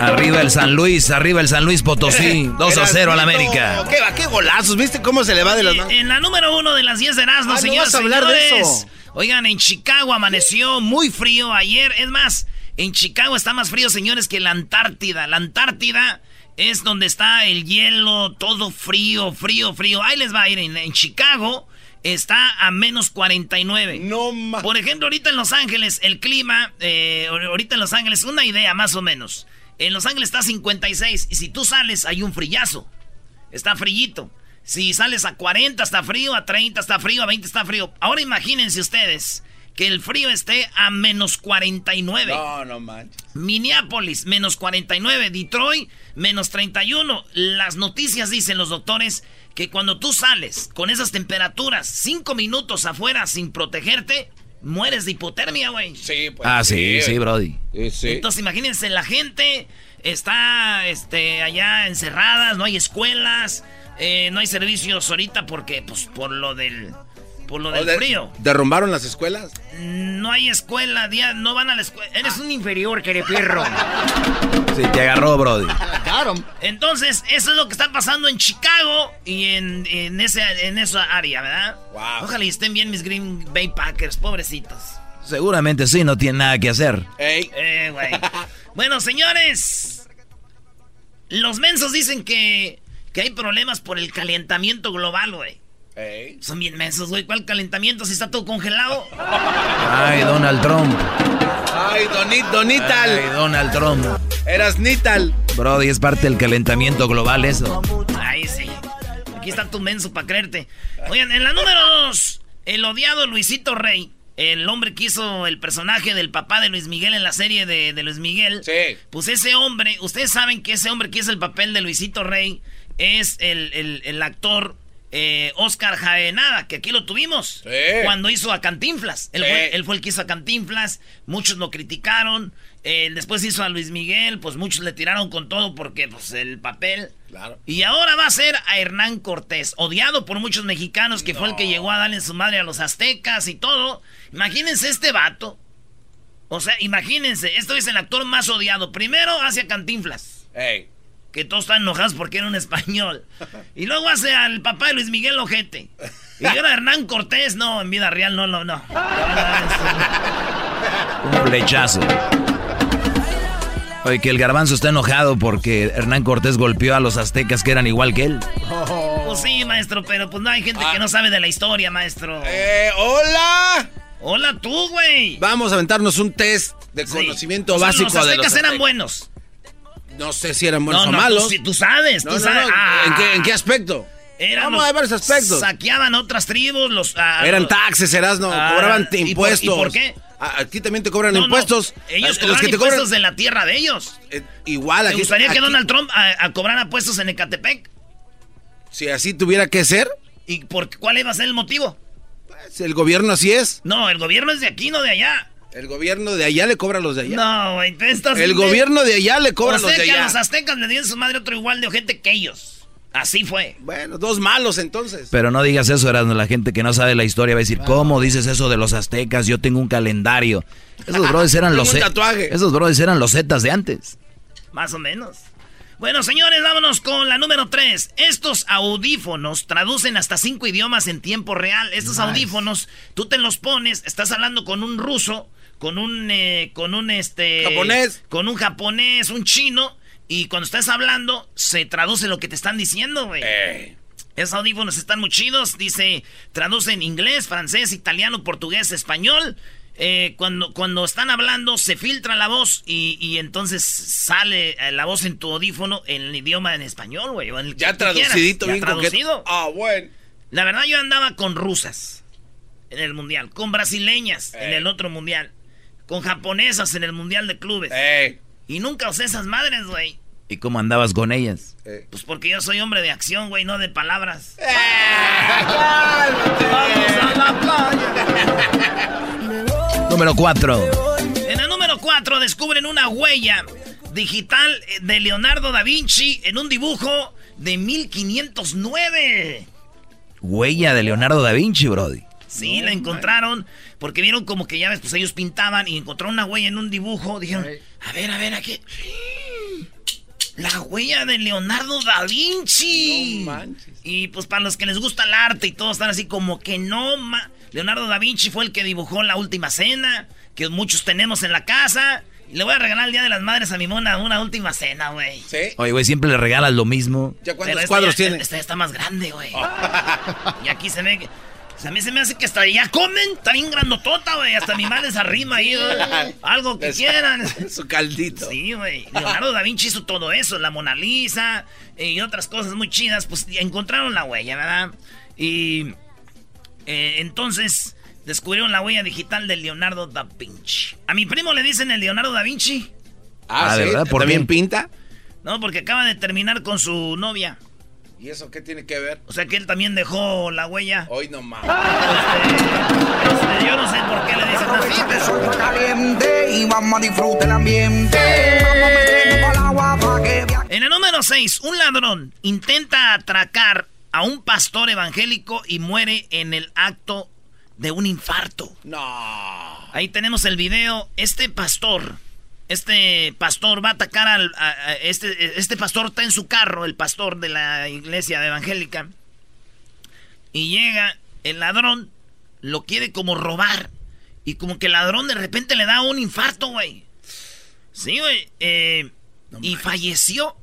Arriba el San Luis, arriba el San Luis Potosí, 2 a 0 al América. ¿Qué, qué golazos? ¿Viste cómo se le va de las manos? En la número uno de las 10 de Erasmo, Ah, no señores, vas a hablar de señores. eso. Oigan, en Chicago amaneció muy frío ayer. Es más, en Chicago está más frío, señores, que la Antártida. La Antártida es donde está el hielo, todo frío, frío, frío. Ahí les va a ir. En, en Chicago está a menos 49. No ma- Por ejemplo, ahorita en Los Ángeles, el clima, eh, ahorita en Los Ángeles, una idea más o menos. En Los Ángeles está a 56 y si tú sales hay un frillazo. Está frillito. Si sales a 40 está frío, a 30 está frío, a 20 está frío. Ahora imagínense ustedes que el frío esté a menos 49. No, no manches. Minneapolis, menos 49. Detroit, menos 31. Las noticias dicen los doctores que cuando tú sales con esas temperaturas, 5 minutos afuera sin protegerte, mueres de hipotermia, güey. Sí, pues. Ah, sí, sí, Brody. Sí, sí. Entonces imagínense, la gente está este, allá encerradas, no hay escuelas, eh, no hay servicios ahorita porque, pues, por lo del, por lo ¿O del de- frío. ¿Derrumbaron las escuelas? No hay escuela, día, no van a la escuela. Eres un inferior, perro. Sí, te agarró, Brody. Entonces, eso es lo que está pasando en Chicago y en, en, ese, en esa área, ¿verdad? Wow. Ojalá y estén bien mis Green Bay Packers, pobrecitos. Seguramente sí, no tiene nada que hacer. Ey. Eh, güey. bueno, señores. Los mensos dicen que, que hay problemas por el calentamiento global, güey. Son bien mensos, güey. ¿Cuál calentamiento si está todo congelado? Ay, Donald Trump. Ay, Donit, Donital. Ay, Donald Trump. Eras Nital. Brody, es parte del calentamiento global eso. Ay, sí. Aquí está tu menso para creerte. Oigan, en la número dos, el odiado Luisito Rey. El hombre que hizo el personaje del papá de Luis Miguel en la serie de, de Luis Miguel. Sí. Pues ese hombre, ustedes saben que ese hombre que hizo el papel de Luisito Rey es el, el- el actor eh, Oscar Jaenada, que aquí lo tuvimos. Sí. Cuando hizo a Cantinflas. Él, Sí. fue, él fue el que hizo a Cantinflas. Muchos lo criticaron. Eh, después hizo a Luis Miguel. Pues muchos le tiraron con todo porque pues el papel. Claro. Y ahora va a ser a Hernán Cortés, odiado por muchos mexicanos, que fue el que llegó a darle su madre a los aztecas y todo. Imagínense este vato. O sea, imagínense, esto es el actor más odiado. Primero hacia Cantinflas, Ey. Que todos están enojados porque era un español. Y luego hace al papá de Luis Miguel Ojete. Y ahora Hernán Cortés, no, en vida real, no, no, no. Un flechazo. Oye, que el garbanzo está enojado porque Hernán Cortés golpeó a los aztecas que eran igual que él. Pues sí, maestro, pero pues no hay gente que no sabe de la historia, maestro. Eh, hola. Hola tú, güey. Vamos a aventarnos un test de Sí. conocimiento O sea, básico los de los aztecas eran buenos. No sé si eran buenos no, o no, malos. Tú, sí, tú sabes, No, tú no, sabes. Ah, ¿En, qué, en qué aspecto? eran Vamos los- a ver los aspectos. Saqueaban otras tribus, los... ah, Eran los- taxes, eras, no, Ah, cobraban ¿y por- impuestos. y por qué? A- Aquí también te cobran No, no, impuestos. ellos Los cobraban que te impuestos cobran de la tierra de ellos. eh, igual ¿Te aquí. gustaría que Donald Trump ah, ah, cobrara impuestos en Ecatepec? Si así tuviera que ser, ¿Y por cuál iba a ser el motivo? pues, el gobierno así es. No, el gobierno es de aquí, no de allá. El gobierno de allá le cobra a los de allá. No, güey, tú estás... El gobierno de allá le cobra O a los sea de que a allá. los aztecas le dieron su madre otro igual de gente que ellos. Así fue. Bueno, dos malos entonces. Pero no digas eso, Erasmo. La gente que no sabe la historia va a decir, ¿cómo dices eso de los aztecas? Yo tengo un calendario. Esos brothers eran los... un tatuaje. Esos brothers eran los zetas de antes. Más o menos. Bueno, señores, vámonos con la número 3. Estos audífonos traducen hasta cinco idiomas en tiempo real. Estos audífonos, tú te los pones, estás hablando con un ruso, con un, eh, con un, este... Japonés. Con un japonés, un chino, y cuando estás hablando, se traduce lo que te están diciendo, güey. Eh, Esos audífonos están muy chidos. Dice, traducen inglés, francés, italiano, portugués, español. Eh, cuando, cuando están hablando, se filtra la voz y, y entonces sale eh, la voz en tu audífono en el idioma en español, güey. en ya traducidito, Ya bien traducido. Ah, bueno. La verdad, yo andaba con rusas en el mundial, con brasileñas en el otro mundial, con japonesas en el mundial de clubes. Eh, Y nunca usé esas madres, güey. ¿Y cómo andabas con ellas? eh. Pues porque yo soy hombre de acción, güey, no de palabras. Número 4. En el número 4 descubren una huella digital de Leonardo da Vinci en un dibujo de 1509. Huella de Leonardo da Vinci, Brody. Sí, la encontraron porque vieron como que ya ves, pues ellos pintaban y encontraron una huella en un dibujo. Dijeron, a ver, a ver, aquí. La huella de Leonardo da Vinci. No manches. Y pues para los que les gusta el arte y todos están así como que no ma- Leonardo da Vinci fue el que dibujó la última cena, que muchos tenemos en la casa. Le voy a regalar el Día de las Madres a mi mona una última cena, güey. ¿Sí? Oye, güey, siempre le regalas lo mismo. ¿Ya cuántos esta cuadros ya- tiene? Esta ya está más grande, güey. y aquí se ve que... o sea, a mí se me hace que hasta ya comen, está bien grandotota, güey. Hasta mi madre se arrima ahí, güey. Algo que Les- quieran. Su caldito. Sí, güey. Leonardo da Vinci hizo todo eso, la Mona Lisa eh, y otras cosas muy chidas. Pues encontraron la huella, ¿verdad? Y eh, entonces descubrieron la huella digital de Leonardo da Vinci. A mi primo le dicen el Leonardo da Vinci. Ah, Ah, ¿sí? ¿de verdad? ¿Por ¿También pinta? No, porque acaba de terminar con su novia. ¿Y eso qué tiene que ver? O sea que él también dejó la huella. Hoy no mames. Este, este, yo no sé por qué le dicen así, pero... caliente y vamos a disfrutar el ambiente. En el número 6, un ladrón intenta atracar a un pastor evangélico y muere en el acto de un infarto. No. Ahí tenemos el video. Este pastor, este pastor va a atacar al... a- a- este, este pastor está en su carro, el pastor de la iglesia evangélica. Y llega el ladrón, lo quiere como robar. Y como que el ladrón de repente le da un infarto, güey. Sí, güey. eh, y falleció.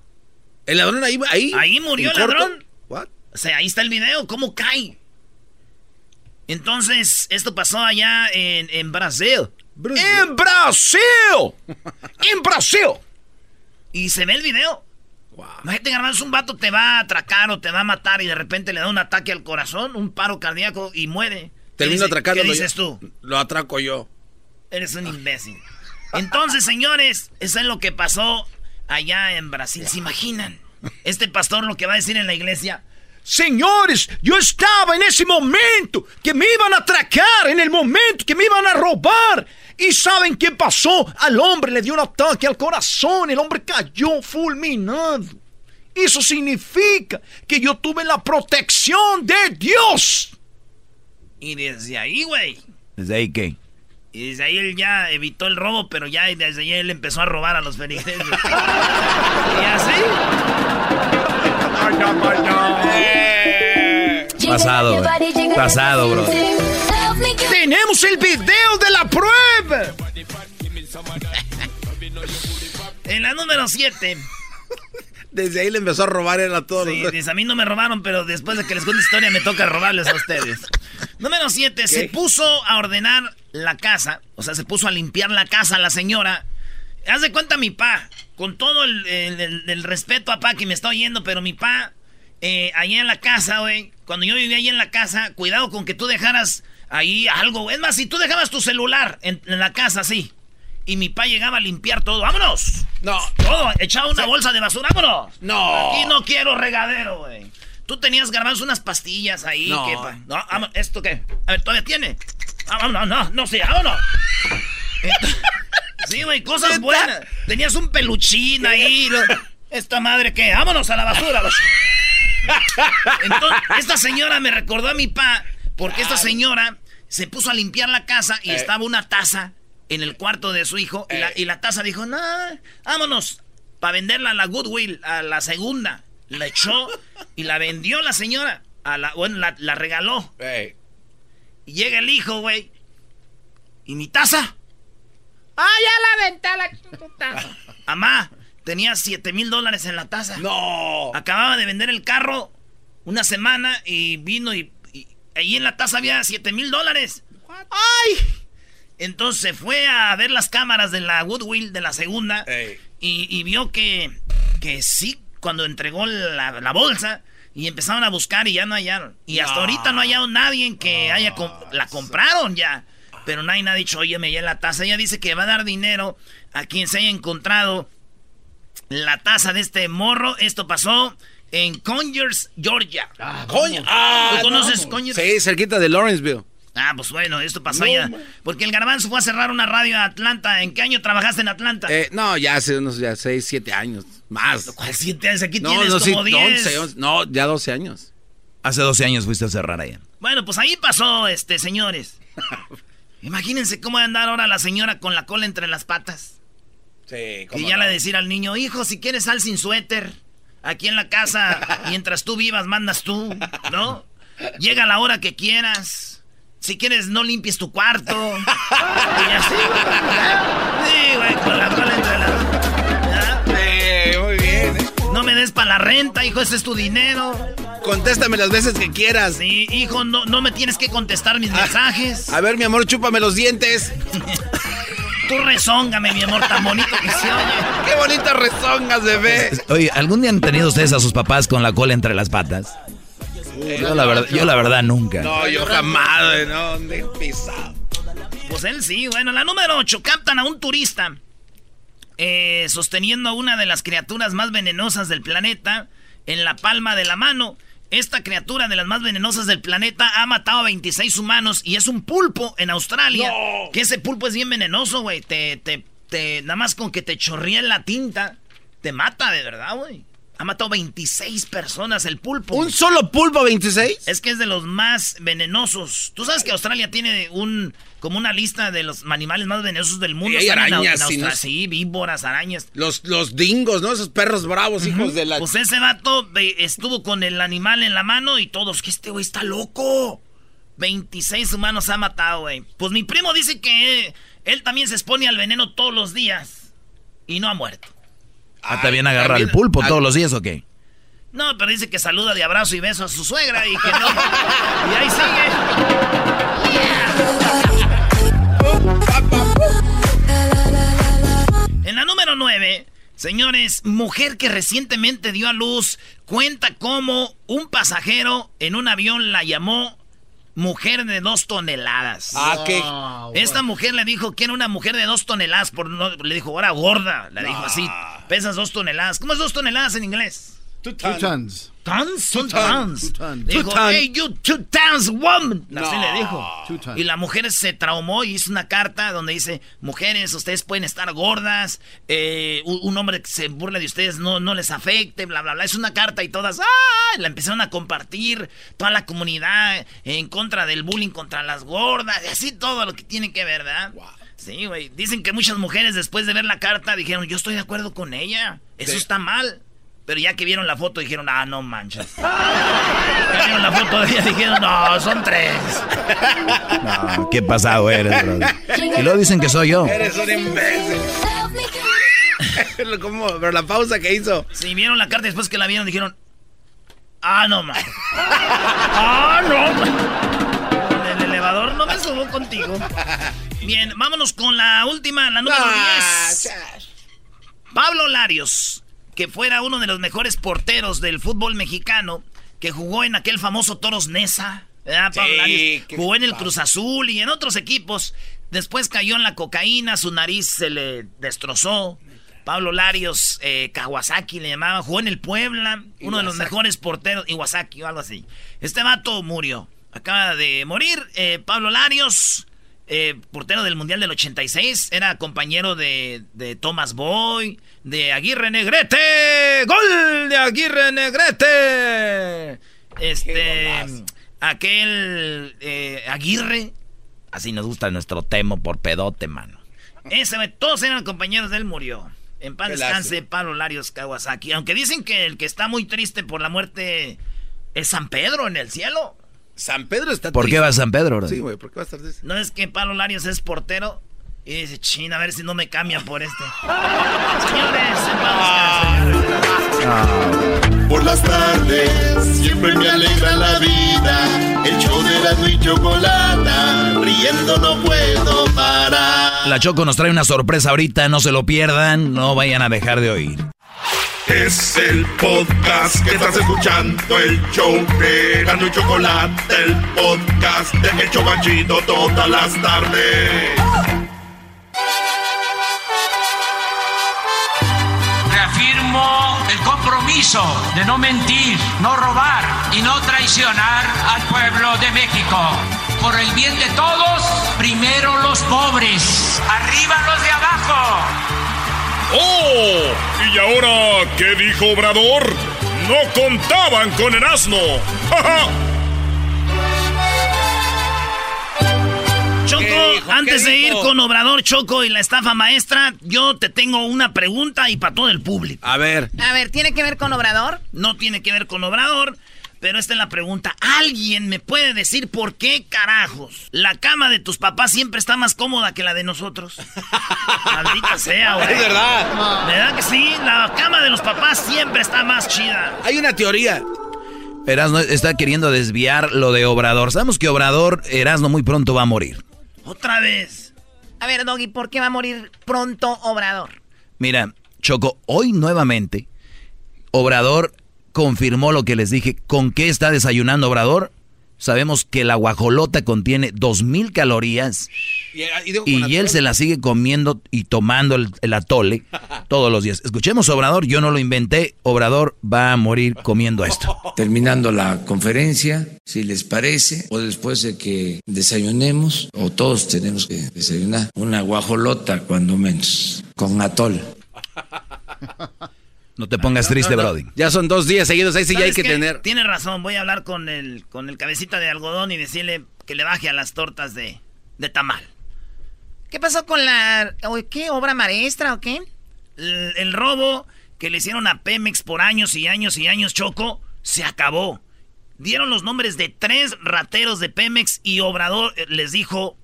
¿El ladrón ahí? Ahí, Ahí murió ¿En el corto? ladrón. What? O sea, ahí está el video, cómo cae. Entonces, esto pasó allá en, en Brasil. ¡En Brasil! ¡En Brasil! Y se ve el video. Imagínate, Garbanzo, un vato te va a atracar o te va a matar y de repente le da un ataque al corazón, un paro cardíaco y muere. ¿Qué Termino dice- atracándolo ¿Qué dices tú? Lo atraco yo. Eres un imbécil. Entonces, señores, eso es lo que pasó allá en Brasil. ¿Se imaginan? Este pastor lo que va a decir en la iglesia. Señores, yo estaba en ese momento que me iban a atracar, en el momento que me iban a robar. ¿Y saben qué pasó? Al hombre le dio un ataque al corazón, el hombre cayó fulminado. Eso significa que yo tuve la protección de Dios. Y desde ahí, güey. ¿Desde ahí qué? Y desde ahí él ya evitó el robo, pero ya desde ahí él empezó a robar a los feligreses. y así. Pasado, güey. Pasado, bro. Tenemos el video de la prueba. En la número 7. Desde ahí le empezó a robar él a todos. Sí, los- a mí no me robaron, pero después de que les cuente historia me toca robarles a ustedes. Número 7. Se puso a ordenar la casa. O sea, se puso a limpiar la casa la señora. Haz de cuenta mi pa. Con todo el, el- el- el respeto a pa que me está oyendo, pero mi pa, eh, allá en la casa, güey. Cuando yo vivía ahí en la casa, cuidado con que tú dejaras ahí algo. Es más, si tú dejabas tu celular en, en la casa así. Y mi pa llegaba a limpiar todo. ¡Vámonos! No. Todo, echaba una bolsa de basura, vámonos. No. Aquí no quiero regadero, güey. Tú tenías garbanzos unas pastillas ahí. No. que pa- no, vamos, ¿esto qué? A ver, ¿todavía tiene? Ah, Vámonos, no, no, sí, vámonos. Entonces- sí, güey, cosas buenas. Tenías un peluchín ahí. lo- Esta madre que, vámonos a la basura. los- Entonces, esta señora me recordó a mi pa, porque esta señora se puso a limpiar la casa y Eh. estaba una taza en el cuarto de su hijo y, la, Eh. y la taza dijo, no, vámonos, para venderla a la Goodwill, a la segunda. La echó y la vendió la señora. A la, bueno, la, la regaló. Ey. Y llega el hijo, güey. ¿Y mi taza? ¡Ah, ya la venta la taza! Amá, tenía 7 mil dólares en la taza. No. Acababa de vender el carro una semana y vino y ahí en la taza había 7 mil dólares. ¡Ay! Entonces se fue a ver las cámaras de la Goodwill de la segunda y, y vio que, que sí, cuando entregó la, la bolsa y empezaron a buscar y ya no hallaron. Y hasta No. ahorita no ha hallado nadie que haya com- la compraron ya. Pero nadie ha dicho, oye, me llevé la taza. Ella dice que va a dar dinero a quien se haya encontrado la taza de este morro. Esto pasó en Conyers, Georgia. Coño. Ah, ¿Tú conoces no. Conyers? Sí, cerquita de Lawrenceville. Ah, pues bueno, esto pasó No, allá. man. Porque el garbanzo fue a cerrar una radio a Atlanta. ¿En qué año trabajaste en Atlanta? Eh, no, ya hace unos ya 6, 7 años. Más. ¿Cuál siete años? Aquí No, tienes no, sí, como 10. 11, 11, no, ya 12 años. Hace 12 años fuiste a cerrar allá. Bueno, pues ahí pasó, este, señores. Imagínense cómo va a andar ahora la señora con la cola entre las patas. Sí, Y ya le decir al niño, hijo, si quieres sal sin suéter. Aquí en la casa, mientras tú vivas, mandas tú, ¿no? Llega la hora que quieras. Si quieres, no limpies tu cuarto. Y así, güey. Sí, güey, con la cola entre las... Sí, muy bien. eh. No me des para la renta, hijo, ese es tu dinero. Contéstame las veces que quieras. Sí, hijo, no, no me tienes que contestar mis mensajes. A ver, mi amor, chúpame los dientes. Tú rezóngame, mi amor, tan bonito que se oye. Qué bonitas rezongas, bebé. Oye, ¿algún día han tenido ustedes a sus papás con la cola entre las patas? Yo la verdad, yo la verdad nunca. No, yo jamás, no, ¿dónde he pisado? Pues él sí, bueno, la número 8, captan a un turista eh, sosteniendo a una de las criaturas más venenosas del planeta en la palma de la mano. Esta criatura de las más venenosas del planeta ha matado a 26 humanos y es un pulpo en Australia. No. Que ese pulpo es bien venenoso, güey. Te, te, te, nada más con que te chorría la tinta, te mata de verdad, güey. Ha matado 26 personas el pulpo. ¿Un solo pulpo 26? Es que es de los más venenosos. Tú sabes que Australia tiene un como una lista de los animales más venenosos del mundo. Y hay en arañas, en sí, Austra- ¿no? sí, víboras, arañas. Los, los dingos, ¿no? Esos perros bravos, hijos de la... Pues ese vato ve- estuvo con el animal en la mano y todos, que este güey está loco. 26 humanos ha matado, güey. Pues mi primo dice que él también se expone al veneno todos los días y no ha muerto. Ah, ¿También agarra también- el pulpo ah, todos los días o qué? No, pero dice que saluda de abrazo y beso a su suegra y que no. y ahí sigue. En la número 9, señores, mujer que recientemente dio a luz cuenta cómo un pasajero en un avión la llamó mujer de dos toneladas. Ah, ¿qué? Esta mujer le dijo que era una mujer de dos toneladas, por no- le dijo, ahora gorda, le dijo así, pesas dos toneladas. ¿Cómo es dos toneladas en inglés? Two tons. ¿Tons? Two tons. tons. Two tons. Dijo, Two tons. hey, you two tons woman. Así No. le dijo. Two tons. Y la mujer se traumó y hizo una carta donde dice, mujeres, ustedes pueden estar gordas, eh, un, hombre que se burla de ustedes no, no les afecte, bla, bla, bla. Es una carta y todas, ¡ah! La empezaron a compartir toda la comunidad en contra del bullying contra las gordas y así todo lo que tiene que ver, ¿verdad? Sí, güey. Dicen que muchas mujeres después de ver la carta dijeron, yo estoy de acuerdo con ella. Eso Sí. está mal. Pero ya que vieron la foto dijeron, ah, no manches. Ya vieron la foto de ella dijeron, no, son tres. No, qué pasado eres, brother. Y luego dicen que soy yo. Eres un imbécil. ¿Cómo? Pero la pausa que hizo. Si vieron la carta después que la vieron dijeron, ah, no man. Ah, no man. Subo contigo. Bien, vámonos con la última, la número Ah, 10. Pablo Larios, que fuera uno de los mejores porteros del fútbol mexicano, que jugó en aquel famoso Toros Nesa. ¿verdad, Pablo Sí, Larios? qué Jugó en el. Cruz Azul y en otros equipos. Después cayó en la cocaína, su nariz se le destrozó. Pablo Larios, eh, Kawasaki le llamaban, jugó en el Puebla, uno de los mejores porteros, Iwasaki o algo así. Este vato murió, acaba de morir, eh, Pablo Larios, eh, portero del Mundial del 86, era compañero de, de Thomas Boy, de Aguirre Negrete, gol de Aguirre Negrete. Este, aquel eh, Aguirre, así nos gusta nuestro temo por pedote, mano. Ese, todos eran compañeros de él, murió. En paz descanse. Pablo Larios Kawasaki. Aunque dicen que el que está muy triste por la muerte es San Pedro en el cielo. San Pedro está ¿Por qué triste. va a San Pedro, bro? Sí, güey, ¿por qué va a estar triste? No es que Pablo Larios es portero y dice, chin, a ver si no me cambian por este. Señores, paz descanse. Por las tardes siempre me alegra la vida. El show de la y chocolata. Riendo no puedo parar. La Choco nos trae una sorpresa ahorita, no se lo pierdan, no vayan a dejar de oír. Es el podcast que estás escuchando. El show de Gano y Chocolate. El podcast de El Chocachito todas las tardes. Reafirmo el compromiso de no mentir, no robar y no traicionar al pueblo de México. Por el bien de todos, primero los pobres, arriba los de abajo. ¡Oh! ¿Y ahora qué dijo Obrador? No contaban con el asno. ¡Ja, ja! Choco, antes ¿Qué de ir con Obrador Choco y la estafa maestra, yo te tengo una pregunta y para todo el público. A ver. A ver, ¿tiene que ver con Obrador? No tiene que ver con Obrador, pero esta es la pregunta. ¿Alguien me puede decir por qué carajos la cama de tus papás siempre está más cómoda que la de nosotros? Maldita sea, güey. Es verdad. ¿Verdad que sí? La cama de los papás siempre está más chida. Hay una teoría. Erasno está queriendo desviar lo de Obrador. Sabemos que Obrador, Erasno, muy pronto va a morir. Otra vez. A ver, Doggy, ¿por qué va a morir pronto Obrador? Mira, Choco, hoy nuevamente, Obrador confirmó lo que les dije. ¿Con qué está desayunando Obrador? Sabemos que la guajolota contiene 2.000 calorías Y, atole. él se la sigue comiendo y tomando el, el atole todos los días. Escuchemos Obrador, yo no lo inventé. Obrador va a morir comiendo esto. Terminando la conferencia, si les parece, o después de que desayunemos, o todos tenemos que desayunar, una guajolota cuando menos, con atol. No te pongas triste, Brody. Ya son dos días seguidos, ahí sí ya hay ¿Sabes que qué? tener. Tiene razón, voy a hablar con el, con el cabecita de algodón y decirle que le baje a las tortas de, de tamal. ¿Qué pasó con la... ¿Qué? ¿Obra maestra o qué? El, el robo que le hicieron a Pemex por años y años y años, Choco, se acabó. Dieron los nombres de tres rateros de Pemex y Obrador eh, les dijo,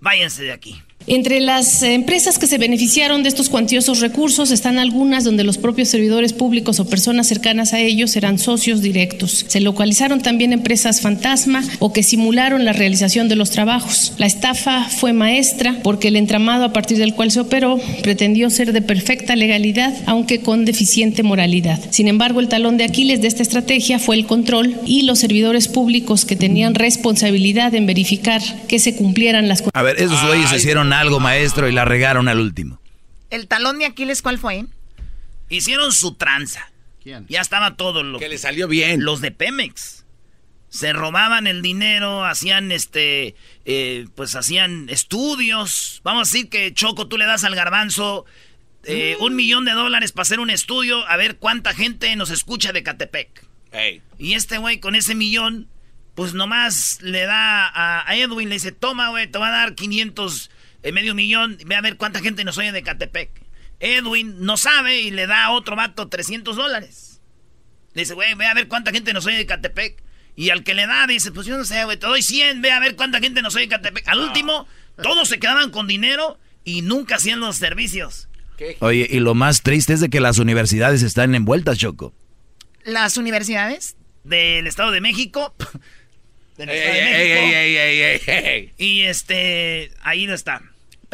váyanse de aquí. Entre las empresas que se beneficiaron de estos cuantiosos recursos están algunas donde los propios servidores públicos o personas cercanas a ellos eran socios directos. Se localizaron también empresas fantasma o que simularon la realización de los trabajos. La estafa fue maestra porque el entramado a partir del cual se operó pretendió ser de perfecta legalidad, aunque con deficiente moralidad. Sin embargo, el talón de Aquiles de esta estrategia fue el control y los servidores públicos que tenían responsabilidad en verificar que se cumplieran las A ver, esos güeyes hicieron algo, maestro, y la regaron al último. ¿El talón de Aquiles cuál fue? Hicieron su tranza. ¿Quién? Ya estaba todo lo Que le salió bien. Los de Pemex. Se robaban el dinero, hacían este, eh, pues hacían estudios. Vamos a decir que Choco, tú le das al garbanzo eh, un millón de dólares para hacer un estudio, a ver cuánta gente nos escucha de Catepec. Ey. Y este güey con ese millón, pues nomás le da a, a Edwin, le dice, toma güey, te va a dar 500, eh, medio millón, ve a ver cuánta gente nos oye de Catepec. Edwin no sabe y le da a otro vato 300 dólares. Le dice, güey, ve a ver cuánta gente nos oye de Catepec. Y al que le da, dice, pues yo no sé, güey, te doy 100, ve a ver cuánta gente nos oye de Catepec. Al último, todos se quedaban con dinero y nunca hacían los servicios. Oye, y lo más triste es de que las universidades están envueltas, Choco. ¿Las universidades? Del Estado de México. Del Ey, Estado de ey, México. ey, ey, ey, ey, ey. Y este, ahí no está.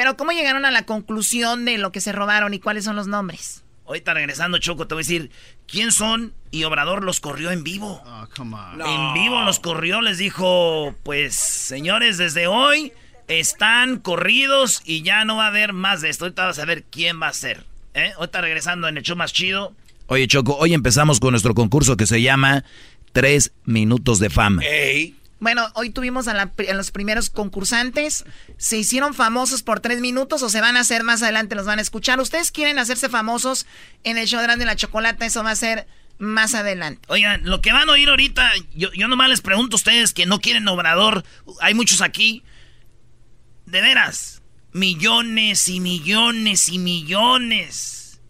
Pero ¿cómo llegaron a la conclusión de lo que se robaron y cuáles son los nombres? Ahorita regresando, Choco, te voy a decir quién son y Obrador los corrió en vivo. En vivo los corrió, les dijo, pues señores, desde hoy están corridos y ya no va a haber más de esto. Ahorita vas a ver quién va a ser. ¿eh? Ahorita regresando en el show más chido. Oye, Choco, hoy empezamos con nuestro concurso que se llama Tres Minutos de Fama. Ey. Bueno, hoy tuvimos a, los primeros concursantes. ¿Se hicieron famosos por tres minutos o se van a hacer más adelante? Los van a escuchar. ¿Ustedes quieren hacerse famosos en el show de la chocolate? Eso va a ser más adelante. Oigan, lo que van a oír ahorita, yo, yo nomás les pregunto a ustedes que no quieren obrador. Hay muchos aquí. De veras, millones y millones y millones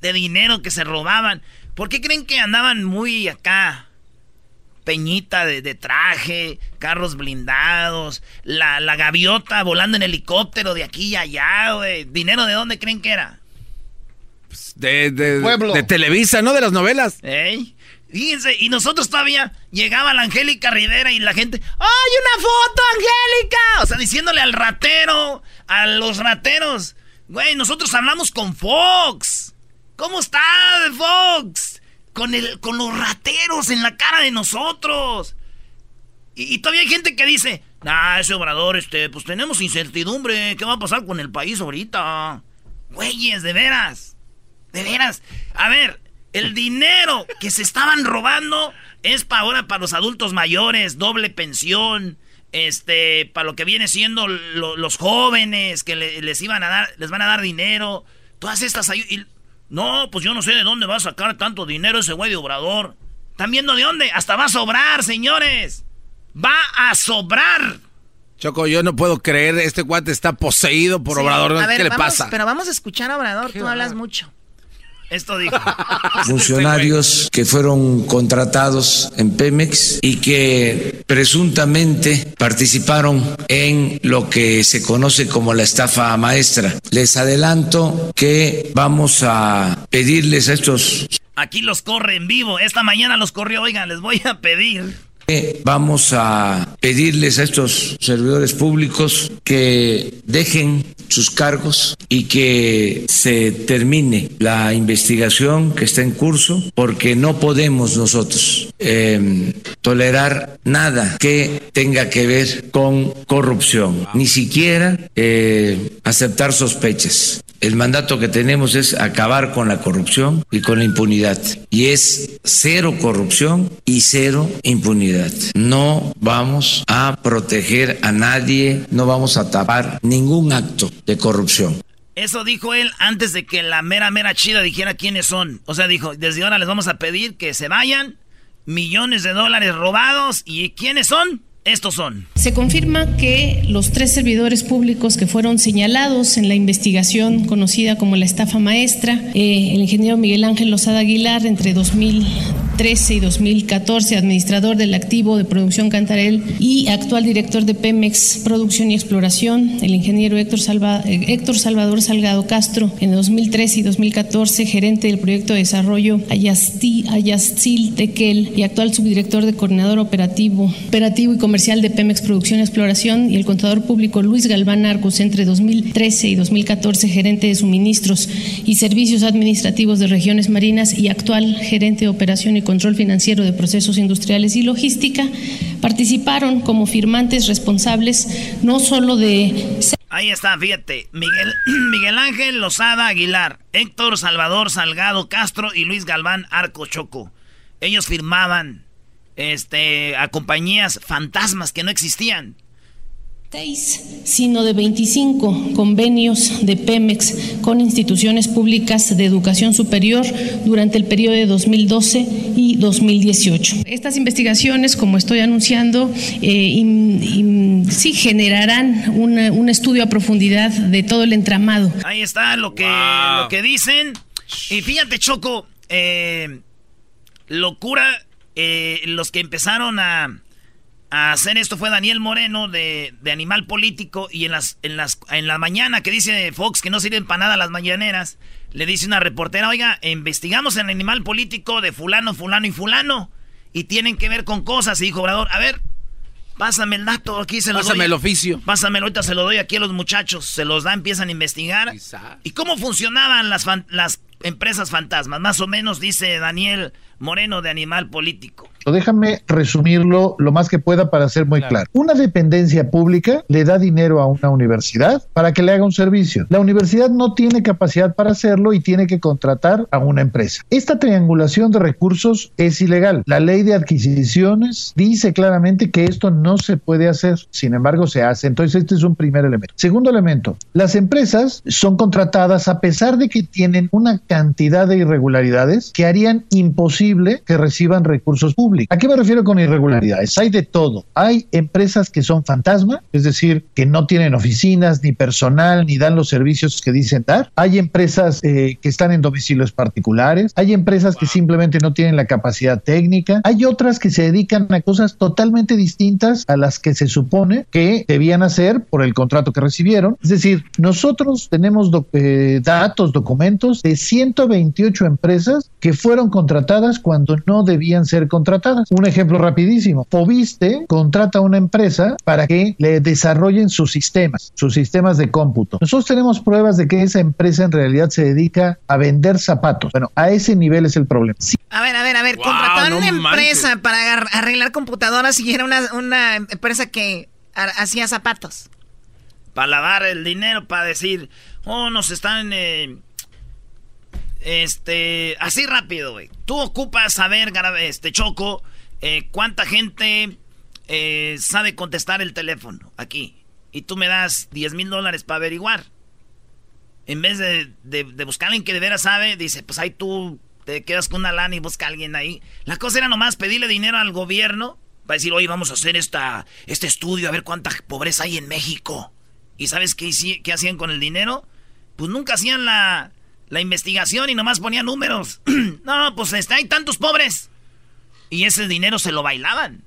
de dinero que se robaban. ¿Por qué creen que andaban muy acá? Peñita de, traje, carros blindados, la, la, gaviota volando en helicóptero de aquí y allá, güey. ¿Dinero de dónde creen que era? Pues, de, de, de, Televisa, ¿no? De las novelas. ¿Eh? Fíjense, y nosotros todavía llegaba la Angélica Rivera y la gente, ¡ay, una foto, Angélica! O sea, diciéndole al ratero, a los rateros, güey, nosotros hablamos con Fox. ¿Cómo está, Fox? Con, el, con los rateros en la cara de nosotros. Y, todavía hay gente que dice, ah, ese obrador, este, pues tenemos incertidumbre, ¿qué va a pasar con el país ahorita? Güeyes, de veras, de veras. A ver, el dinero que se estaban robando es para ahora para los adultos mayores, doble pensión, este, para lo que viene siendo los jóvenes que les iban a dar, les van a dar dinero, todas estas ayudas. No, pues yo no sé de dónde va a sacar tanto dinero ese güey de Obrador. ¿Están viendo de dónde? Hasta va a sobrar, señores. Va a sobrar. Choco, yo no puedo creer, este guante está poseído por Obrador. ¿Qué le pasa? Pero vamos a escuchar a Obrador, tú hablas mucho. Esto dijo. Funcionarios que fueron contratados en Pemex y que presuntamente participaron en lo que se conoce como la estafa maestra. Les adelanto que vamos a pedirles a estos... Aquí los corre en vivo. Esta mañana los corrió. Oigan, les voy a pedir Vamos a pedirles a estos servidores públicos que dejen sus cargos y que se termine la investigación que está en curso, porque no podemos nosotros em, tolerar nada que tenga que ver con corrupción, ni siquiera eh, aceptar sospechas. El mandato que tenemos es acabar con la corrupción y con la impunidad. Y es cero corrupción y cero impunidad. No vamos a proteger a nadie, no vamos a tapar ningún acto de corrupción. Eso dijo él antes de que la mera mera chida dijera quiénes son. O sea, dijo, desde ahora les vamos a pedir que se vayan, millones de dólares robados, ¿y quiénes son? Estos son. Se confirma que los tres servidores públicos que fueron señalados en la investigación conocida como la estafa maestra, eh, el ingeniero Miguel Ángel Lozada Aguilar entre 2013 y 2014, administrador del activo de producción Cantarel y actual director de Pemex Producción y Exploración, el ingeniero Héctor, eh, Salvador Salgado Castro en 2013 y 2014, gerente del proyecto de desarrollo Ayastil Tequel y actual subdirector de coordinador operativo, operativo y comercial de Pemex Producción y Exploración y el contador público Luis Galván Arcos entre 2013 y 2014 gerente de suministros y servicios administrativos de regiones marinas y actual gerente de operación y control financiero de procesos industriales y logística, participaron como firmantes responsables no solo de... Ahí está, fíjate, Miguel, Miguel Ángel Lozada Aguilar, Héctor Salvador Salgado Castro y Luis Galván Arco Choco. Ellos firmaban este, a compañías fantasmas que no existían. Sino de 25 convenios de Pemex con instituciones públicas de educación superior durante el periodo de 2012 y 2018. Estas investigaciones, como estoy anunciando, eh, sí generarán un estudio a profundidad de todo el entramado. Ahí está lo que, lo que dicen. Y fíjate, Choco, eh, locura eh, los que empezaron a, hacer esto fue Daniel Moreno de, Animal Político y en las, en las en la mañana que dice Fox que no sirven para nada las mañaneras, le dice una reportera, oiga, investigamos en Animal Político de fulano, fulano y fulano y tienen que ver con cosas. Y dijo Obrador, a ver, pásame el dato, aquí se lo Pásame el oficio. Pásamelo, ahorita se lo doy aquí a los muchachos, se los da, empiezan a investigar. ¿Y cómo funcionaban las, las empresas fantasmas? Más o menos dice Daniel Moreno de Animal Político. Déjame resumirlo lo más que pueda para ser muy claro. Una dependencia pública le da dinero a una universidad para que le haga un servicio. La universidad no tiene capacidad para hacerlo y tiene que contratar a una empresa. Esta triangulación de recursos es ilegal. La ley de adquisiciones dice claramente que esto no se puede hacer. Sin embargo, se hace. Entonces, este es un primer elemento. Segundo elemento, las empresas son contratadas a pesar de que tienen una cantidad de irregularidades que harían imposible que reciban recursos públicos. ¿A qué me refiero con irregularidades? Hay de todo. Hay empresas que son fantasma, es decir, que no tienen oficinas ni personal ni dan los servicios que dicen dar. Hay empresas eh, que están en domicilios particulares. Hay empresas que simplemente no tienen la capacidad técnica. Hay otras que se dedican a cosas totalmente distintas a las que se supone que debían hacer por el contrato que recibieron. Es decir, nosotros tenemos eh, datos, documentos de 128 empresas que fueron contratadas cuando no debían ser contratadas. Un ejemplo rapidísimo. Fobiste contrata a una empresa para que le desarrollen sus sistemas, sus sistemas de cómputo. Nosotros tenemos pruebas de que esa empresa en realidad se dedica a vender zapatos. Bueno, a ese nivel es el problema. A ver, a ver, a ver, contrataron una empresa para arreglar computadoras y era una, una empresa que hacía zapatos. Para lavar el dinero, para decir, oh, nos están... Eh, este, así rápido, güey. Tú ocupas saber, este, Choco, eh, cuánta gente eh, sabe contestar el teléfono aquí. Y tú me das 10 mil dólares para averiguar. En vez de, buscar a alguien que de veras sabe, dice, pues ahí tú te quedas con una lana y busca a alguien ahí. La cosa era nomás pedirle dinero al gobierno para decir, oye, vamos a hacer esta, este estudio a ver cuánta pobreza hay en México. ¿Y sabes qué hacían con el dinero? Pues nunca hacían la, la investigación y nomás ponían números. no, pues está, hay tantos pobres. Y ese dinero se lo bailaban.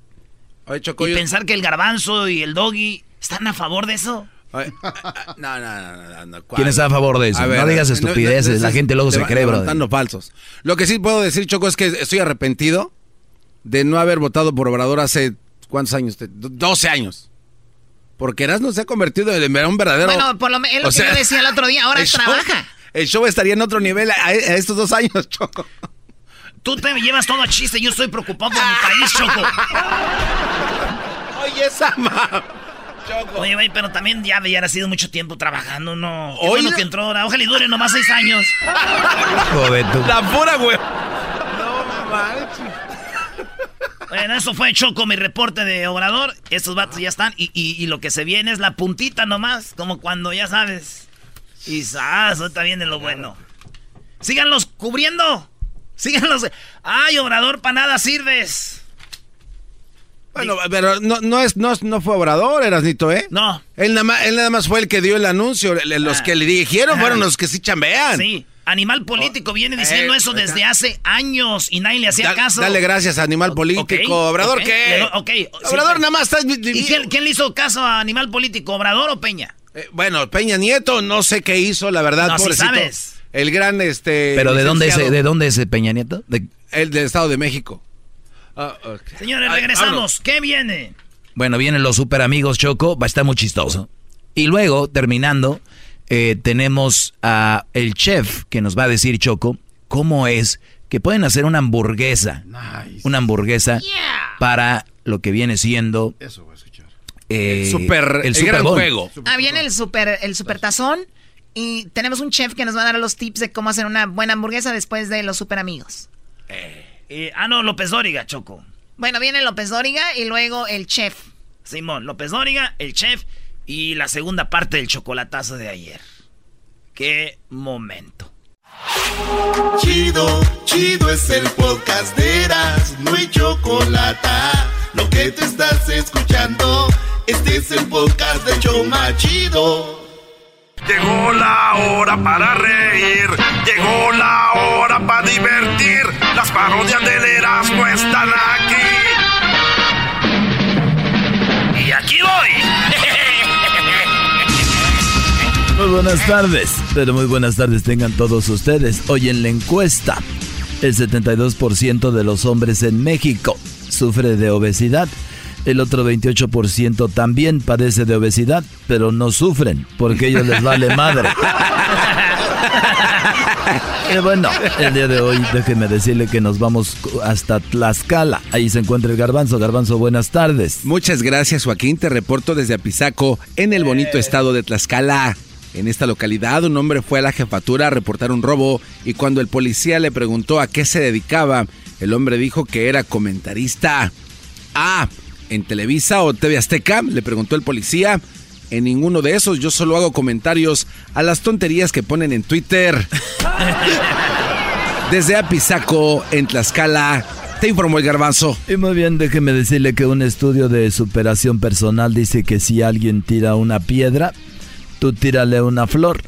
y pensar que el garbanzo y el doggy están a favor de eso. no, no, no, no, ¿Quién está a favor de eso? no digas estupideces, la gente luego se cree, bro. falsos. Lo que sí puedo decir, Choco, es que estoy arrepentido de no haber votado por Obrador hace, ¿cuántos años? 12 años. Porque Erasmo se ha convertido en un verdadero... Bueno, por lo menos, lo que yo decía el otro día, ahora trabaja. El show estaría en otro nivel a, estos dos años, Choco. Tú te llevas todo a chiste, yo estoy preocupado por mi país, Choco. Oye, esa Oye, güey, pero también ya había sido mucho tiempo trabajando, ¿no? Qué bueno que entró ahora. Ojalá y dure nomás seis años. Joder, tú. La pura, güey. No manches. Bueno, eso fue Choco, mi reporte de Obrador. Estos vatos ya están. Y, y, lo que se viene es la puntita nomás. Como cuando ya sabes. Y está bien de lo bueno. Síganlos cubriendo. Síganlos. Ay, Obrador, para nada sirves. Bueno, pero no, no, es, no, no fue Obrador, Erasnito, ¿eh? No. Él nada, más, él nada más fue el que dio el anuncio. Los ah. que le dijeron fueron los que sí chambean. Sí. Animal político viene diciendo eh, eso desde hace años y nadie le hacía caso. Dale gracias a Animal político. ¿Obrador qué? Obrador nada más está... ¿Y quién, le hizo caso a Animal político? ¿Obrador o Peña? Eh, bueno, Peña Nieto, no sé qué hizo, la verdad, no, si sabes. El gran, este... ¿Pero de dónde, es, de dónde es Peña Nieto? El del Estado de México. Ah, Señores, regresamos. ¿Qué viene? Bueno, vienen los super amigos Choco, va a estar muy chistoso. Y luego, terminando, eh, tenemos a el chef que nos va a decir Choco cómo es que pueden hacer una hamburguesa. Una hamburguesa para lo que viene siendo. Eso escuchar. Eh, el super, el, super juego. Ah, viene el super, el super tazón. Y tenemos un chef que nos va a dar los tips de cómo hacer una buena hamburguesa después de los super amigos. Eh. Eh, ah, no, López Dóriga, Choco. Bueno, viene López Dóriga y luego el chef. Simón, López Dóriga, el chef y la segunda parte del chocolatazo de ayer. Qué momento. Chido, chido es el podcast de Eras, no hay chocolate. Lo que te estás escuchando, este es el podcast de Choma Chido. Llegó la hora para reír, llegó la hora para divertir. Las parodias del Erasmo están aquí. Y aquí voy. Muy buenas tardes, pero muy buenas tardes tengan todos ustedes. Hoy en la encuesta, el 72% de los hombres en México sufre de obesidad el otro 28% también padece de obesidad, pero no sufren porque ellos les vale madre. y bueno, el día de hoy déjeme decirle que nos vamos hasta Tlaxcala. Ahí se encuentra el garbanzo. Garbanzo, buenas tardes. Muchas gracias Joaquín. Te reporto desde Apizaco, en el bonito estado de Tlaxcala. En esta localidad, un hombre fue a la jefatura a reportar un robo y cuando el policía le preguntó a qué se dedicaba, el hombre dijo que era comentarista. Ah, ¿en Televisa o TV Azteca? Le preguntó el policía. En ninguno de esos, yo solo hago comentarios a las tonterías que ponen en Twitter. Desde Apizaco, en Tlaxcala, te informó el garbanzo. Y muy bien, déjeme decirle que un estudio de superación personal dice que si alguien tira una piedra, tú tírale una flor,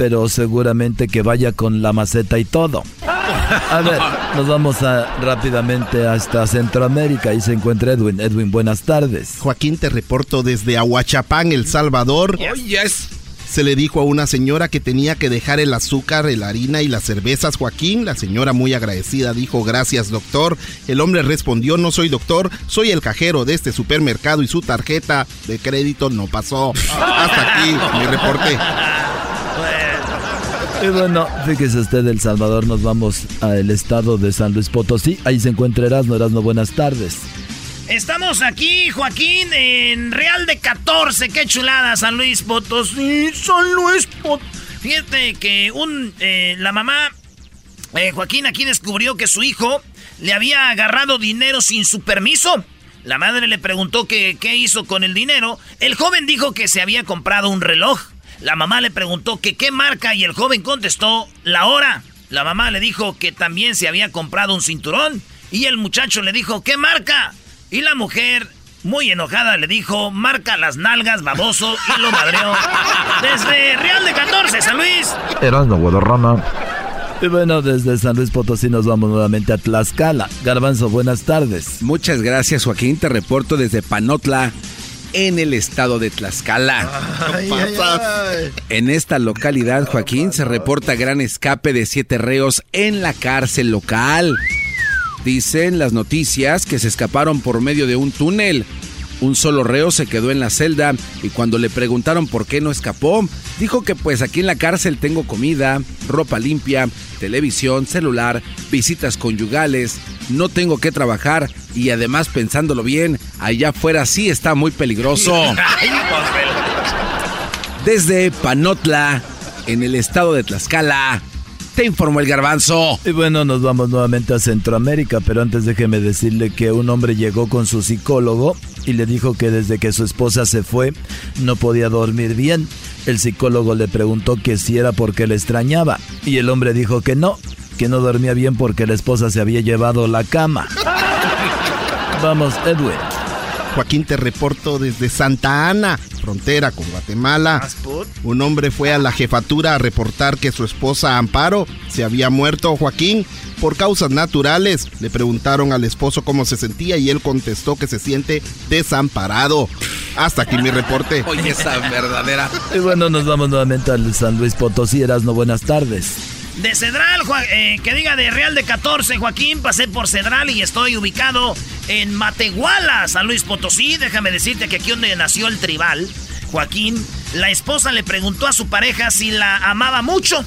pero seguramente que vaya con la maceta y todo. A ver, nos vamos a, rápidamente hasta Centroamérica. y se encuentra Edwin. Edwin, buenas tardes. Joaquín, te reporto desde Aguachapán, El Salvador. Oh, yes. Se le dijo a una señora que tenía que dejar el azúcar, la harina y las cervezas. Joaquín, la señora muy agradecida, dijo gracias doctor. El hombre respondió no soy doctor, soy el cajero de este supermercado y su tarjeta de crédito no pasó. Hasta aquí mi reporte. Y bueno, fíjese usted, El Salvador, nos vamos al estado de San Luis Potosí. Ahí se encuentra Erasmo. Erasmo, buenas tardes. Estamos aquí, Joaquín, en Real de 14. Qué chulada, San Luis Potosí. San Luis Potosí. Fíjate que un, eh, la mamá, eh, Joaquín, aquí descubrió que su hijo le había agarrado dinero sin su permiso. La madre le preguntó qué hizo con el dinero. El joven dijo que se había comprado un reloj. La mamá le preguntó que qué marca y el joven contestó la hora. La mamá le dijo que también se había comprado un cinturón y el muchacho le dijo ¿qué marca? Y la mujer, muy enojada, le dijo marca las nalgas, baboso y lo madreó. Desde Real de 14, San Luis. Erasmo Guadarrama. Y bueno, desde San Luis Potosí nos vamos nuevamente a Tlaxcala. Garbanzo, buenas tardes. Muchas gracias, Joaquín. Te reporto desde Panotla, en el estado de Tlaxcala. En esta localidad, Joaquín, se reporta gran escape de siete reos en la cárcel local. Dicen las noticias que se escaparon por medio de un túnel. Un solo reo se quedó en la celda y cuando le preguntaron por qué no escapó, dijo que pues aquí en la cárcel tengo comida, ropa limpia, televisión, celular, visitas conyugales, no tengo que trabajar y además pensándolo bien, allá afuera sí está muy peligroso. Desde Panotla, en el estado de Tlaxcala, te informó el garbanzo. Y bueno, nos vamos nuevamente a Centroamérica, pero antes déjeme decirle que un hombre llegó con su psicólogo y le dijo que desde que su esposa se fue no podía dormir bien. El psicólogo le preguntó que si era porque le extrañaba y el hombre dijo que no, que no dormía bien porque la esposa se había llevado la cama. Vamos, Edwin. Joaquín, te reporto desde Santa Ana, frontera con Guatemala. Un hombre fue a la jefatura a reportar que su esposa Amparo se había muerto. Joaquín, por causas naturales. Le preguntaron al esposo cómo se sentía y él contestó que se siente desamparado. Hasta aquí mi reporte. Oye, esa verdadera. Y bueno, nos vamos nuevamente al San Luis Potosí. no buenas tardes. De Cedral, eh, que diga de Real de 14, Joaquín, pasé por Cedral y estoy ubicado en Matehuala, San Luis Potosí. Déjame decirte que aquí donde nació el tribal, Joaquín, la esposa le preguntó a su pareja si la amaba mucho.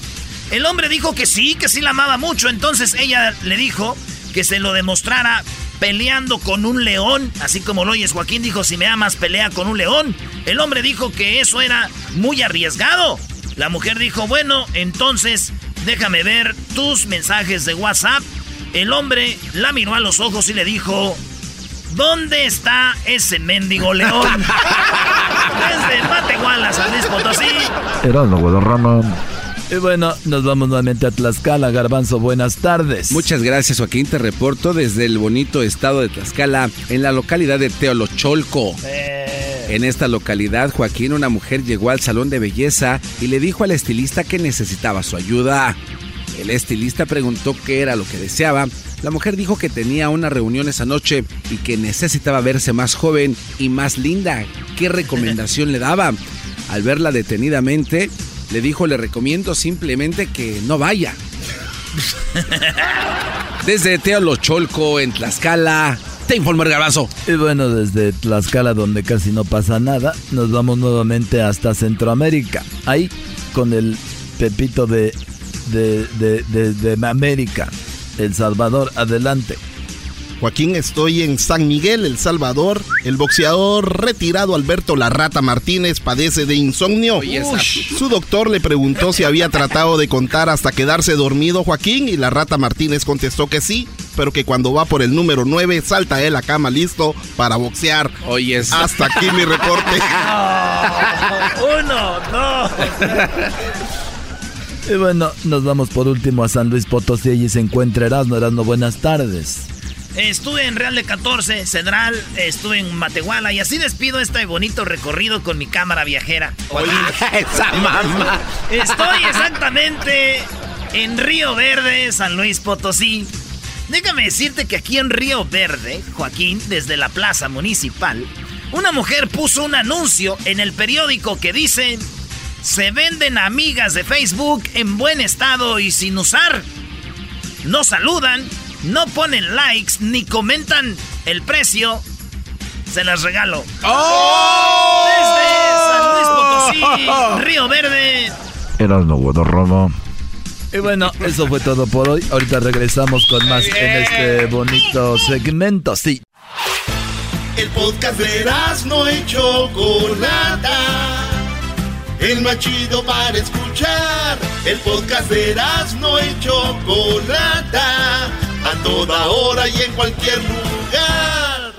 El hombre dijo que sí, que sí la amaba mucho. Entonces ella le dijo que se lo demostrara peleando con un león. Así como lo oyes, Joaquín dijo, si me amas, pelea con un león. El hombre dijo que eso era muy arriesgado. La mujer dijo, bueno, entonces déjame ver tus mensajes de WhatsApp. El hombre la miró a los ojos y le dijo, ¿dónde está ese mendigo león? Desde Matehuala, San Luis Potosí. Era Ramón. Y bueno, nos vamos nuevamente a Tlaxcala. Garbanzo, buenas tardes. Muchas gracias, Joaquín. Te reporto desde el bonito estado de Tlaxcala, en la localidad de Teolocholco. Eh. En esta localidad, Joaquín, una mujer llegó al salón de belleza y le dijo al estilista que necesitaba su ayuda. El estilista preguntó qué era lo que deseaba. La mujer dijo que tenía una reunión esa noche y que necesitaba verse más joven y más linda. ¿Qué recomendación le daba? Al verla detenidamente, le dijo, le recomiendo simplemente que no vaya. Desde Teolocholco, en Tlaxcala, te informo el. Y bueno, desde Tlaxcala, donde casi no pasa nada, nos vamos nuevamente hasta Centroamérica. Ahí, con el Pepito de, de, de, de América, El Salvador. Adelante. Joaquín, estoy en San Miguel, El Salvador. El boxeador retirado Alberto La Rata Martínez padece de insomnio. Su doctor le preguntó si había tratado de contar hasta quedarse dormido Joaquín y La Rata Martínez contestó que sí, pero que cuando va por el número 9 salta él a cama listo para boxear. Oye, hasta aquí mi reporte. Uno, dos. Y bueno, nos vamos por último a San Luis Potosí y se encuentra Erasmo. Erasmo, buenas tardes. Estuve en Real de 14, Cedral, estuve en Matehuala y así despido este bonito recorrido con mi cámara viajera. esa mamá. Estoy exactamente en Río Verde, San Luis Potosí. Déjame decirte que aquí en Río Verde, Joaquín, desde la plaza municipal, una mujer puso un anuncio en el periódico que dice, se venden amigas de Facebook en buen estado y sin usar. No saludan, no ponen likes ni comentan el precio, se las regalo. ¡Oh! Desde San Luis Potosí, Río Verde. Erasmo Guadarrama. Y bueno, eso fue todo por hoy. Ahorita regresamos con más en este bonito segmento. Sí. El podcast de no y Chocolata. El más chido para escuchar. El podcast de no y Chocolata a toda hora y en cualquier lugar.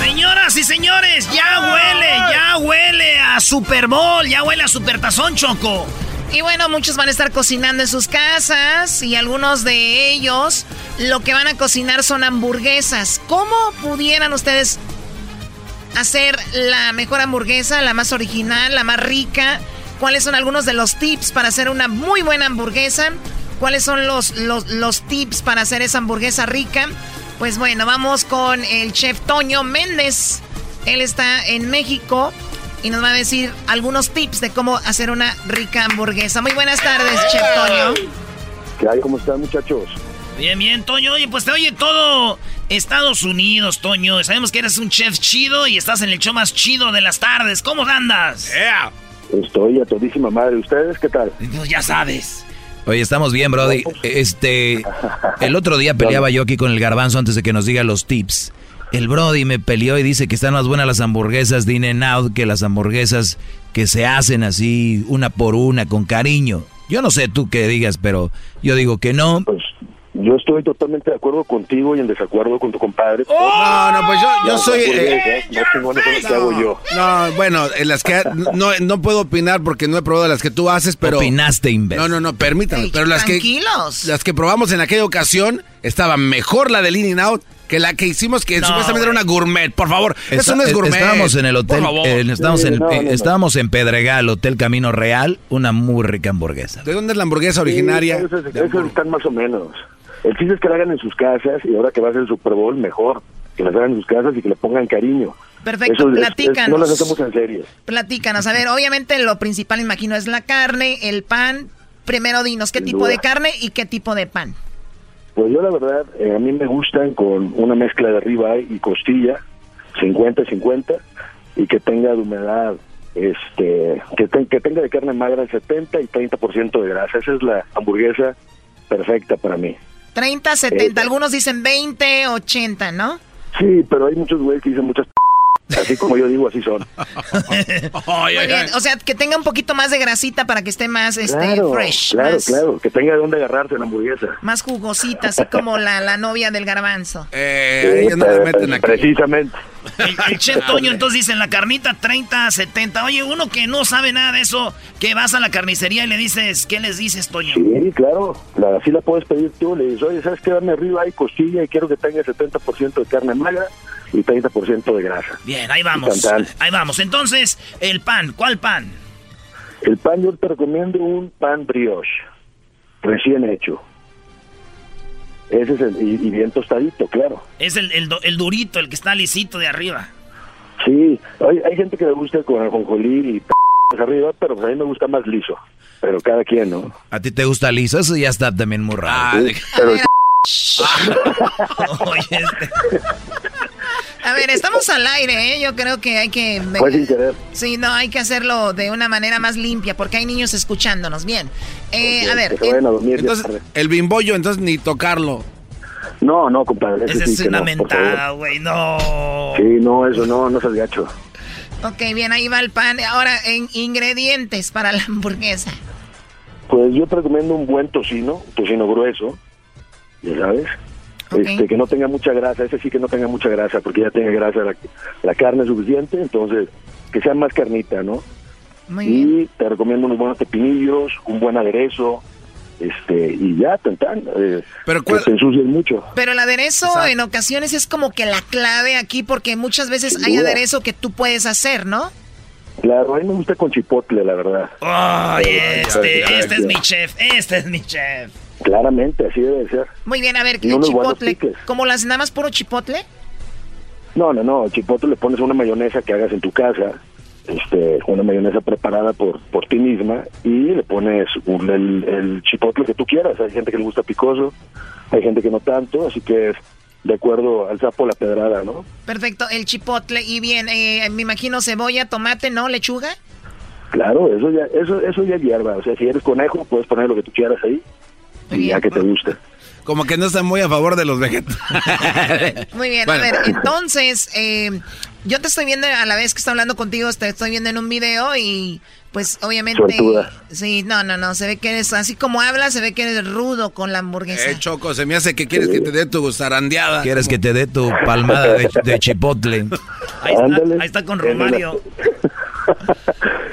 Señoras y señores, ya huele, ya huele a Super Bowl, ya huele a Super Tazón Choco. Y bueno, muchos van a estar cocinando en sus casas y algunos de ellos lo que van a cocinar son hamburguesas. ¿Cómo pudieran ustedes hacer la mejor hamburguesa, la más original, la más rica? cuáles son algunos de los tips para hacer una muy buena hamburguesa, cuáles son los, los, tips para hacer esa hamburguesa rica. Pues bueno, vamos con el chef Toño Méndez. Él está en México y nos va a decir algunos tips de cómo hacer una rica hamburguesa. Muy buenas tardes, chef Toño. ¿Qué hay? ¿Cómo están, muchachos? Bien, bien, Toño. Oye, pues te oye todo Estados Unidos, Toño. Sabemos que eres un chef chido y estás en el show más chido de las tardes. ¿Cómo andas? Yeah. Estoy a todísima madre. ¿Ustedes qué tal? Pues ya sabes. Oye, estamos bien, Brody. Este, el otro día peleaba yo aquí con el garbanzo antes de que nos diga los tips. El Brody me peleó y dice que están más buenas las hamburguesas de In Out que las hamburguesas que se hacen así una por una con cariño. Yo no sé tú qué digas, pero yo digo que no. Pues yo estoy totalmente de acuerdo contigo y en desacuerdo con tu compadre. No, no, pues yo, yo soy... Eh, no, que hago yo. No, bueno, en las que... No, no puedo opinar porque no he probado las que tú haces, pero... Opinaste, imbécil. No, no, no, permítame. pero las tranquilos. que... Las que probamos en aquella ocasión, estaba mejor la de In Out que la que hicimos que supuestamente era una gourmet, por favor. eso no es gourmet. Estábamos en el hotel, eh, estábamos, en, estábamos en Pedregal, Hotel Camino Real, una muy rica hamburguesa. ¿De dónde es la hamburguesa originaria? esos, están más o menos. El chiste es que la hagan en sus casas y ahora que va a ser el Super Bowl, mejor. Que las hagan en sus casas y que le pongan cariño. Perfecto, platícanos. no las hacemos en serio. Platícanos. A ver, obviamente lo principal, imagino, es la carne, el pan. Primero dinos, ¿qué tipo de carne y qué tipo de pan? Pues yo la verdad, eh, a mí me gustan con una mezcla de ribeye y costilla, 50-50, y que tenga de humedad, este, que, que tenga de carne magra el 70 y 30% de grasa. Esa es la hamburguesa perfecta para mí. 30, 70, algunos dicen 20, 80, ¿no? Sí, pero hay muchos güeyes que dicen muchas Así como yo digo, así son. O sea, que tenga un poquito más de grasita para que esté más este, fresh. Claro, claro, que tenga de dónde agarrarse la hamburguesa. Más jugosita, así como la, la novia del garbanzo. Eh, Precisamente. El, chef Toño entonces dice, en la carnita 30, 70. Oye, uno que no sabe nada de eso, que vas a la carnicería y le dices, ¿qué les dices, Toño? Sí, claro, la, así la puedes pedir tú. Le dices, oye, ¿sabes qué? Dame arriba hay costilla y quiero que tenga 70% de carne magra y 30% de grasa. Bien, ahí vamos. Ahí vamos. Entonces, el pan, ¿cuál pan? El pan yo te recomiendo un pan brioche, recién hecho. Ese es el, y, bien tostadito, claro. Es el, el, durito, el que está lisito de arriba. Sí, hay, hay gente que le gusta con ajonjolí y p arriba, pero pues a mí me gusta más liso. Pero cada quien, ¿no? ¿A ti te gusta liso? Eso ya está también muy raro. pero Oye, este. A ver, estamos al aire, ¿eh? Yo creo que hay que... Fue sin querer. Sí, no, hay que hacerlo de una manera más limpia porque hay niños escuchándonos. Bien. Eh, a ver... Que se vayan a dormir. Entonces, el bimbollo, entonces ni tocarlo. No, no, compadre. Esa es una no, mentada, güey, no. Sí, no, eso no, no seas gacho. Ok, bien, ahí va el pan. Ahora, en ingredientes para la hamburguesa. Pues yo te recomiendo un buen tocino, tocino grueso, ya sabes. Este, que no tenga mucha grasa, ese sí que no tenga mucha grasa, porque ya tiene grasa la, la carne suficiente, entonces que sea más carnita, ¿no? Muy y te recomiendo unos buenos pepinillos, un buen aderezo, este, y ya, tan, tan, eh, Pero que te ensucies mucho. Pero el aderezo en ocasiones es como que la clave aquí porque muchas veces hay aderezo que tú puedes hacer, ¿no? Claro, a mí me gusta con chipotle, la verdad. Ay, este, este es mi chef, este es mi chef. Claramente, así debe ser. Muy bien, a ver, ¿qué chipotle? ¿Como las nada más puro chipotle? No, no, no, chipotle le pones una mayonesa que hagas en tu casa, este, una mayonesa preparada por, por ti misma y le pones un- el, el chipotle que tú quieras. Hay gente que le gusta picoso, hay gente que no tanto, así que es de acuerdo al sapo la pedrada, ¿no? Perfecto, el chipotle. Y bien, eh, me imagino cebolla, tomate, ¿no? ¿Lechuga? Claro, eso ya, eso, eso ya es hierba. O sea, si eres conejo, puedes poner lo que tú quieras ahí y ya que te guste. Como que no está muy a favor de los vegetales. Muy bien, Bueno. a ver, entonces, eh, yo te estoy viendo a la vez que estoy hablando contigo, te estoy viendo en un video y pues obviamente... Suertuda. Sí, no, no, no, se ve que eres, así como hablas, se ve que eres rudo con la hamburguesa. Eh, Choco, se me hace que quieres que te dé tu zarandeada. Quieres que te dé tu palmada de, de chipotle. Ahí está, ahí está con Romario.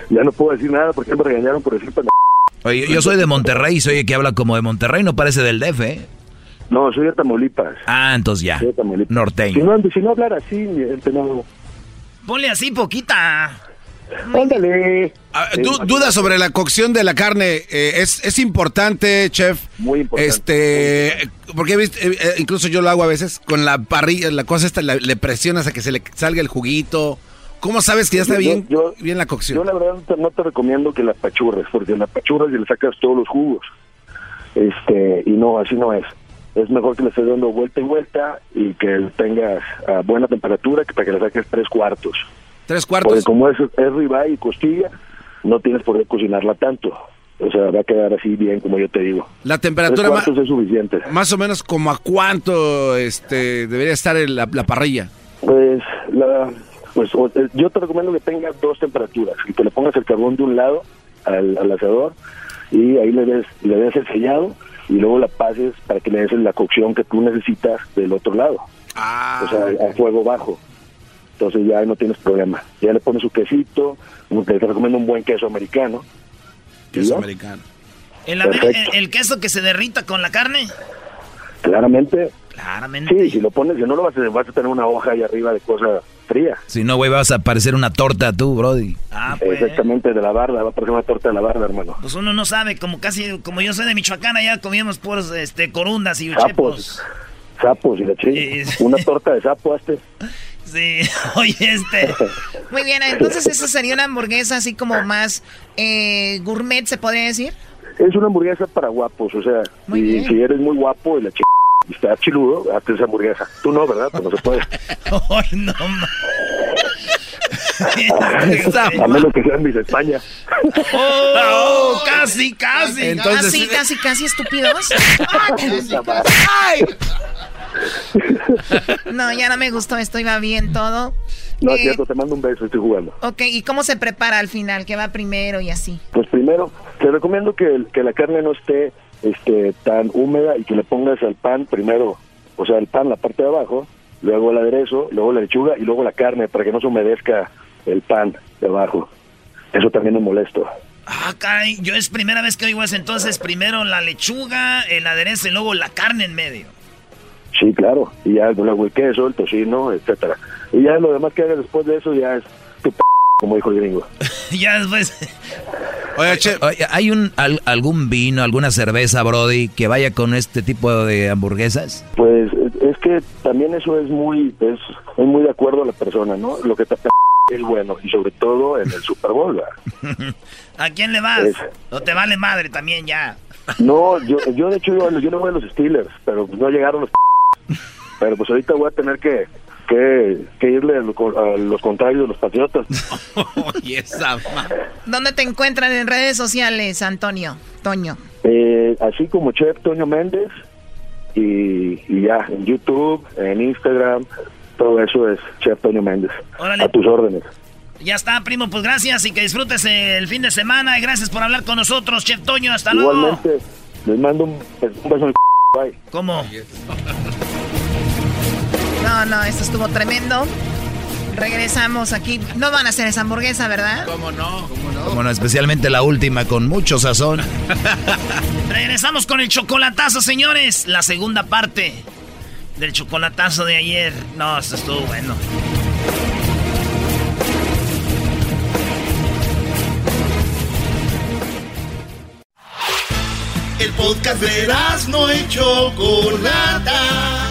Ya no puedo decir nada porque me regañaron por decir Oye, yo soy de Monterrey soy el que habla como de Monterrey, no parece del DF, ¿eh? No, soy de Tamaulipas. Ah, entonces ya. Soy de Tamaulipas. Si Norteño. no, si no hablar así, no... Ponle así poquita. Ándale. Ah, du- duda sobre la cocción de la carne. eh, es, es importante, chef. Muy importante. Este, porque eh, eh, incluso yo lo hago a veces, con la parrilla, la cosa esta, la- le presionas a que se le salga el juguito. ¿Cómo sabes que ya está Yo- bien, yo- bien la cocción? Yo la verdad no te, no te recomiendo que la pachurres, porque la pachurras y le sacas todos los jugos. Este, y no, así no es. Es mejor que le estés dando vuelta y vuelta y que tengas a buena temperatura que para que le saques tres cuartos. Tres Porque cuartos. como es, es ribeye y costilla, no tienes por qué cocinarla tanto. O sea, va a quedar así bien, como yo te digo. La temperatura cuartos es suficiente. más o menos como a cuánto este debería estar en la, la parrilla. Pues, la, pues o- eh, yo te recomiendo que tengas dos temperaturas, que te le pongas el carbón de un lado al, al asador y ahí le des, le des el sellado y luego la pases para que le des la cocción que tú necesitas del otro lado. Ah. O sea, a fuego bajo. Entonces ya no tienes problema. Ya le pones su quesito, te, recomiendo un buen queso americano. ¿Y Queso americano. El- el queso que se derrita con la carne. Claramente. Claramente. Sí, si lo pones, si no lo vas a, vas a tener una hoja ahí arriba de cosa fría. Si no, güey, vas a parecer una torta tú, Brody. Ah, pues. Exactamente, de la barda, va a parecer una torta de la barda, hermano. Pues uno no sabe, como casi, como yo soy de Michoacán, allá comíamos puros este, corundas y Sapos. uchepos. Sapos y la chile. Una torta de sapo, este. Sí, oye, este. Muy bien, entonces esa sería una hamburguesa así como más eh, gourmet, ¿se podría decir? Es una hamburguesa para guapos, o sea, y si eres muy guapo y la ch... está chiludo, hazte esa hamburguesa. Tú no, ¿verdad? Pues no se puede. Ay, no, A menos que sean mis España. Oh, casi, casi. Entonces- casi, casi, casi estúpidos. No, ya no me gustó esto, iba bien todo. No, es Eh, cierto, te mando un beso, estoy jugando. Ok, ¿y cómo se prepara al final? ¿Qué va primero y así? Pues primero, te recomiendo que, que la carne no esté este, tan húmeda y que le pongas al pan primero, o sea, el pan, la parte de abajo, luego el aderezo, luego la lechuga y luego la carne para que no se humedezca el pan de abajo. Eso también es molesto. Ah, caray, yo es primera vez que oigo eso. Entonces, primero la lechuga, el aderezo y luego la carne en medio. Sí, claro. Y ya luego el queso, el tocino, etcétera. Y ya lo demás que hagas después de eso ya es tu p como dijo el gringo. ya después. Oye, che, Oye, ¿hay un, al- algún vino, alguna cerveza, Brody, que vaya con este tipo de hamburguesas? Pues es- que también eso es muy es, es muy de acuerdo a la persona, ¿no? Lo que te es bueno y sobre todo en el Super Bowl. ¿A quién le vas? Es- O te vale madre también ya. No, yo, yo de hecho yo, yo no voy a los Steelers, pero pues no llegaron los Pero pues ahorita voy a tener que, que, irle a, los contrarios de los patriotas. ¿Dónde te encuentran en redes sociales, Antonio? Toño. Eh, así como Chef Toño Méndez y, ya, en YouTube, en Instagram, todo eso es Chef Toño Méndez. A tus órdenes. Ya está, primo, pues gracias y que disfrutes el fin de semana y gracias por hablar con nosotros, Chef Toño, hasta luego. Igualmente, les mando un, beso en Bye. ¿Cómo? No, no, esto estuvo tremendo. Regresamos aquí. No van a hacer esa hamburguesa, ¿verdad? ¿Cómo no? ¿Cómo no? ¿Cómo no? Especialmente la última con mucho sazón. Regresamos con el chocolatazo, señores. La segunda parte del chocolatazo de ayer. No, esto estuvo bueno. El podcast de no y Chocolata.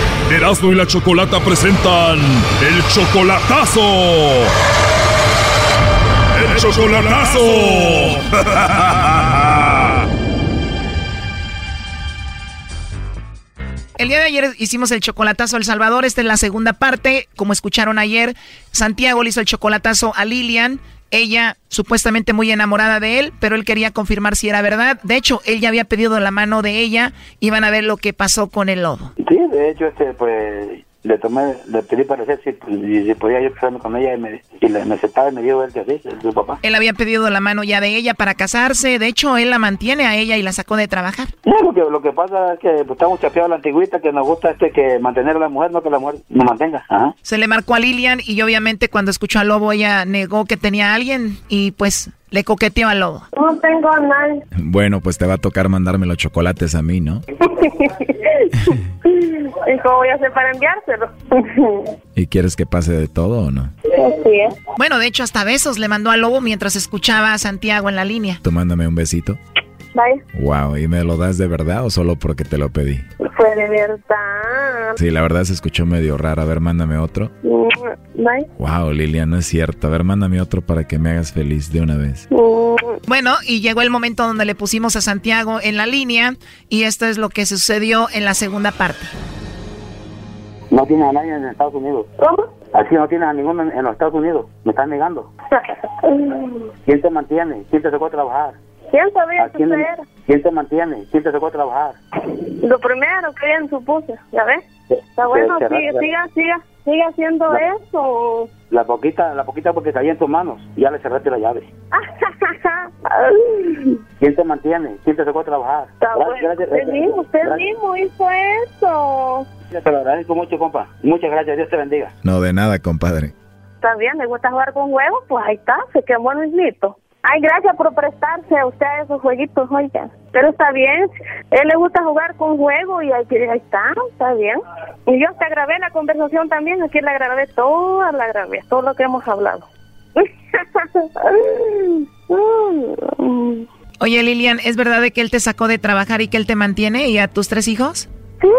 Erasmo y la Chocolata presentan el chocolatazo. El chocolatazo. El día de ayer hicimos el chocolatazo a El Salvador. Esta es la segunda parte. Como escucharon ayer, Santiago le hizo el chocolatazo a Lilian ella supuestamente muy enamorada de él, pero él quería confirmar si era verdad. De hecho, él ya había pedido la mano de ella y van a ver lo que pasó con el lobo. Sí, de hecho, este, pues le tomé, le pedí para si, si podía yo casarme con ella y me, y me aceptaba y me dio él que sí, su papá. Él había pedido la mano ya de ella para casarse, de hecho él la mantiene a ella y la sacó de trabajar. No, lo que, lo que pasa es que pues, estamos chapeados a la antigüita que nos gusta este que mantener a la mujer, no que la mujer nos mantenga. Se le marcó a Lilian y obviamente cuando escuchó al lobo ella negó que tenía a alguien y pues le coqueteó al lobo. No tengo a nadie. Bueno, pues te va a tocar mandarme los chocolates a mí, ¿no? ¿Y cómo voy a hacer para enviárselo? ¿Y quieres que pase de todo o no? Sí. Bueno, de hecho, hasta besos le mandó al lobo mientras escuchaba a Santiago en la línea. Tú mándame un besito. Bye. Wow, ¿y me lo das de verdad o solo porque te lo pedí? Fue de verdad. Sí, la verdad se escuchó medio raro. A ver, mándame otro. Mm, bye. Wow, Lilian, no es cierto. A ver, mándame otro para que me hagas feliz de una vez. Mm. Bueno, y llegó el momento donde le pusimos a Santiago en la línea y esto es lo que sucedió en la segunda parte. No tiene a nadie en Estados Unidos. ¿Cómo? Aquí no tiene a ninguno en los Estados Unidos. Me están negando. ¿Quién te mantiene? ¿Quién te sacó a trabajar? ¿Quién sabía que quién, ¿Quién te mantiene? ¿Quién te sacó a trabajar? Lo primero que bien supuse, ¿ya ves? Está bueno, siga, siga, siga, siga haciendo eso. La poquita, la poquita porque caía en tus manos, ya le cerraste la llave. ¿Quién te mantiene? ¿Quién te sacó a trabajar? Está bueno, usted mismo, usted mismo hizo eso. Te lo agradezco mucho, compa. Muchas gracias, Dios te bendiga. No, de nada, compadre. Está bien, le gusta jugar con huevos, pues ahí está, se quedó bonito. Ay, gracias por prestarse a usted a esos jueguitos, oiga. Pero está bien, él le gusta jugar con juego y ahí, está, está bien. Y yo te grabé la conversación también, aquí la grabé toda, la grabé, todo lo que hemos hablado. Oye, Lilian, ¿es verdad de que él te sacó de trabajar y que él te mantiene y a tus tres hijos? Sí,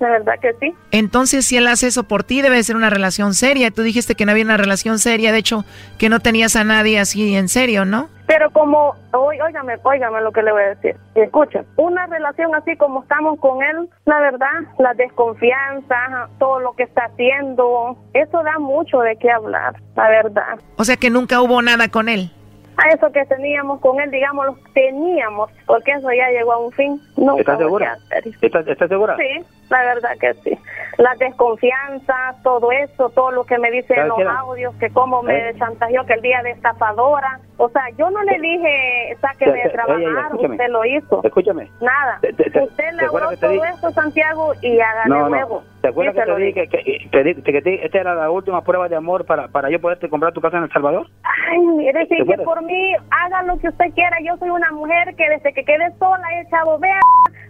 la verdad que sí. Entonces, si él hace eso por ti, debe ser una relación seria. Tú dijiste que no había una relación seria, de hecho, que no tenías a nadie así en serio, ¿no? Pero como, óigame, óigame lo que le voy a decir. Escucha, una relación así como estamos con él, la verdad, la desconfianza, todo lo que está haciendo, eso da mucho de qué hablar, la verdad. O sea que nunca hubo nada con él a eso que teníamos con él, digamos, lo teníamos, porque eso ya llegó a un fin. No ¿Estás segura? ¿Estás, segura? Sí, la verdad que sí. La desconfianza, todo eso, todo lo que me dice en los audios, que cómo me ¿Eh? chantajeó que el día de estafadora. O sea, yo no le dije, sáqueme de trabajar, usted lo hizo. Escúchame. Nada. usted le habló todo esto, Santiago, y hágale no, nuevo. ¿Te acuerdas que te dije que, que, que, esta era la última prueba de amor para, para yo poderte comprar tu casa en El Salvador? Ay, mire, sí, que por mí haga lo que usted quiera. Yo soy una mujer que desde que quede sola he echado vea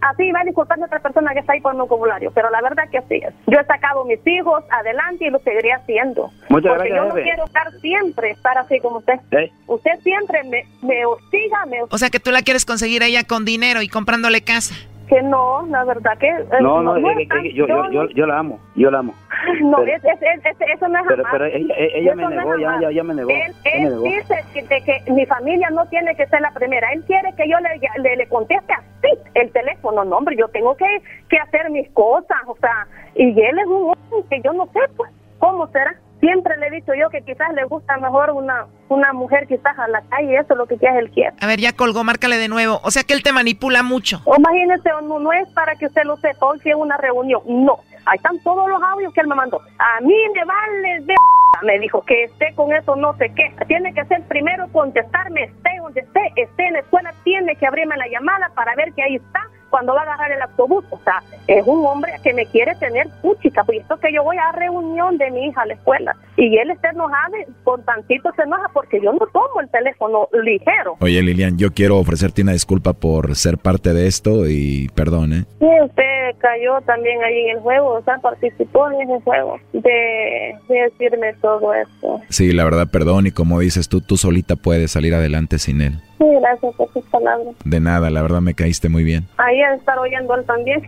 así va a disculpar a otra persona que está ahí por mi vocabulario, pero la verdad que así es. Yo he sacado mis hijos adelante y lo seguiré haciendo. Muchas porque gracias, yo no jefe. quiero estar siempre, estar así como usted. ¿Eh? Usted siempre me, me hostiga, me O sea que tú la quieres conseguir a ella con dinero y comprándole casa. Que no, la verdad que... eh, No, no, es es yo, yo, yo, yo la amo, yo la amo. No, Pero- es, es- es- es- eso no es pero- jamás. pero ella- ella me negó, ya- ya- ya me negó, Él, me negó. dice que, de que mi familia no tiene que ser la primera. Él quiere que yo le, le, le conteste así el teléfono. No, hombre, yo tengo que, que hacer mis cosas. O sea, y él es un hombre que yo no sé, pues, ¿cómo será? Siempre le he dicho yo que quizás le gusta mejor una, una mujer quizás a la calle. Eso es lo que quizás él quiere. A ver, ya colgó, márcale de nuevo. O sea que él te manipula mucho. O imagínese, no, no es para que usted lo sepa hoy si es una reunión. No, ahí están todos los audios que él me mandó. A mí me vale de me dijo que esté con eso no sé qué. Tiene que ser primero contestarme, esté donde esté, esté en la escuela, tiene que abrirme la llamada para ver que ahí está cuando va a agarrar el autobús. O sea, es un hombre que me quiere tener puchica. Pues esto que yo voy a reunión de mi hija a la escuela y él está enojado, con tantito se enoja porque yo no tomo el teléfono ligero. Oye, Lilian, yo quiero ofrecerte una disculpa por ser parte de esto y perdón, ¿eh? Sí, usted cayó también ahí en el juego, o sea, participó en ese juego de, de decirme todo esto. Sí, la verdad, perdón. Y como dices tú, tú solita puedes salir adelante sin él. Gracias por sus palabras. De nada, la verdad me caíste muy bien. Ahí a estar oyendo él también.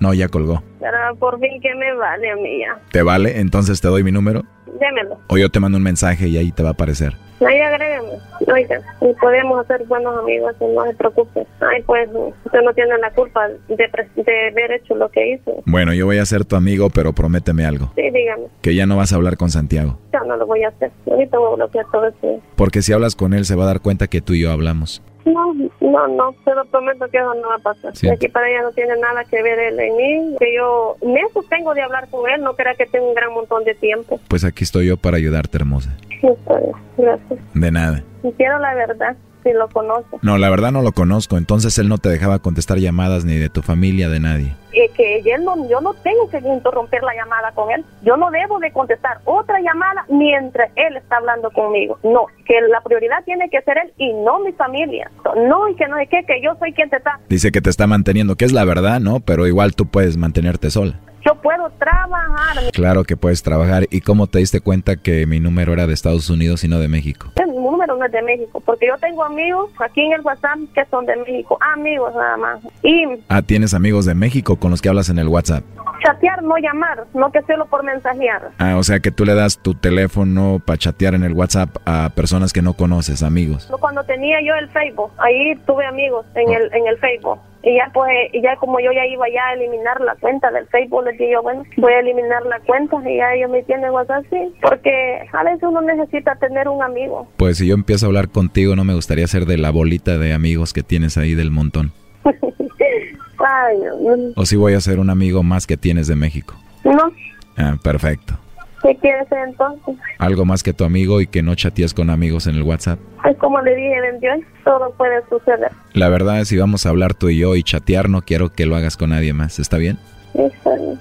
No, ya colgó. Pero por fin que me vale a mí ya. ¿Te vale? Entonces te doy mi número. Démelo. O yo te mando un mensaje y ahí te va a aparecer. Ahí agrégame. Oiga, y podemos hacer buenos amigos, no se preocupe. Ay, pues, usted no tiene la culpa de, de haber hecho lo que hizo. Bueno, yo voy a ser tu amigo, pero prométeme algo. Sí, dígame. Que ya no vas a hablar con Santiago. Ya no lo voy a hacer. Ahorita voy a bloquear todo eso. Porque si hablas con él se va a dar cuenta que tú y yo hablamos. No, no, no, te lo prometo que eso no va a pasar. Sí. De aquí para allá no tiene nada que ver él en mí, que yo me sostengo de hablar con él, no crea que tengo un gran montón de tiempo. Pues aquí estoy yo para ayudarte, hermosa. Sí, está bien, gracias. De nada. Y quiero la verdad, si lo conoce. No, la verdad no lo conozco, entonces él no te dejaba contestar llamadas ni de tu familia, de nadie. Y que él no, yo no tengo que interrumpir la llamada con él. Yo no debo de contestar otra llamada mientras él está hablando conmigo. No, que la prioridad tiene que ser él y no mi familia. No, y que no sé qué, que yo soy quien te está. Dice que te está manteniendo, que es la verdad, ¿no? Pero igual tú puedes mantenerte sola. Yo puedo trabajar. Claro que puedes trabajar. ¿Y cómo te diste cuenta que mi número era de Estados Unidos y no de México? Mi número no es de México, porque yo tengo amigos aquí en el WhatsApp que son de México, amigos nada más. Y Ah, tienes amigos de México con los que hablas en el WhatsApp. Chatear, no llamar, no que solo por mensajear. Ah, o sea que tú le das tu teléfono para chatear en el WhatsApp a personas que no conoces, amigos. Cuando tenía yo el Facebook, ahí tuve amigos en el en el Facebook. Y ya pues, y ya como yo ya iba ya a eliminar la cuenta del Facebook, les dije yo, bueno, voy a eliminar la cuenta y ya ellos me tienen WhatsApp, sí. Porque a veces uno necesita tener un amigo. Pues si yo empiezo a hablar contigo, no me gustaría ser de la bolita de amigos que tienes ahí del montón. Ay, O si voy a ser un amigo más que tienes de México. no. Ah, perfecto. ¿Qué quieres ser entonces? Algo más que tu amigo y que no chatees con amigos en el WhatsApp. Pues como le dije, Bendición, todo puede suceder. La verdad es si vamos a hablar tú y yo y chatear, no quiero que lo hagas con nadie más. ¿Está bien? Está bien.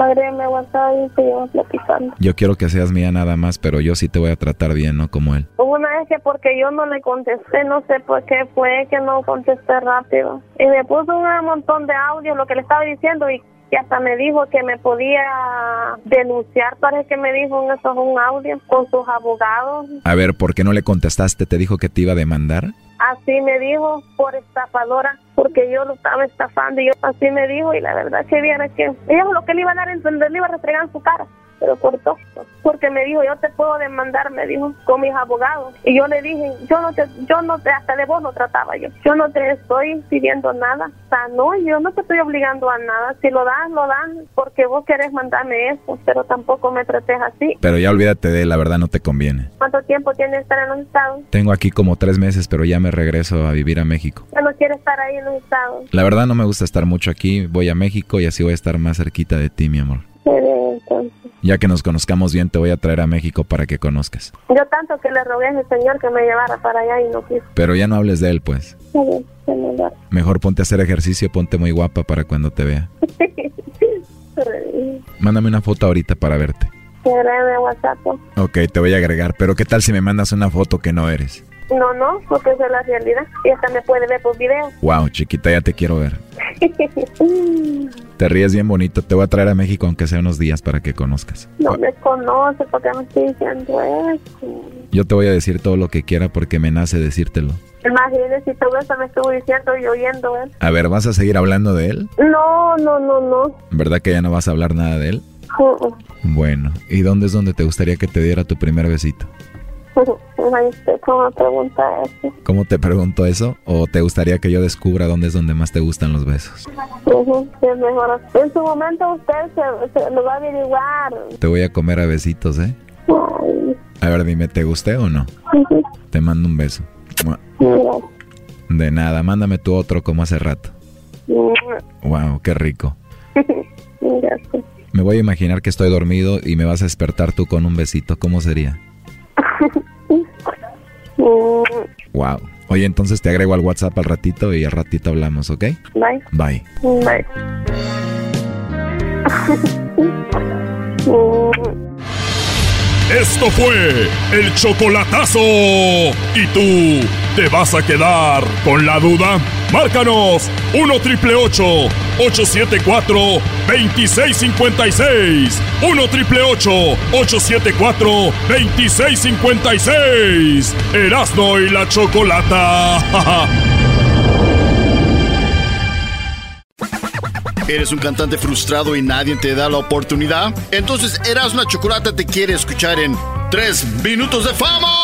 Agrégame a WhatsApp y seguimos platicando. Yo quiero que seas mía nada más, pero yo sí te voy a tratar bien, no como él. Una vez que porque yo no le contesté, no sé por qué fue que no contesté rápido. Y me puso un montón de audio lo que le estaba diciendo y, y hasta me dijo que me podía denunciar, parece que me dijo en eso un audio con sus abogados. A ver, ¿por qué no le contestaste? ¿Te dijo que te iba a demandar? Así me dijo por estafadora, porque yo lo estaba estafando y yo así me dijo y la verdad que viera que ella lo que le iba a dar le iba a restregar su cara, pero cortó, porque me dijo yo te puedo demandar, me dijo con mis abogados y yo le dije yo no te, yo no te, hasta de vos no trataba yo, yo no te estoy pidiendo nada, o sea no, yo no te estoy obligando a nada, si lo das lo dan porque vos querés mandarme eso, pero tampoco me trates así. Pero ya olvídate de él, la verdad no te conviene. ¿Cuánto tiempo tiene que estar en los estados? Tengo aquí como tres meses, pero ya me regreso a vivir a México. Ya no quiere estar ahí en los estados. La verdad no me gusta estar mucho aquí, voy a México y así voy a estar más cerquita de ti, mi amor. Bien, entonces. Ya que nos conozcamos bien, te voy a traer a México para que conozcas. Yo tanto que le rogué a ese señor que me llevara para allá y no quiso. Pero ya no hables de él, pues. Me da. Mejor ponte a hacer ejercicio, ponte muy guapa para cuando te vea. Mándame una foto ahorita para verte. A WhatsApp. Ok, te voy a agregar, pero ¿qué tal si me mandas una foto que no eres? No, no, porque esa es la realidad. Y hasta me puede ver por video. Wow, chiquita, ya te quiero ver. Te ríes bien bonito. Te voy a traer a México aunque sea unos días para que conozcas. No me conoce porque me estoy diciendo eso. Yo te voy a decir todo lo que quiera porque me nace decírtelo. Imagínese si todo eso me estuvo diciendo y oyendo él. A ver, ¿vas a seguir hablando de él? No, no, no, no. ¿Verdad que ya no vas a hablar nada de él? Uh, uh. Bueno, ¿y dónde es donde te gustaría que te diera tu primer besito? Usted cómo me pregunta eso. ¿Cómo te pregunto eso? ¿O te gustaría que yo descubra dónde es donde más te gustan los besos? Es mejor. En su momento usted se, se lo va a averiguar. Te voy a comer a besitos, ¿eh? Ay, A ver, dime, ¿te gusté o no? Te mando un beso. De nada, mándame tu otro como hace rato. Wow, qué rico. Me voy a imaginar que estoy dormido y me vas a despertar tú con un besito. ¿Cómo sería? Wow. Oye, entonces te agrego al WhatsApp al ratito y al ratito hablamos, ¿ok? Bye. Bye. Bye. Esto fue el chocolatazo. ¿Y tú te vas a quedar con la duda? Márcanos 1 triple 874 2656. 1 triple 874 2656. Erasno y la chocolata. ¿Eres un cantante frustrado y nadie te da la oportunidad? Entonces Erasmo Chocolata te quiere escuchar en 3 minutos de fama.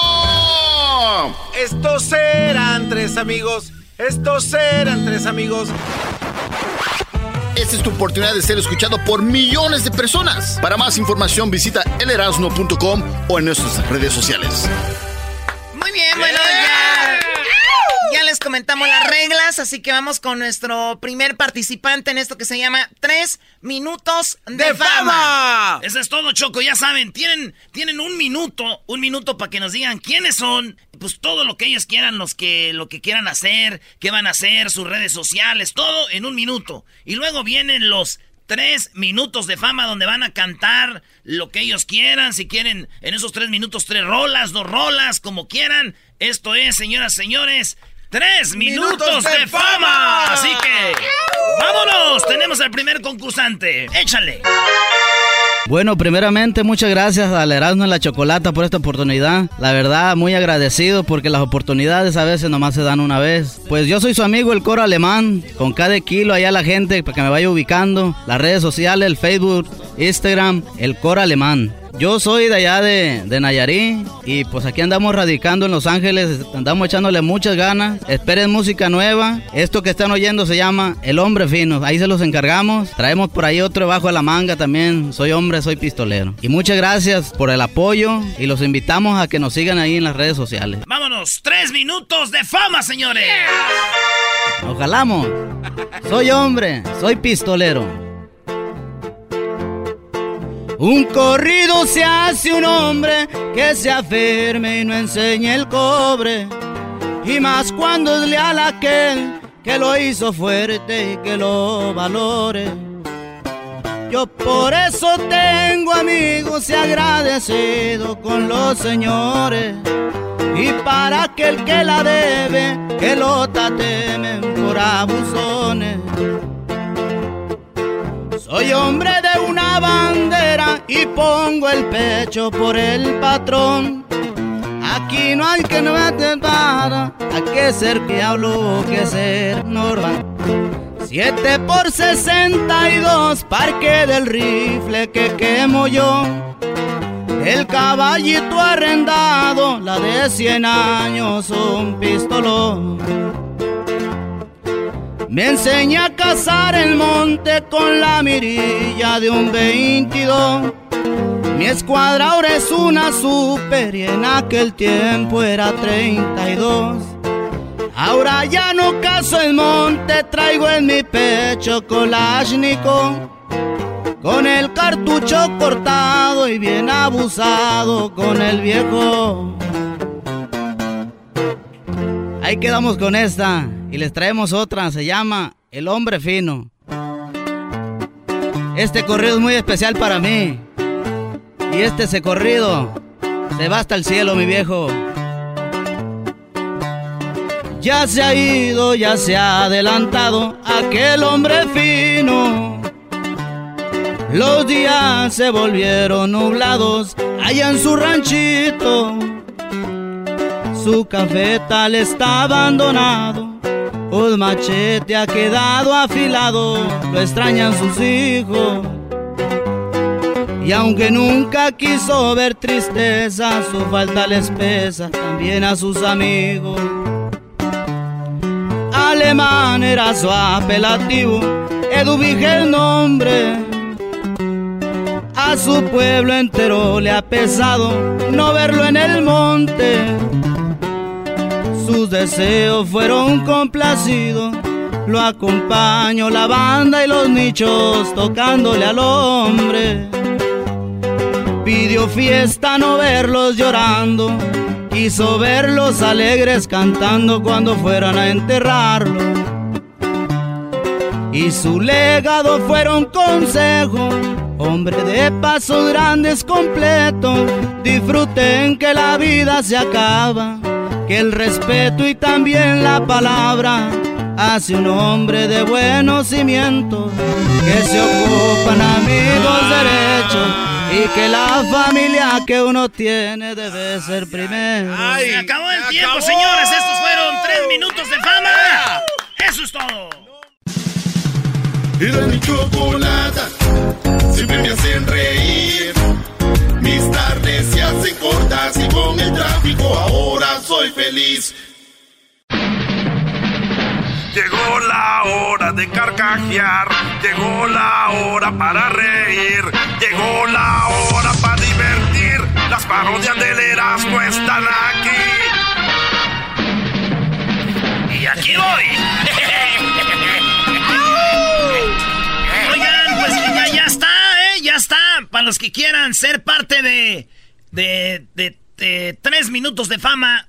Estos eran tres amigos. Estos eran tres amigos. Esta es tu oportunidad de ser escuchado por millones de personas. Para más información visita elerasno.com o en nuestras redes sociales. Muy bien, bueno, ya. Les comentamos las reglas, así que vamos con nuestro primer participante en esto que se llama Tres Minutos de, fama. Eso es todo, Choco. Ya saben, tienen, tienen un minuto, un minuto para que nos digan quiénes son, pues todo lo que ellos quieran, los que, lo que quieran hacer, qué van a hacer, sus redes sociales, todo en un minuto. Y luego vienen los tres minutos de fama donde van a cantar lo que ellos quieran. Si quieren, en esos tres minutos, tres rolas, dos rolas, como quieran. Esto es, señoras, señores. Tres minutos, de, fama. Así que, vámonos. Tenemos al primer concursante. Échale. Bueno, primeramente, muchas gracias al Erasmo y la Chocolata por esta oportunidad. La verdad, muy agradecido porque las oportunidades a veces nomás se dan una vez. Pues yo soy su amigo, el coro alemán. Con cada kilo allá la gente para que me vaya ubicando. Las redes sociales, el Facebook, Instagram, el coro alemán. Yo soy de allá de, de Nayarit y pues aquí andamos radicando en Los Ángeles, andamos echándole muchas ganas. Esperen música nueva. Esto que están oyendo se llama El Hombre Fino. Ahí se los encargamos. Traemos por ahí otro bajo de la manga también. Soy hombre, soy pistolero. Y muchas gracias por el apoyo y los invitamos a que nos sigan ahí en las redes sociales. Vámonos. Tres minutos de fama, señores. Ojalamos. Soy hombre, soy pistolero. Un corrido se hace un hombre que se afirme y no enseñe el cobre. Y más cuando es leal aquel que lo hizo fuerte y que lo valore. Yo por eso tengo amigos y agradecido con los señores. Y para aquel que la debe, que lo tatemen por abusones. Soy hombre de una bandera y pongo el pecho por el patrón. Aquí no hay que no para, hay que ser que hablo, que ser normal. 7 por 62, parque del rifle que quemo yo. El caballito arrendado, la de 100 años, un pistolón. Me enseña a cazar el monte con la mirilla de un 22. Mi escuadra ahora es una super y en aquel tiempo era 32. Ahora ya no cazo el monte, traigo en mi pecho Kalashnikov. Con el cartucho cortado y bien abusado con el viejo. Ahí quedamos con esta y les traemos otra, se llama El hombre fino. Este corrido es muy especial para mí. Y este ese corrido se va hasta el cielo, mi viejo. Ya se ha ido, ya se ha adelantado aquel hombre fino. Los días se volvieron nublados allá en su ranchito. Su cafetal está abandonado, un machete ha quedado afilado, lo extrañan sus hijos. Y aunque nunca quiso ver tristeza, su falta les pesa también a sus amigos. Alemán era su apelativo, Eduvige el nombre. A su pueblo entero le ha pesado no verlo en el monte. Sus deseos fueron complacidos. Lo acompañó la banda y los nichos tocándole al hombre. Pidió fiesta no verlos llorando. Quiso verlos alegres cantando cuando fueran a enterrarlo. Y su legado fueron consejos, hombre de pasos grandes completo. Disfruten que la vida se acaba, que el respeto y también la palabra hace un hombre de buenos cimientos, que se ocupan amigos derechos y que la familia que uno tiene debe ser primero. Ay, se acabó el tiempo, señores. Estos fueron tres minutos de fama. Eso es todo. Era mi chocolata, siempre me hacen reír. Mis tardes se hacen cortas y con el tráfico ahora soy feliz. Llegó la hora de carcajear, llegó la hora para reír, llegó la hora para divertir. Las parodias del Erasmo están aquí. Y aquí voy. Oigan, pues ya, ya está, ¿eh? Ya está. Para los que quieran ser parte de, de, de, de tres minutos de fama,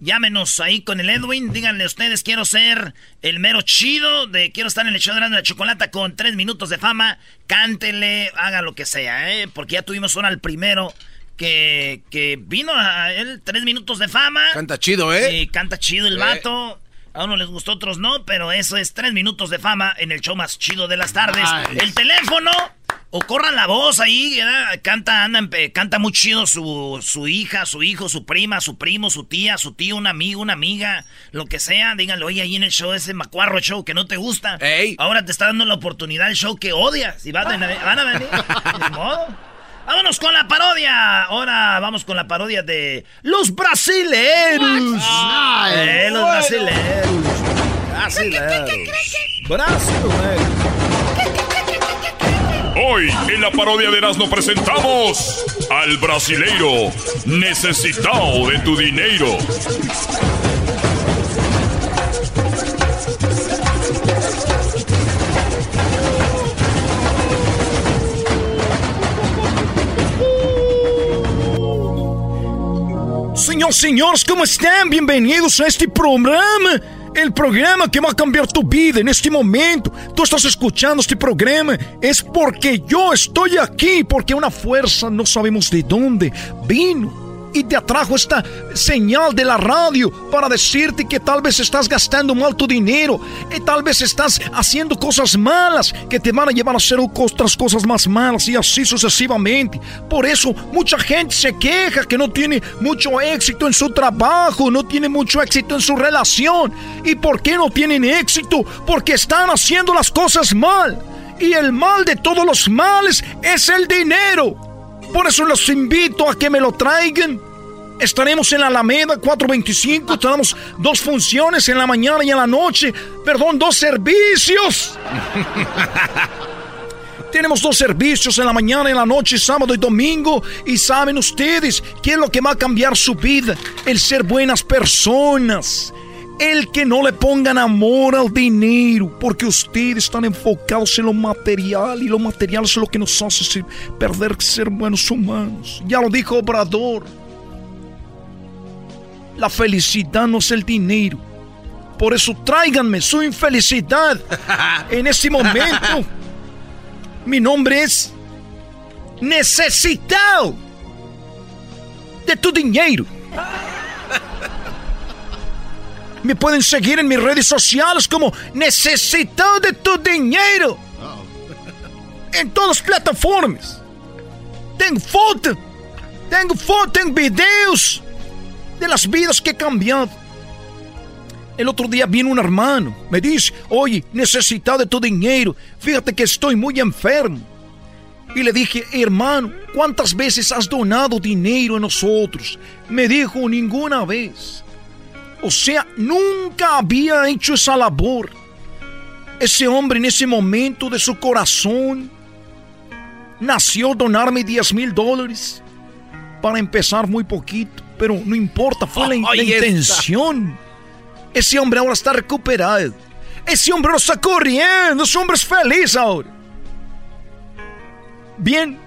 Llámenos ahí con el Edwin. Díganle ustedes, quiero ser el mero chido de quiero estar en el show de la chocolata con tres minutos de fama. Cántele, haga lo que sea, ¿eh? Porque ya tuvimos uno al primero que, que vino a él, tres minutos de fama. Canta chido, ¿eh? Sí, canta chido el vato. A uno les gustó, otros no, pero eso es tres minutos de fama en el show más chido de las tardes. El teléfono, o corran la voz ahí, ¿verdad? canta, anda, canta muy chido su, su hija, su hijo, su prima, su primo, su tía, su tío, un amigo, una amiga, lo que sea. Díganlo, oye, ahí en el show, ese macuarro show que no te gusta. Ahora te está dando la oportunidad el show que odias. Y van a, van a venir. Ni modo. Vámonos con la parodia. Ahora vamos con la parodia de los brasileros. Eh, los brasileros. Brasileros. Brasileros. Hoy en la parodia de Erasmo presentamos al brasileiro necesitado de tu dinero. Señor, señores, ¿cómo están? Bienvenidos a este programa. El programa que va a cambiar tu vida en este momento. Tú estás escuchando este programa. Es porque yo estoy aquí. Porque una fuerza, no sabemos de dónde, vino y te atrajo esta señal de la radio para decirte que tal vez estás gastando mal tu dinero, y tal vez estás haciendo cosas malas que te van a llevar a hacer otras cosas más malas y así sucesivamente. Por eso mucha gente se queja que no tiene mucho éxito en su trabajo, no tiene mucho éxito en su relación. ¿Y por qué no tienen éxito? Porque están haciendo las cosas mal. Y el mal de todos los males es el dinero. Por eso los invito a que me lo traigan. Estaremos en la Alameda 425. Tenemos dos funciones en la mañana y en la noche. Perdón, dos servicios. Tenemos dos servicios en la mañana, en la noche, sábado y domingo. Y saben ustedes qué es lo que va a cambiar su vida. El ser buenas personas. El que no le pongan amor al dinero, porque ustedes están enfocados en lo material y lo material es lo que nos hace perder ser buenos humanos. Ya lo dijo Obrador. La felicidad no es el dinero. Por eso tráiganme su infelicidad en este momento. Mi nombre es Necesitado de tu dinero. Me pueden seguir en mis redes sociales como Necesitado de tu dinero. En todas las plataformas. Tengo foto. Tengo foto, tengo videos de las vidas que he cambiado. El otro día vino un hermano, me dice, oye, necesitado de tu dinero, fíjate que estoy muy enfermo. Y le dije, hermano, ¿cuántas veces has donado dinero a nosotros? Me dijo, ninguna vez. O sea, nunca había hecho esa labor. Ese hombre en ese momento de su corazón nació donarme 10 mil dólares para empezar muy poquito, pero no importa, fue la, la intención. Ese hombre ahora está recuperado. Ese hombre no está corriendo. Ese hombre es feliz ahora. Bien.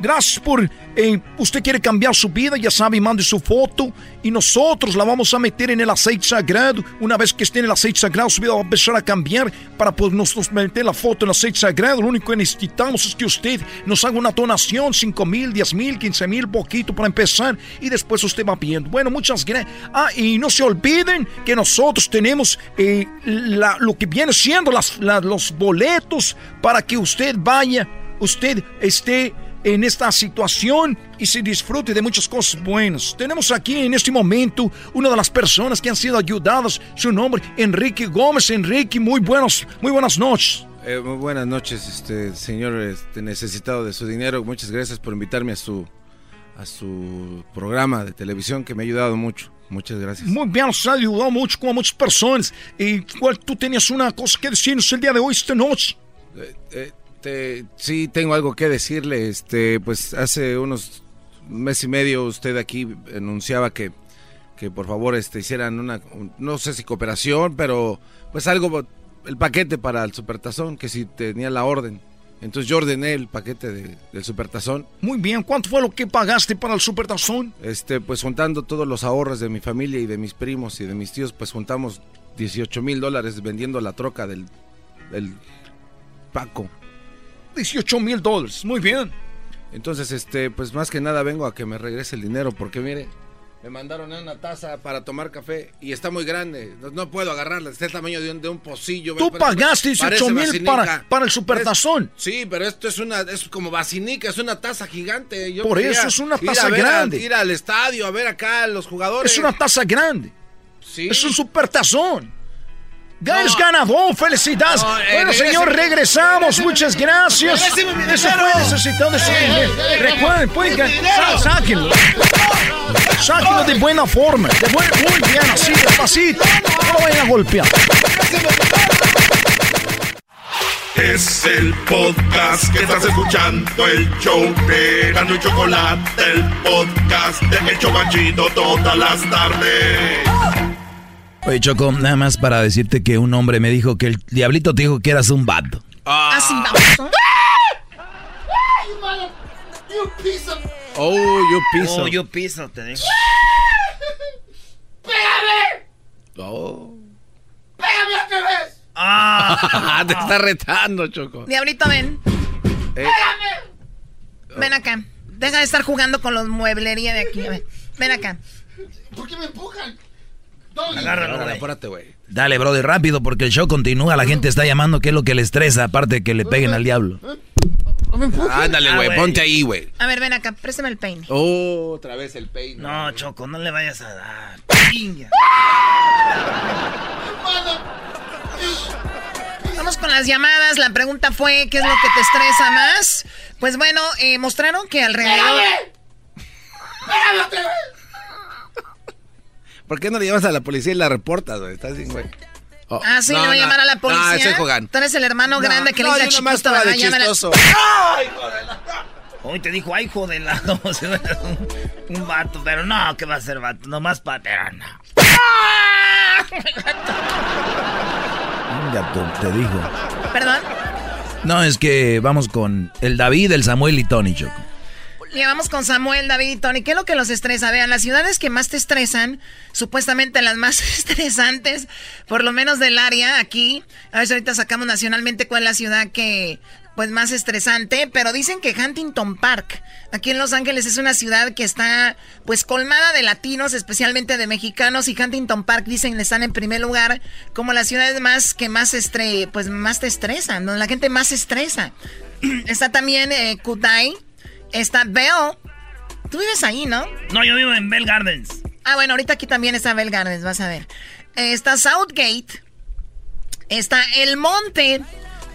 Gracias por eh, usted quiere cambiar su vida, ya sabe, mande su foto y nosotros la vamos a meter en el aceite sagrado. Una vez que esté en el aceite sagrado, su vida va a empezar a cambiar para poder nosotros meter la foto en el aceite sagrado. Lo único que necesitamos es que usted nos haga una donación, 5 mil, 10 mil, 15 mil, poquito para empezar y después usted va viendo. Bueno, muchas gracias. Ah, y no se olviden que nosotros tenemos eh, la, lo que viene siendo las, los boletos para que usted vaya, usted esté en esta situación y se disfrute de muchas cosas buenas. Tenemos aquí en este momento una de las personas que han sido ayudadas, su nombre Enrique Gómez. Enrique, muy buenos, muy buenas noches. Eh, muy buenas noches, este señor este, necesitado de su dinero. Muchas gracias por invitarme a su a su programa de televisión que me ha ayudado mucho. Muchas gracias. Muy bien, nos ha ayudado mucho con muchas personas. Y cuál tú tenías una cosa que decirnos el día de hoy, esta noche. Eh, eh, este, sí, tengo algo que decirle. Este, pues hace unos mes y medio usted aquí anunciaba que, que por favor este, hicieran una, no sé si cooperación, pero pues algo, el paquete para el supertazón, que si tenía la orden. Entonces yo ordené el paquete de, del supertazón. Muy bien, ¿cuánto fue lo que pagaste para el supertazón? Este, pues juntando todos los ahorros de mi familia y de mis primos y de mis tíos, pues juntamos 18 mil dólares vendiendo la troca del, del Paco. 18 mil dólares, muy bien. Entonces, este, pues más que nada vengo a que me regrese el dinero, porque mire, me mandaron una taza para tomar café y está muy grande. No, puedo agarrarla, está el tamaño de un, de un pocillo. Tú pagaste 18 mil para, para, el supertazón. sí, pero esto es una, es como basinica, es una taza gigante. Por eso es una taza grande. ir al estadio a ver acá a los jugadores. Es una taza grande. Sí. Es un supertazón. Ganes ganador, felicidades. Eh, bueno, señor, regresamos. Muchas gracias. Eso fue necesitado su Recuerden, pueden sáquenlo. Sáquenlo de buena forma. De buena, muy bien, así, despacito. No lo vayan a golpear. Es el podcast que estás escuchando, el show de Gano y Chocolate, el podcast de El Chocachito todas las tardes. Oye, Choco, nada más para decirte que un hombre me dijo que el diablito te dijo que eras un vato. Ah, sí, vamos. Oh, yo piso. Oh, yo piso, te digo. ¡Pégame! Oh. ¡Pégame otra vez! Ah, te está retando, Choco. Diablito, ven. Eh. ¡Pégame! Ven acá. Deja de estar jugando con los mueblería de aquí. Ven acá. ¿Por qué me empujan? Agárralo, güey. Dale, brother, rápido, porque el show continúa. La gente está llamando qué es lo que le estresa, aparte de que le peguen al diablo. Ándale, güey, ah, ponte ahí, güey. A ver, ven acá, préstame el peine. Oh, otra vez el peine. No, Choco, no le vayas a dar. Vamos con las llamadas. La pregunta fue, ¿qué es lo que te estresa más? Pues bueno, eh, mostraron que alrededor... ¿Por qué no le llamas a la policía y la reportas, güey? Estás sin güey. Oh, ah, sí, le voy a llamar a la policía. No, estoy jugando. Tú eres el hermano grande que le dice a chiquito, ¿verdad? De chistoso. ¡Ay, hijo de la... Hoy te dijo, ay, hijo de la... un, un vato, pero no, ¿qué va a ser vato? Nomás paterna. Ya te dijo. ¿Perdón? No, es que vamos con el David, el Samuel y Tony, Choco. Llevamos con Samuel, David y Tony. ¿Qué es lo que los estresa? Vean, las ciudades que más te estresan, supuestamente las más estresantes, por lo menos del área aquí. A ver si ahorita sacamos nacionalmente cuál es la ciudad que pues más estresante, pero dicen que Huntington Park, aquí en Los Ángeles, es una ciudad que está pues colmada de latinos, especialmente de mexicanos, y Huntington Park dicen que están en primer lugar como las ciudades más que más estre pues más te estresan, donde la gente más estresa. está también eh, Kudai, está Bell. Tú vives ahí, ¿no? No, yo vivo en Bell Gardens. Ah, bueno, ahorita aquí también está Bell Gardens, vas a ver. Está Southgate, está El Monte,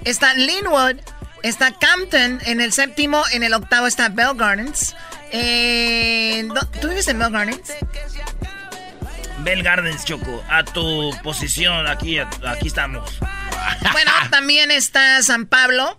está Linwood, Está Campton en el séptimo, en el octavo está Bell Gardens. Eh, ¿Tú vives en Bell Gardens? Bell Gardens, Choco, a tu posición, aquí, aquí estamos. Bueno, también está San Pablo.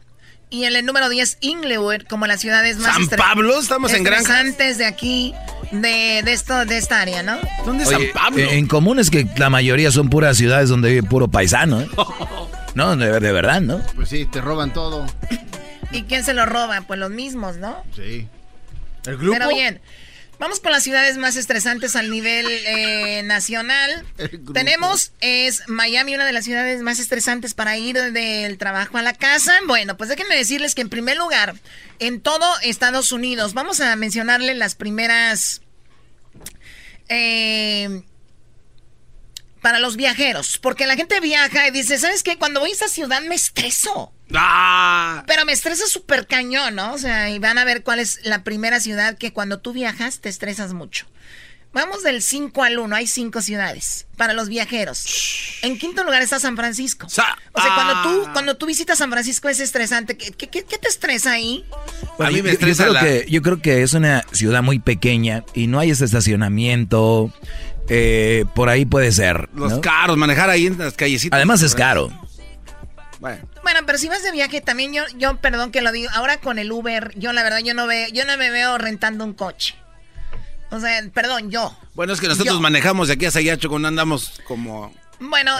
Y en el número 10, Inglewood, como las ciudades más... ¿San Pablo? Estamos en Gran... Antes de aquí, de, de, esto, de esta área, ¿no? ¿Dónde es San Pablo? En común es que la mayoría son puras ciudades donde vive puro paisano, ¿eh? No, de, verdad, ¿no? Pues sí, te roban todo. ¿Y quién se lo roba? Pues los mismos, ¿no? Sí. ¿El grupo? Pero bien, vamos con las ciudades más estresantes al nivel eh, nacional. Tenemos, es Miami, una de las ciudades más estresantes para ir del trabajo a la casa. Bueno, pues déjenme decirles que en primer lugar, en todo Estados Unidos, vamos a mencionarle las primeras... Eh, para los viajeros. Porque la gente viaja y dice, ¿sabes qué? Cuando voy a esta ciudad me estreso. ¡Ah! Pero me estresa súper cañón, ¿no? O sea, y van a ver cuál es la primera ciudad que cuando tú viajas te estresas mucho. Vamos del 5 al 1, hay 5 ciudades para los viajeros. En quinto lugar está San Francisco. o sea, cuando tú ah. cuando tú visitas San Francisco es estresante. ¿Qué, qué, te estresa ahí? a mí me estresa yo, creo que, yo creo que es una ciudad muy pequeña y no hay ese estacionamiento. Eh, por ahí puede ser. Los caros, manejar ahí en las callecitas. Además es caro. Bueno. bueno. pero si vas de viaje también yo, yo perdón que lo digo, ahora con el Uber, yo la verdad yo no veo, yo no me veo rentando un coche. O sea, perdón, yo. Bueno, es que nosotros manejamos de aquí a Sayacho cuando andamos como bueno,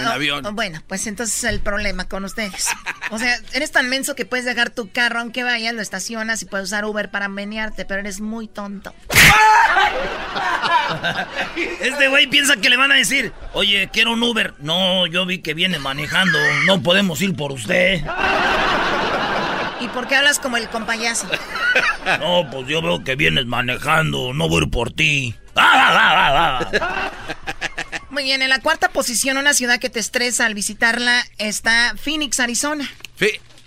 bueno, pues entonces es el problema con ustedes. O sea, eres tan menso que puedes dejar tu carro aunque vayas, lo estacionas y puedes usar Uber para menearte, pero eres muy tonto. Este güey piensa que le van a decir, oye, quiero un Uber. No, yo vi que viene manejando, no podemos ir por usted. ¿Y por qué hablas como el compayazo? No, pues yo veo que vienes manejando, no voy por ti. ¡Ah, ah, ah, muy bien, en la cuarta posición, una ciudad que te estresa al visitarla está Phoenix, Arizona.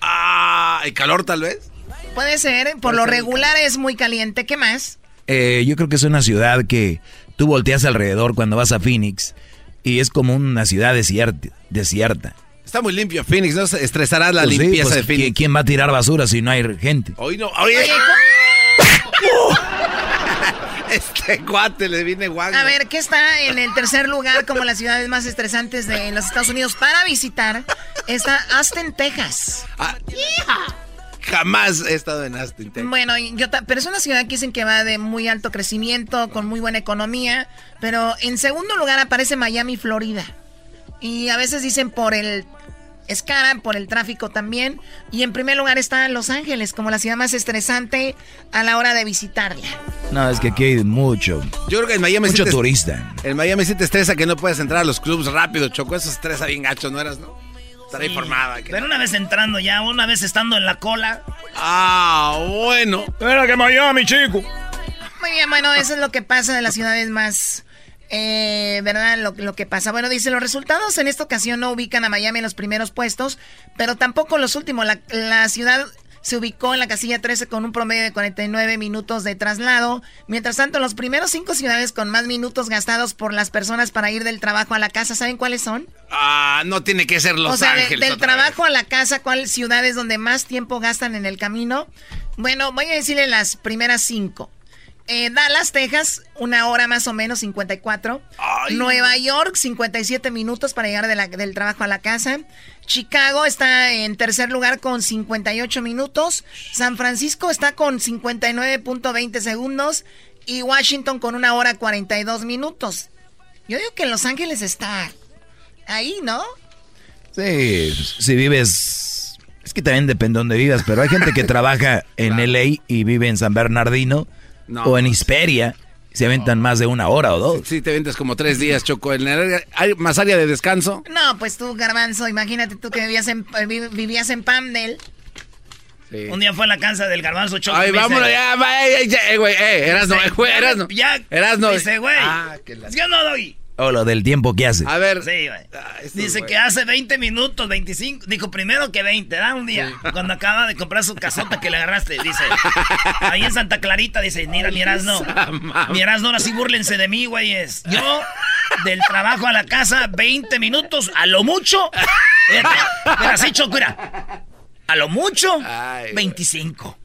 ah, ¿el calor tal vez? Puede ser, por lo regular es muy caliente. ¿Qué más? Eh, yo creo que es una ciudad que tú volteas alrededor cuando vas a Phoenix y es como una ciudad desierta. desierta. Está muy limpio Phoenix, ¿no? Estresará la pues limpieza pues, de Phoenix. ¿Quién va a tirar basura si no hay gente? Hoy no, oye. Este cuate le viene guapo. A ver, ¿qué está en el tercer lugar como las ciudades más estresantes de los Estados Unidos para visitar? Está Austin, Texas. Ah, jamás he estado en Austin, Texas. Bueno, yo pero es una ciudad que dicen que va de muy alto crecimiento, con muy buena economía. Pero en segundo lugar aparece Miami, Florida. Y a veces dicen por el es cara por el tráfico también. Y en primer lugar está Los Ángeles, como la ciudad más estresante a la hora de visitarla. No, es que aquí hay mucho. Yo creo que en Miami Mucho turista. En Miami sí te estresa que no puedes entrar a los clubes rápido, Choco. Eso estresa bien gacho, ¿no eras, no? Estará informada. Pero una vez entrando ya, una vez estando en la cola. Ah, bueno. Era que Miami, chico. Muy bien, bueno, eso es lo que pasa de las ciudades más eh, ¿verdad? Lo, que pasa. Bueno, dice, los resultados en esta ocasión no ubican a Miami en los primeros puestos, pero tampoco los últimos. La, ciudad se ubicó en la casilla 13 con un promedio de 49 minutos de traslado. Mientras tanto, los primeros cinco ciudades con más minutos gastados por las personas para ir del trabajo a la casa, ¿saben cuáles son? Ah, no tiene que ser Los o sea, Ángeles. del trabajo a la casa, ¿cuáles ciudades donde más tiempo gastan en el camino? Bueno, voy a decirle las primeras cinco. Eh, Dallas, Texas, una hora más o menos, 54. Nueva York, 57 minutos para llegar del trabajo a la casa. Chicago está en tercer lugar con 58 minutos. San Francisco está con 59.20 segundos. Y Washington con una hora 42 minutos. Yo digo que Los Ángeles está ahí, ¿no? Sí, si vives... Es que también depende de dónde vivas, pero hay gente que trabaja en LA y vive en San Bernardino o en Hisperia, se aventan más de una hora o dos. Sí, te aventas como tres días, Choco. ¿Hay más área de descanso? No, pues tú, Garbanzo, imagínate tú que vivías en, eh, vivías en Pamdel. Un día fue a la casa del garbanzo choco. Ay, dice, vámonos ya, eh, ya, eh, güey, eh, eras no, güey, eras no. Ya, Eras no. Dice, güey, Ah, que la- yo no doy. O lo del tiempo que hace. A ver. Sí, güey. Dice que hace 20 minutos, 25. Dijo primero que 20, da un día. Cuando acaba de comprar su casota que le agarraste, dice. Ahí en Santa Clarita, dice, mira, mi no. Mi no, ahora sí búrlense de mí, güeyes. Yo, del trabajo a la casa, 20 minutos, a lo mucho. Mira, así, Choco, mira. A lo mucho, 25.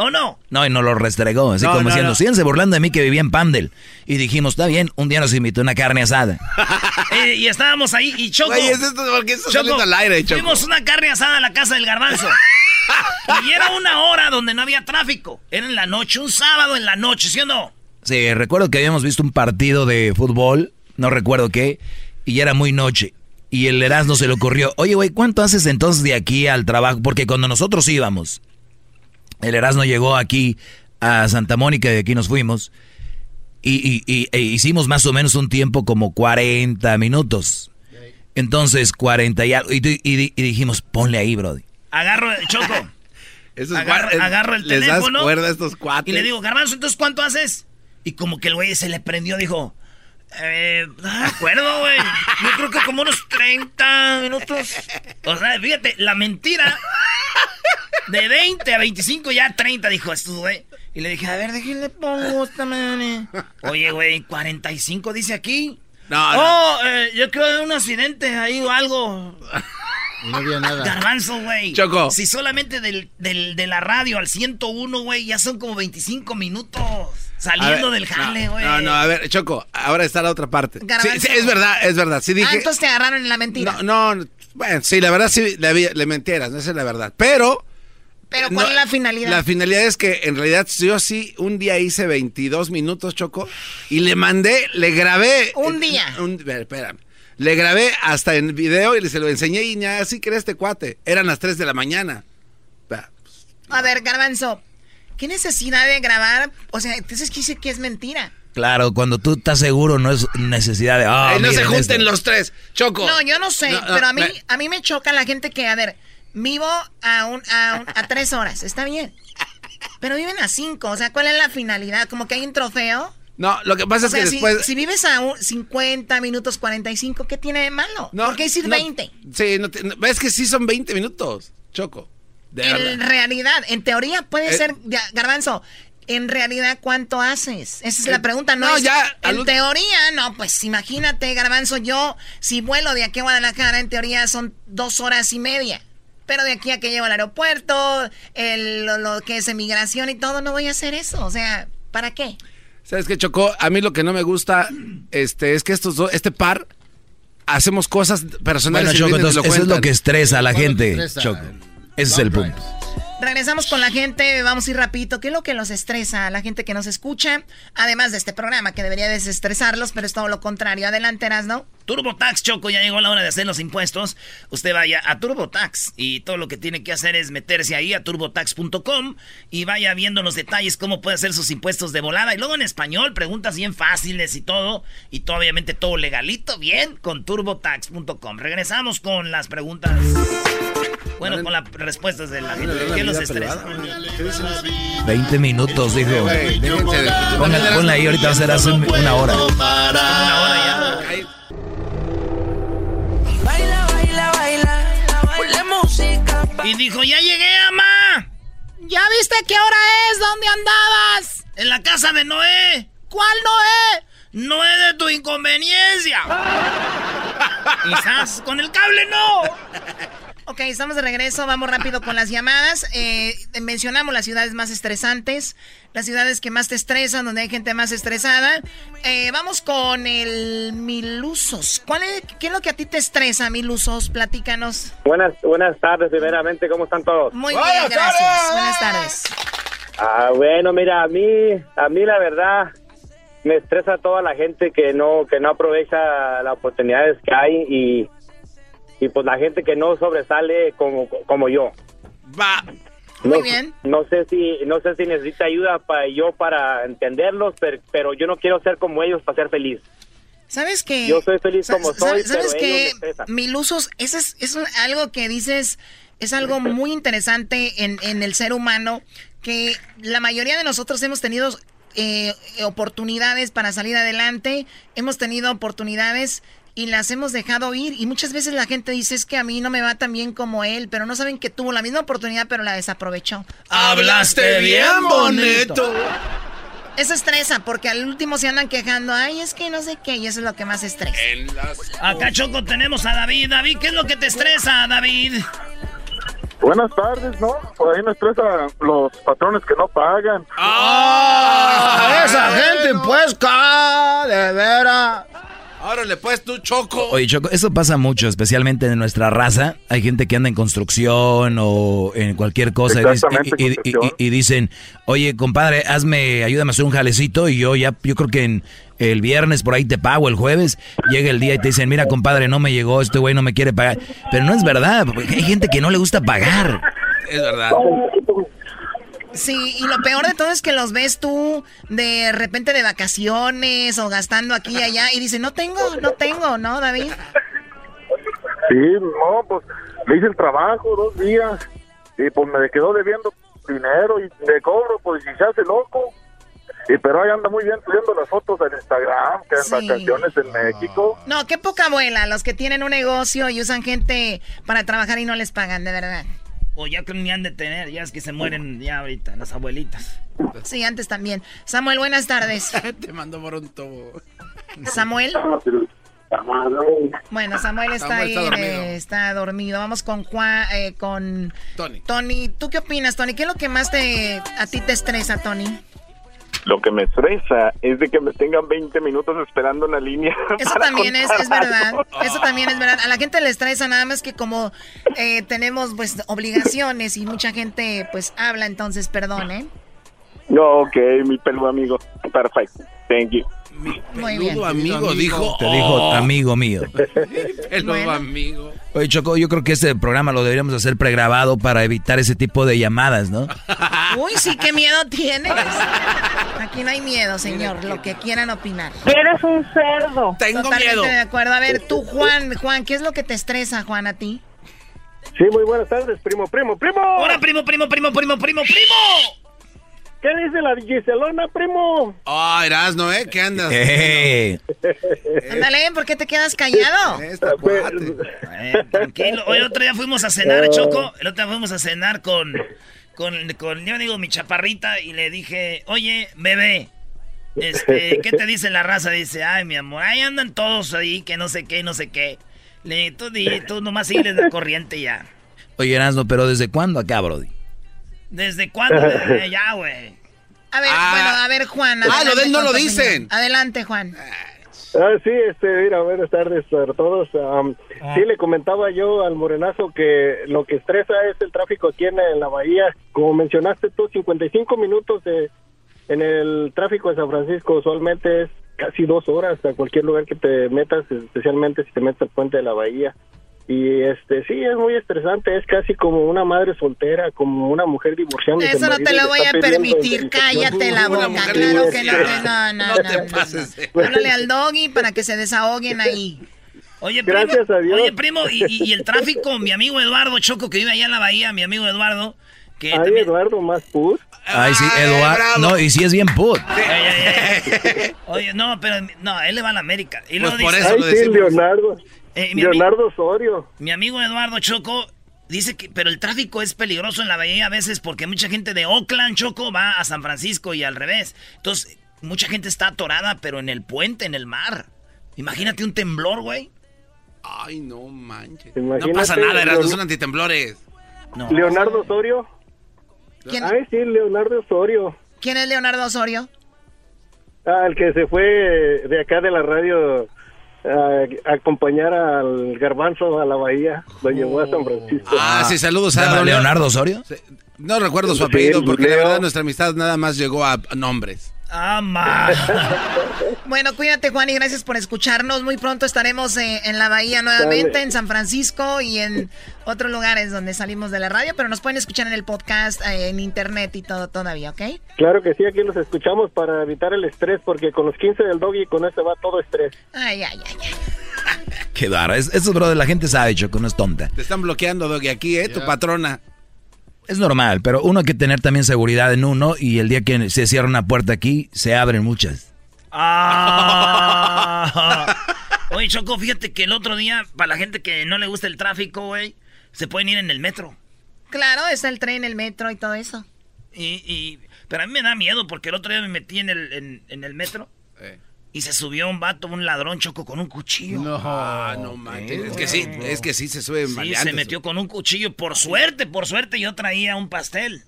¿O no? No, y nos lo restregó, así No, como no, diciendo, no. síganse burlando de mí que vivía en Pandel. Y dijimos, está bien, un día nos invitó una carne asada. Eh, y estábamos ahí y Choco. Güey, ¿es esto por qué está saliendo al aire, Choco? Fuimos una carne asada a la casa del garbanzo. y era una hora donde no había tráfico. Era en la noche, un sábado en la noche, ¿sí o no? Sí, recuerdo que habíamos visto un partido de fútbol, no recuerdo qué, y ya era muy noche. Y el Erasmo se le ocurrió, oye, güey, ¿cuánto haces entonces de aquí al trabajo? Porque cuando nosotros íbamos, el Erasmo llegó aquí a Santa Mónica y de aquí nos fuimos, y, y- y- e hicimos más o menos un tiempo como 40 minutos. Entonces, 40 y algo, y, y- y- y dijimos, ponle ahí, brody. Agarro, Choco. Esos agarro, guar- agarro el les das teléfono. cuerda a estos cuates. Y le digo, garbanzo, ¿entonces cuánto haces? Y como que el güey se le prendió, dijo, eh, no me acuerdo, güey. Yo creo que como unos 30 minutos. O sea, fíjate, la mentira de 20 a 25, ya 30, dijo esto, güey. Y le dije, a ver, déjenle pongo esta madre. Oye, güey, 45 dice aquí. No, Oh, eh, yo creo de un accidente ahí o algo. No había nada. Garbanzo, güey. Choco. Si solamente del, del- de la radio al 101, güey, ya son como 25 minutos saliendo ver, del jale, güey. No, no, a ver, Choco, ahora está la otra parte. Sí, sí, es verdad, es verdad. Sí Ah, dije. entonces te agarraron en la mentira. No, no, bueno, sí, la verdad sí le, le mentieras, esa es la verdad. Pero. Pero ¿cuál no, es la finalidad? La finalidad es que en realidad yo sí un día hice 22 minutos, Choco, y le mandé, le grabé. Un día. Un, espera, espérame. Le grabé hasta en video y se lo enseñé y ya así que era este cuate. Eran las 3 de la mañana. A ver, Garbanzo, ¿qué necesidad de grabar? O sea, entonces quise que es mentira. Claro, cuando tú estás seguro no es necesidad de... ah, Ay, no se junten esto". los tres, Choco. No, yo no sé, No, no, pero a mí, me- a mí me choca la gente que, a ver, vivo a, un, a, un- a tres horas, está bien. Pero viven a cinco, o sea, ¿cuál es la finalidad? ¿Como que hay un trofeo? No, lo que pasa O es sea, que si, después. si vives a un 50 minutos 45, ¿qué tiene de malo? ¿Por qué decir no, 20? Sí, no te- no, es que sí son 20 minutos, Choco. De en verdad. realidad, en teoría puede Eh. ser, Garbanzo, en realidad, ¿cuánto haces? Esa es la Eh, pregunta, ¿no? no, es- ya, En teoría, no, pues imagínate, Garbanzo, yo, si vuelo de aquí a Guadalajara, en teoría son dos horas y media. Pero de aquí a que llego al aeropuerto, el- lo, lo que es emigración y todo, no voy a hacer eso. O sea, ¿para qué? ¿Sabes qué, Choco? A mí lo que no me gusta este, es que estos dos, este par, hacemos cosas personales. Bueno, Choco, eso es lo que estresa a la ¿Cuál es lo que gente, estresa? Choco. Ese es el punto. Regresamos con la gente, vamos a ir rapidito. ¿Qué es lo que los estresa a la gente que nos escucha? Además de este programa que debería desestresarlos, pero es todo lo contrario. Adelante, ¿no? TurboTax, Choco, ya llegó la hora de hacer los impuestos. Usted vaya a TurboTax y todo lo que tiene que hacer es meterse ahí a turbotax.com y vaya viendo los detalles, cómo puede hacer sus impuestos de volada. Y luego en español, preguntas bien fáciles y todo. Y todo, obviamente todo legalito, bien, con turbotax.com. Regresamos con las preguntas. Bueno, con las respuestas de la gente. ¿Qué los estresa? 20 minutos, dijo. Ponla, ponla ahí, ahorita va a ser hace una hora. Baila, baila, baila. Ponle música. Y dijo, ya llegué, ama. ¿Ya viste qué hora es? ¿Dónde andabas? En la casa de Noé. ¿Cuál Noé? Noé de tu inconveniencia. Quizás con el cable no. Ok, estamos de regreso, vamos rápido con las llamadas. Eh, mencionamos las ciudades más estresantes, las ciudades que más te estresan, donde hay gente más estresada. Eh, vamos con el Milusos. ¿Cuál es, ¿Qué es lo que a ti te estresa, Milusos? Platícanos. Buenas, buenas tardes, primeramente, ¿cómo están todos? Muy bien, gracias. Buenas tardes. Ah, bueno, mira, a mí, a mí la verdad me estresa toda la gente que no, que no aprovecha las oportunidades que hay y, y pues la gente que no sobresale como, como yo. Va. Muy no, bien. No sé si, no sé si necesita ayuda para yo para entenderlos, pero, pero yo no quiero ser como ellos para ser feliz. ¿Sabes qué? Yo soy feliz Sa- como soy, ¿Sabes pero qué? Milusos, eso es, es un- algo que dices es algo muy interesante en, en el ser humano que la mayoría de nosotros hemos tenido eh, oportunidades para salir adelante, hemos tenido oportunidades y las hemos dejado ir. Y muchas veces la gente dice es que a mí no me va tan bien como él, pero no saben que tuvo la misma oportunidad pero la desaprovechó. Hablaste bien bonito. Eso estresa, porque al último se andan quejando, ay, es que no sé qué, y eso es lo que más estresa. Acá, Choco, tenemos a David. David, ¿qué es lo que te estresa, David? Buenas tardes, ¿no? Por ahí me estresa los patrones que no pagan. ¡Ah! Esa gente, pues, ca, de veras. Ahora le puedes tú, Choco. Oye, Choco, eso pasa mucho, especialmente en nuestra raza. Hay gente que anda en construcción o en cualquier cosa y, dice- y- y- y- y dicen, oye, compadre, hazme, ayúdame a hacer un jalecito y yo ya, yo creo que en el viernes por ahí te pago, el jueves llega el día y te dicen, mira, compadre, no me llegó, este güey no me quiere pagar. Pero no es verdad, porque hay gente que no le gusta pagar. Es verdad. Sí, y lo peor de todo es que los ves tú de repente de vacaciones o gastando aquí y allá y dicen, no tengo, no tengo, ¿no, David? Sí, no, pues le hice el trabajo dos días y pues me quedó debiendo dinero y de cobro, pues y se hace loco. Y pero ahí anda muy bien subiendo las fotos en Instagram, que en Sí. vacaciones en México. No, qué poca abuela, los que tienen un negocio y usan gente para trabajar y no les pagan, de verdad. O ya que ni han de tener, ya es que se mueren ya ahorita, las abuelitas. Sí, antes también. Samuel, buenas tardes. Te mando por un tubo. Samuel. Bueno, Samuel está Samuel ahí, está dormido. eh, está dormido. Vamos con Juan, eh, con Tony. Tony. ¿Tú qué opinas, Tony? ¿Qué es lo que más te a ti te estresa, Tony? Lo que me estresa es de que me tengan 20 minutos esperando en la línea. Eso también es, verdad. Eso también es verdad. A la gente le estresa nada más que como eh, tenemos pues obligaciones y mucha gente pues habla, entonces perdón, ¿eh? No, ok, mi peludo amigo. Perfecto. Thank you. Muy bien. Amigo, dijo. Te dijo amigo mío. Peludo Bueno. amigo. Oye, Choco, yo creo que este programa lo deberíamos hacer pregrabado para evitar ese tipo de llamadas, ¿no? Uy, sí, qué miedo tienes. Aquí no hay miedo, señor. Lo que quieran opinar. Eres un cerdo. Tengo Totalmente miedo. de acuerdo. A ver, tú, Juan, Juan, ¿qué es lo que te estresa, Juan, a ti? Sí, muy buenas tardes, primo, primo, primo. ¡Hola, primo, primo, primo, primo, primo, primo! ¿Qué dice la Giselona, primo? Oh, Erasno, ¿eh? ¿Qué andas? Eh, Ándale, ¿por qué te quedas callado? Esta cuate. Eh, tranquilo. Hoy el otro día fuimos a cenar, Choco. El otro día fuimos a cenar con, con, con, yo digo, mi chaparrita y le dije, oye, bebé, este, ¿qué te dice la raza? Dice, ay, mi amor, ahí andan todos ahí, que no sé qué, no sé qué. Le dije, tú, di, tú nomás sigues de corriente ya. Oye, Erasmo, pero ¿desde cuándo acá, Brody? ¿Desde cuándo? Desde ya, güey. A ver, Ah. bueno, a ver, Juan. Ah, lo adelante de él no lo dicen. Adelante, Juan. Ah, sí, este, mira, buenas tardes para todos. Am, Sí, le comentaba yo al morenazo que lo que estresa es el tráfico aquí en, en la bahía. Como mencionaste tú, 55 minutos de, en el tráfico de San Francisco usualmente es casi dos horas a cualquier lugar que te metas, especialmente si te metes al puente de la bahía. Y este sí, es muy estresante, es casi como una madre soltera, como una mujer divorciando. Eso no te lo voy a permitir. Cállate la boca. Claro que no te. No, no, no. no, no. Háblale al doggy para que se desahoguen ahí. Oye, primo, Gracias a Dios. Oye, primo, y, y- y el tráfico, mi amigo Eduardo Choco, que vive allá en la bahía, mi amigo Eduardo, que Ay, también... Eduardo, más pus. Ay, sí, Eduardo. No, y sí es bien put. Oye, no, pero no, él le va a la América. Y Pues por dice- eso Ay, lo sí, decimos. Leonardo. Eh, mi Leonardo Osorio. Mi amigo Eduardo Choco dice que, pero el tráfico es peligroso en la bahía a veces porque mucha gente de Oakland, Choco, va a San Francisco y al revés. Entonces, mucha gente está atorada, pero en el puente, en el mar. Imagínate un temblor, güey. Ay, no manches. Imagínate, no pasa nada, Leon- son antitemblores. Leonardo Osorio. ¿Quién? Ay, sí, Leonardo Osorio. ¿Quién es Leonardo Osorio? Ah, el que se fue de acá de la radio a, a acompañar al garbanzo a la bahía. Lo llevó a San Francisco. Ah, sí, saludos ¿Se a don Leonardo Osorio? Sí. No recuerdo su apellido porque la verdad nuestra amistad nada más llegó a nombres. Ah, ma. Bueno, cuídate, Juan, y gracias por escucharnos. Muy pronto estaremos eh, en la Bahía nuevamente, Dale. en San Francisco y en otros lugares donde salimos de la radio, pero nos pueden escuchar en el podcast, eh, en internet y todo todavía, ¿ok? Claro que sí, aquí los escuchamos para evitar el estrés, porque con los 15 del doggy, con ese va todo estrés. Ay, ay, ay, ay. Qué raro. Eso, brother, la gente sabe, Choco, no es tonta. Te están bloqueando, Doggy, aquí, ¿eh? Tu patrona. Es normal, pero uno hay que tener también seguridad en uno y el día que se cierra una puerta aquí, se abren muchas. Ah. Oye, Choco, fíjate que el otro día, para la gente que no le gusta el tráfico, güey, se pueden ir en el metro. Claro, está el tren, el metro y todo eso. Y, pero a mí me da miedo porque el otro día me metí en el, en, el metro. Eh. Y se subió un vato, un ladrón choco con un cuchillo. No, ah, no manches. Es que sí, es que sí se sube Sí, se metió con un cuchillo. Por suerte, por suerte yo traía un pastel.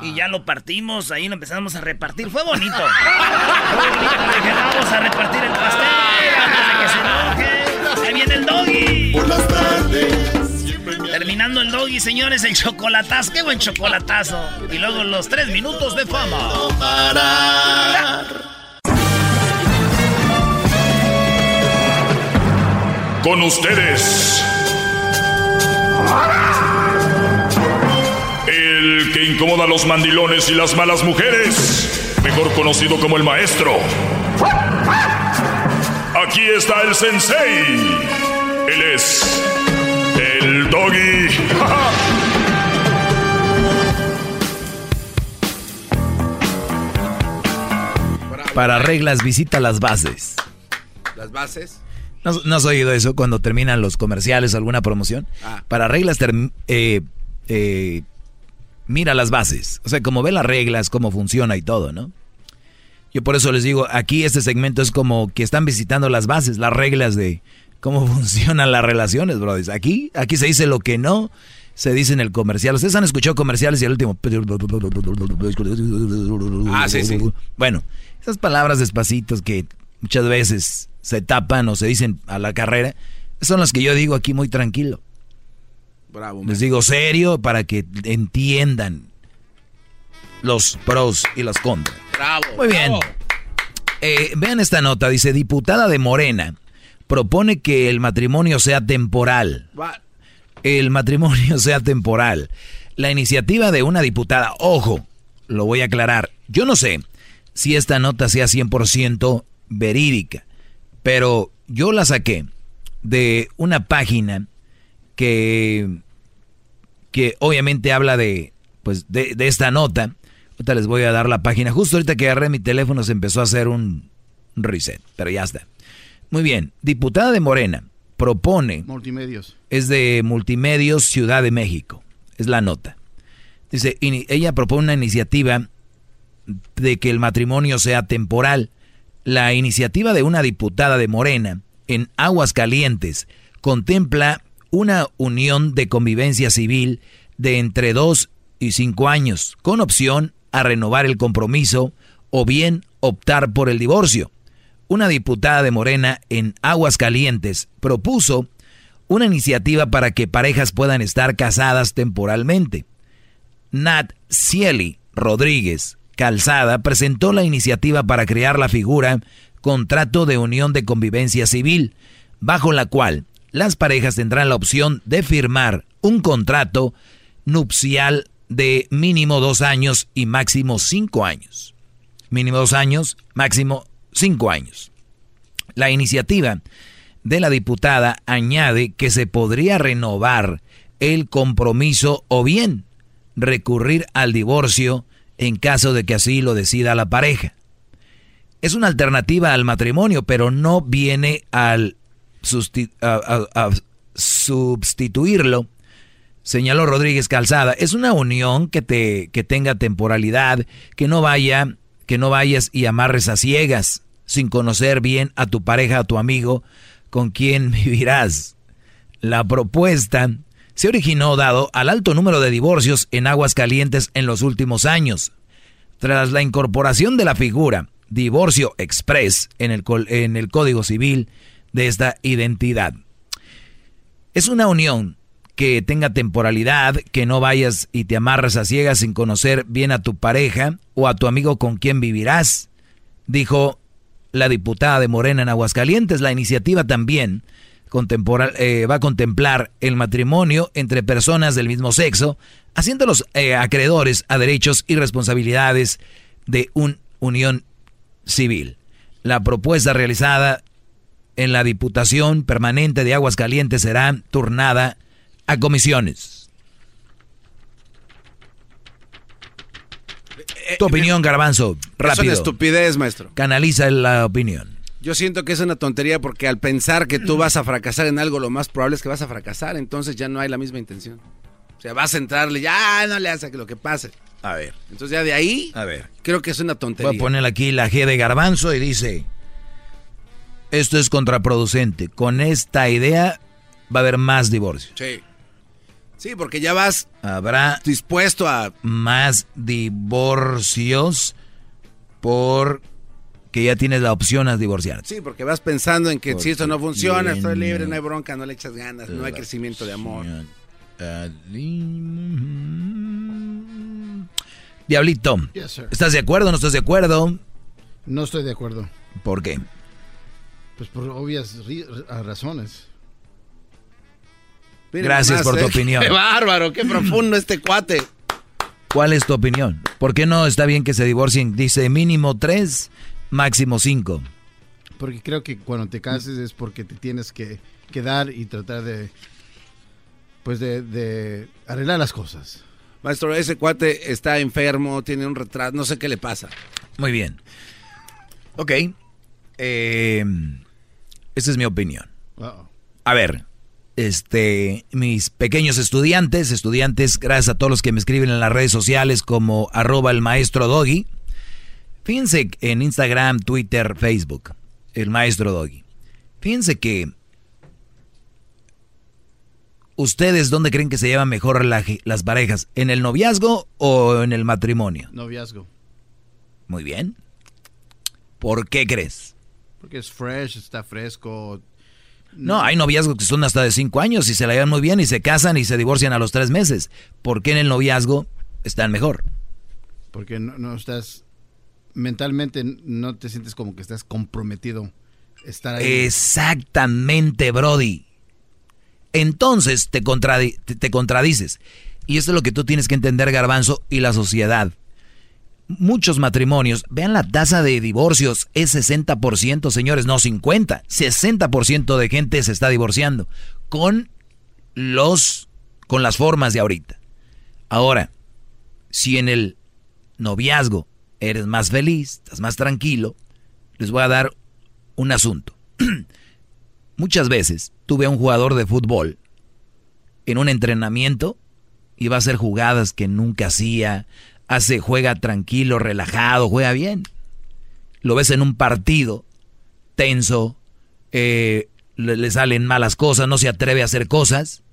Y ya lo partimos, ahí lo empezamos a repartir. Fue bonito. Fue bonito. vamos a repartir el pastel antes de que se enoje. Ahí viene el doggy. Por las tardes. Terminando el doggy, señores, el chocolatazo. Qué buen chocolatazo. Y luego los tres minutos de fama. Con ustedes el que incomoda a los mandilones y las malas mujeres, mejor conocido como el maestro. Aquí está el sensei. Él es el doggy. Para reglas visita las bases. ¿Las bases? ¿No, has oído eso cuando terminan los comerciales o alguna promoción? Ah. Para reglas eh, eh, mira las bases. O sea, como ve las reglas, cómo funciona y todo, ¿no? Yo por eso les digo, aquí este segmento es como que están visitando las bases, las reglas de cómo funcionan las relaciones, brothers. Aquí, aquí se dice lo que no se dice en el comercial. Ustedes han escuchado comerciales y el último. Ah, sí, sí. Bueno, esas palabras despacitos que muchas veces se tapan o se dicen a la carrera, son las que yo digo aquí muy tranquilo. Les digo serio para que entiendan los pros y los contras. Bravo. Muy bien. Eh, vean esta nota. Dice, diputada de Morena propone que el matrimonio sea temporal. El matrimonio sea temporal. La iniciativa de una diputada, ojo, lo voy a aclarar. Yo no sé si esta nota sea 100% verídica, pero yo la saqué de una página que, que obviamente habla de, pues, de, esta nota. Ahorita les voy a dar la página. Justo ahorita que agarré mi teléfono se empezó a hacer un reset, pero ya está. Muy bien, diputada de Morena propone... Multimedios. Es de Multimedios Ciudad de México. Es la nota. Dice, ella propone una iniciativa de que el matrimonio sea temporal. La iniciativa de una diputada de Morena en Aguas Calientes contempla una unión de convivencia civil de entre dos y cinco años, con opción a renovar el compromiso o bien optar por el divorcio. Una diputada de Morena en Aguas Calientes propuso una iniciativa para que parejas puedan estar casadas temporalmente. Nat Cieli Rodríguez Calzada presentó la iniciativa para crear la figura Contrato de Unión de Convivencia Civil, bajo la cual las parejas tendrán la opción de firmar un contrato nupcial de mínimo dos años y máximo cinco años. Mínimo dos años, máximo cinco años. La iniciativa de la diputada añade que se podría renovar el compromiso o bien recurrir al divorcio en caso de que así lo decida la pareja. Es una alternativa al matrimonio, pero no viene al a, sustituirlo, señaló Rodríguez Calzada. Es una unión que, te, que tenga temporalidad, que no vaya, que no vayas y amarres a ciegas, sin conocer bien a tu pareja, a tu amigo, con quien vivirás. La propuesta se originó dado al alto número de divorcios en aguas calientes en los últimos años. Tras la incorporación de la figura divorcio express en el, en el Código Civil, de esta identidad. Es una unión que tenga temporalidad, que no vayas y te amarras a ciegas sin conocer bien a tu pareja o a tu amigo con quien vivirás, dijo la diputada de Morena en Aguascalientes. La iniciativa también eh, va a contemplar el matrimonio entre personas del mismo sexo, haciéndolos eh, acreedores a derechos y responsabilidades de una unión civil. La propuesta realizada en la Diputación Permanente de Aguascalientes será turnada a comisiones. Tu opinión, Garbanzo, rápido. Es una estupidez, maestro. Canaliza la opinión. Yo siento que es una tontería porque al pensar que tú vas a fracasar en algo, lo más probable es que vas a fracasar, entonces ya no hay la misma intención. O sea, vas a entrarle, ya no le hace lo que pase. A ver. Entonces ya de ahí, a ver. creo que es una tontería. Voy a poner aquí la G de Garbanzo y dice, esto es contraproducente. Con esta idea va a haber más divorcios. Sí. Sí, porque ya vas habrá dispuesto a más divorcios por que ya tienes la opción a divorciarte. Sí, porque vas pensando en que si esto no funciona, estoy libre, no hay bronca, no le echas ganas, no hay crecimiento de amor. Diablito, ¿estás de acuerdo o no estás de acuerdo? No estoy de acuerdo. ¿Por qué? Pues por obvias razones. Gracias por tu ¿eh? opinión. Qué bárbaro, qué profundo este cuate. ¿Cuál es tu opinión? ¿Por qué no está bien que se divorcien? Dice mínimo tres, máximo cinco. Porque creo que cuando te cases es porque te tienes que quedar y tratar de, pues de, de arreglar las cosas. Maestro, ese cuate está enfermo, tiene un retraso, no sé qué le pasa. Muy bien. Ok. Eh, esa es mi opinión. A ver, este, mis pequeños estudiantes, estudiantes, gracias a todos los que me escriben en las redes sociales como arroba el maestro Doggy. Fíjense en Instagram, Twitter, Facebook, el maestro Doggy. Fíjense que ¿Ustedes dónde creen que se llevan mejor las parejas? ¿En el noviazgo o en el matrimonio? Noviazgo. Muy bien. ¿Por qué crees? Porque es fresh, está fresco. No, hay noviazgos que son hasta de cinco años y se la llevan muy bien y se casan y se divorcian a los tres meses. ¿Por qué en el noviazgo están mejor? Porque no, no estás mentalmente no te sientes como que estás comprometido estar ahí. Exactamente, Brody entonces te, te, contradices. Y esto es lo que tú tienes que entender, Garbanzo, y la sociedad. Muchos matrimonios, vean la tasa de divorcios, es 60%, señores, no 50. 60% de gente se está divorciando con los con las formas de ahorita. Ahora, si en el noviazgo eres más feliz, estás más tranquilo, les voy a dar un asunto. Muchas veces tuve a un jugador de fútbol en un entrenamiento y va a hacer jugadas que nunca hacía, hace, juega tranquilo, relajado, juega bien. Lo ves en un partido tenso, eh, le, le, salen malas cosas, no se atreve a hacer cosas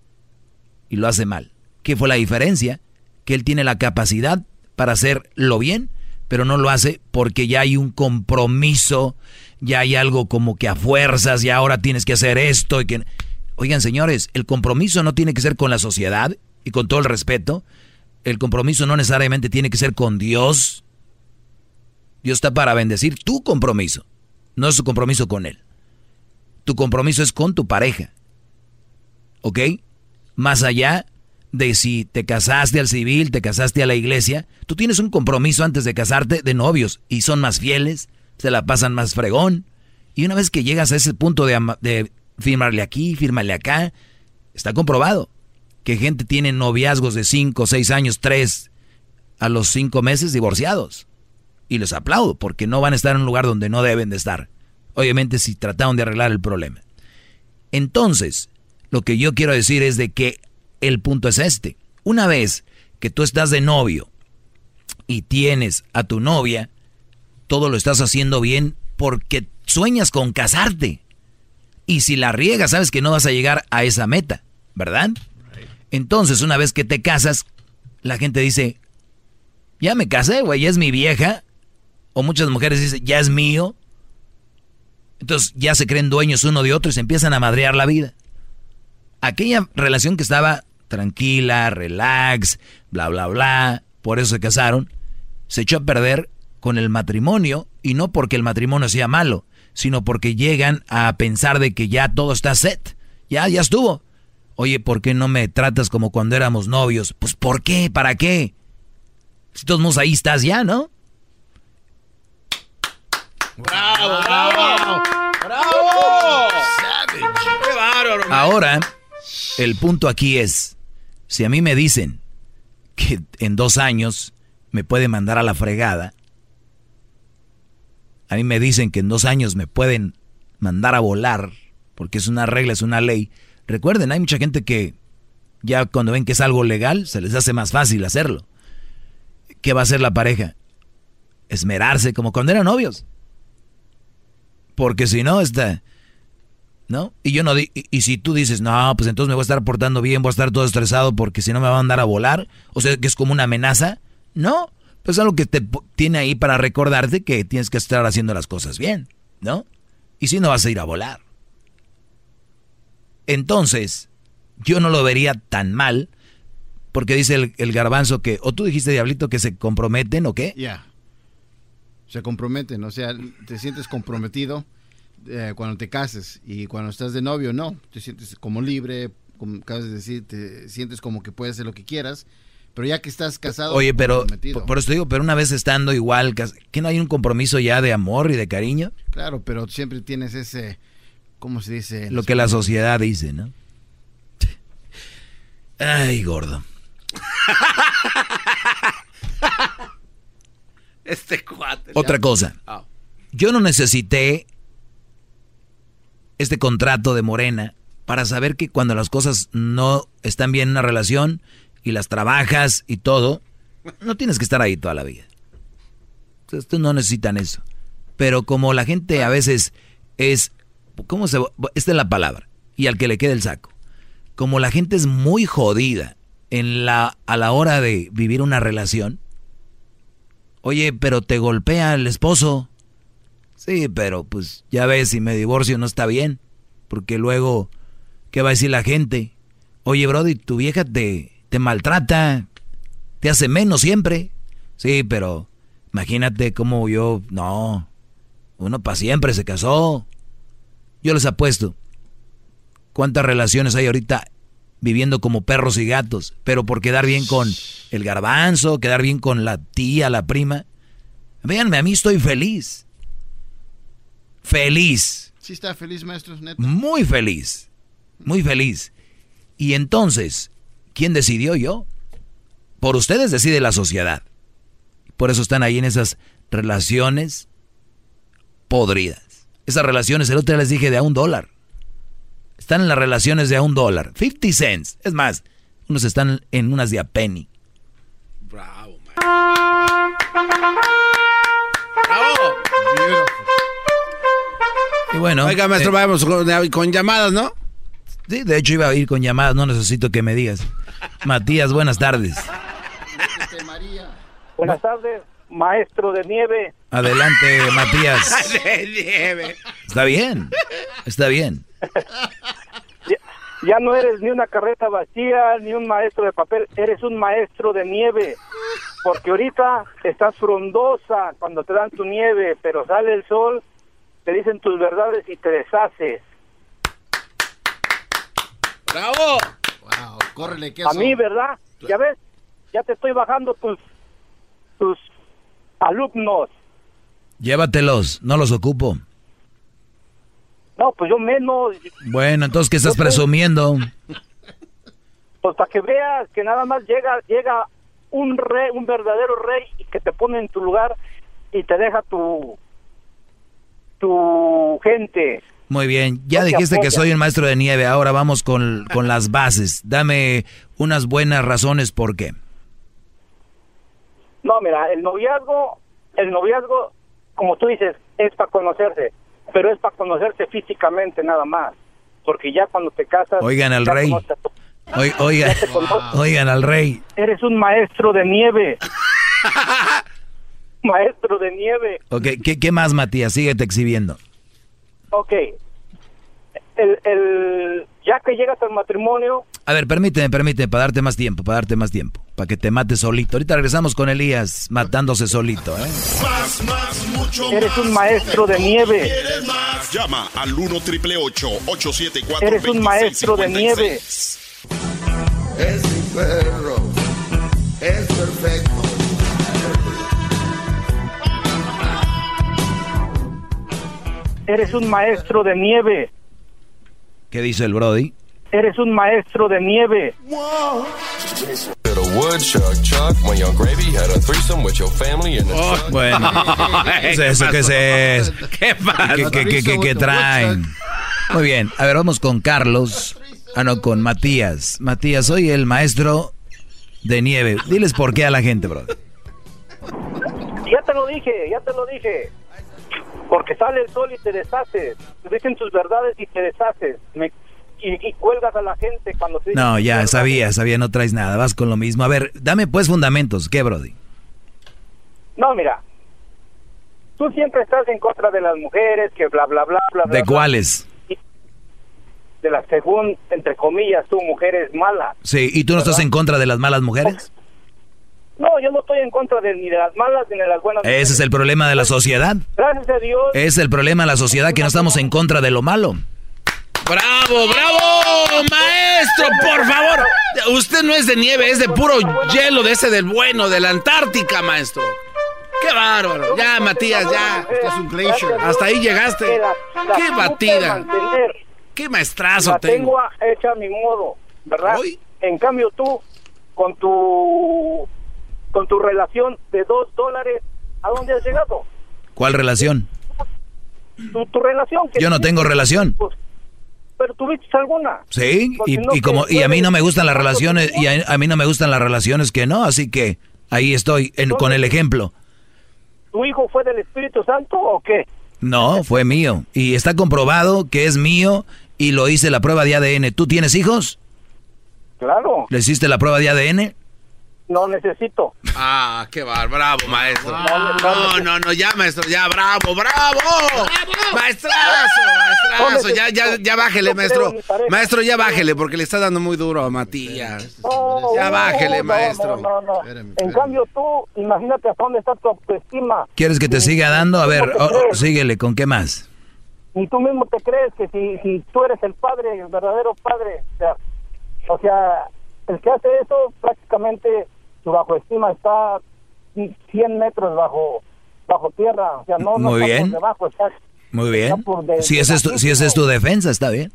y lo hace mal. ¿Qué fue la diferencia? Que él tiene la capacidad para hacerlo bien, pero no lo hace porque ya hay un compromiso ya hay algo como que a fuerzas y ahora tienes que hacer esto y que... Oigan, señores, el compromiso no tiene que ser con la sociedad y con todo el respeto. El compromiso no necesariamente tiene que ser con Dios. Dios está para bendecir tu compromiso, no es su compromiso con Él. Tu compromiso es con tu pareja. ¿Ok? Más allá de si te casaste al civil, te casaste a la iglesia, tú tienes un compromiso antes de casarte de novios y son más fieles, se la pasan más fregón. Y una vez que llegas a ese punto de, firmarle aquí, firmarle acá, está comprobado que gente tiene noviazgos de 5, 6 años, 3 a los 5 meses divorciados. Y les aplaudo porque no van a estar en un lugar donde no deben de estar. Obviamente si trataron de arreglar el problema. Entonces, lo que yo quiero decir es de que el punto es este. Una vez que tú estás de novio y tienes a tu novia, todo lo estás haciendo bien porque sueñas con casarte. Y si la riegas, sabes que no vas a llegar a esa meta, ¿verdad? Entonces, una vez que te casas, la gente dice, ya me casé, güey, ya es mi vieja. O muchas mujeres dicen, ya es mío. Entonces ya se creen dueños uno de otro y se empiezan a madrear la vida. Aquella relación que estaba tranquila, relax, bla, bla, bla, por eso se casaron, se echó a perder con el matrimonio y no porque el matrimonio sea malo, sino porque llegan a pensar de que ya todo está set, ya, ya estuvo. Oye, ¿por qué no me tratas como cuando éramos novios? Pues ¿por qué? ¿Para qué? Si todos ahí estás ya, ¿no? ¡Bravo, bravo! ¡Bravo! Ahora, el punto aquí es, si a mí me dicen que en dos años me pueden mandar a la fregada, a mí me dicen que en dos años me pueden mandar a volar, porque es una regla, es una ley. Recuerden, hay mucha gente que ya cuando ven que es algo legal, se les hace más fácil hacerlo. ¿Qué va a hacer la pareja? Esmerarse como cuando eran novios. Porque si no, está... ¿No? Y yo no y, y, si tú dices, no, pues entonces me voy a estar portando bien, voy a estar todo estresado porque si no me va a mandar a volar, o sea que es como una amenaza. No, pues es algo que te tiene ahí para recordarte que tienes que estar haciendo las cosas bien, ¿no? Y si no vas a ir a volar. Entonces, yo no lo vería tan mal, porque dice el, garbanzo que, o tú dijiste, Diablito, que se comprometen o qué? Ya. Se comprometen, o sea, te sientes comprometido eh, cuando te cases y cuando estás de novio, no, te sientes como libre, como acabas de decir, te sientes como que puedes hacer lo que quieras, pero ya que estás casado... Oye, pero por, eso digo, pero una vez estando igual, ¿que no hay un compromiso ya de amor y de cariño? Claro, pero siempre tienes ese, ¿cómo se dice? Lo que la sociedad dice, ¿no? Ay, gordo. este cuate. Otra cosa. Ah. Yo no necesité este contrato de Morena para saber que cuando las cosas no están bien en una relación y las trabajas y todo, no tienes que estar ahí toda la vida. Entonces, no necesitan eso. Pero como la gente a veces es, ¿cómo se? Esta es la palabra. Y al que le quede el saco. Como la gente es muy jodida en la, a la hora de vivir una relación. Oye, pero te golpea el esposo. Sí, pero pues ya ves, si me divorcio no está bien. Porque luego, ¿qué va a decir la gente? Oye, Brody, tu vieja te, te maltrata, te hace menos siempre. Sí, pero imagínate cómo yo, no, uno para siempre se casó. Yo les apuesto. ¿Cuántas relaciones hay ahorita viviendo como perros y gatos? Pero por quedar bien con el garbanzo, quedar bien con la tía, la prima. Véanme, a mí estoy feliz. Feliz. Sí está feliz, maestro. Muy feliz. Muy feliz. Y entonces, ¿quién decidió yo? Por ustedes decide la sociedad. Por eso están ahí en esas relaciones podridas. Esas relaciones, el otro día les dije de a un dólar. Están en las relaciones de a un dólar. 50 cents. Es más, unos están en unas de a penny. Bravo, man. Bravo. Y bueno. Oiga, maestro, eh, vamos con, llamadas, ¿no? Sí, de hecho iba a ir con llamadas, no necesito que me digas. Matías, buenas tardes. Buenas tardes, maestro de nieve. Adelante, Matías. de nieve. Está bien, está bien. Ya, no eres ni una carreta vacía, ni un maestro de papel, eres un maestro de nieve. Porque ahorita estás frondosa cuando te dan tu nieve, pero sale el sol te dicen tus verdades y te deshaces. ¡Bravo! Wow, córrele A mí, ¿verdad? Ya ves, ya te estoy bajando tus, tus alumnos. Llévatelos, no los ocupo. No, pues yo menos. Bueno, entonces, ¿qué estás presumiendo? Pues para que veas que nada más llega, llega un rey, un verdadero rey, y que te pone en tu lugar y te deja tu, tu gente. Muy bien, ya dijiste que soy un maestro de nieve, ahora vamos con, con las bases. Dame unas buenas razones por qué. No, mira, el noviazgo, el noviazgo, como tú dices, es para conocerse, pero es para conocerse físicamente nada más, porque ya cuando te casas... Oigan al rey. oigan, oigan al rey. Eres un maestro de nieve. maestro de nieve. Ok, ¿qué, qué más, Matías? Síguete exhibiendo. Ok. El, el, ya que llegas al matrimonio... A ver, permíteme, permíteme, para darte más tiempo, para darte más tiempo, para que te mates solito. Ahorita regresamos con Elías matándose solito, ¿eh? Más, más, mucho Eres un maestro de nieve. Más? Llama al 1 triple 874 Eres un maestro de nieve. Es mi perro. Es perfecto. Eres un maestro de nieve. ¿Qué dice el Brody? Eres un maestro de nieve. bueno. ¿Qué es eso? ¿Qué es eso? ¿Qué pasa? ¿Qué, qué, qué, qué, qué traen? Muy bien. A ver, vamos con Carlos. Ah, no, con Matías. Matías, soy el maestro de nieve. Diles por qué a la gente, bro. Ya te lo dije, ya te lo dije. Porque sale el sol y te deshaces. Te dicen tus verdades y te deshaces. Me- y, y cuelgas a la gente cuando te No, ya, sabía, sabía, no traes nada. Vas con lo mismo. A ver, dame pues fundamentos. ¿Qué, Brody? No, mira. Tú siempre estás en contra de las mujeres, que bla, bla, bla, bla. ¿De bla, cuáles? De las, según, entre comillas, tu mujer es mala. Sí, ¿y tú no estás en contra de las malas mujeres? No, yo no estoy en contra de, ni de las malas ni de las buenas. Ese es el problema de la sociedad. Gracias a Dios. Es el problema de la sociedad que no estamos en contra de lo malo. ¡Bravo, bravo! ¡Maestro, por favor! Usted no es de nieve, es de puro hielo, de ese del bueno, de la Antártica, maestro. ¡Qué bárbaro! Ya, Matías, ya. es un glacier. Hasta ahí llegaste. ¡Qué batida! ¡Qué maestrazo la tengo! tengo a- hecha a mi modo, ¿verdad? En cambio tú, con tu con tu relación de dos dólares, ¿a dónde has llegado? ¿Cuál relación? Tu, tu relación. que Yo no tengo tuviste, relación. pues, pero tuviste alguna. Sí, y, no y como te y a mí no me gustan las relaciones y a, a mí no me gustan las relaciones que no, así que ahí estoy en- con el ejemplo. ¿Tu hijo fue del Espíritu Santo o qué? No, fue mío y está comprobado que es mío y lo hice la prueba de ADN. ¿Tú tienes hijos? Claro, ¿Le hiciste la prueba de ADN? No necesito. Ah, qué bar, bravo, maestro. No, no, no, ya, maestro, ya, bravo, bravo. Maestrazo, maestrazo, ya, ya, ya bájele, maestro. Maestro, ya bájele, porque le está dando muy duro a Matías. Ya bájele, No, maestro. No, no, no. En cambio tú, imagínate hasta dónde está tu autoestima. ¿Quieres que te siga dando? A ver, oh, oh, síguele, ¿con qué más? Y tú mismo te crees que si, si tú eres el padre, el verdadero padre, o sea, o sea, el que hace eso prácticamente su autoestima está 100 metros bajo bajo tierra, o sea, no, no Muy está bien. por debajo, está Muy bien. Está por de- Si esa es tu, si esa es tu defensa, está bien.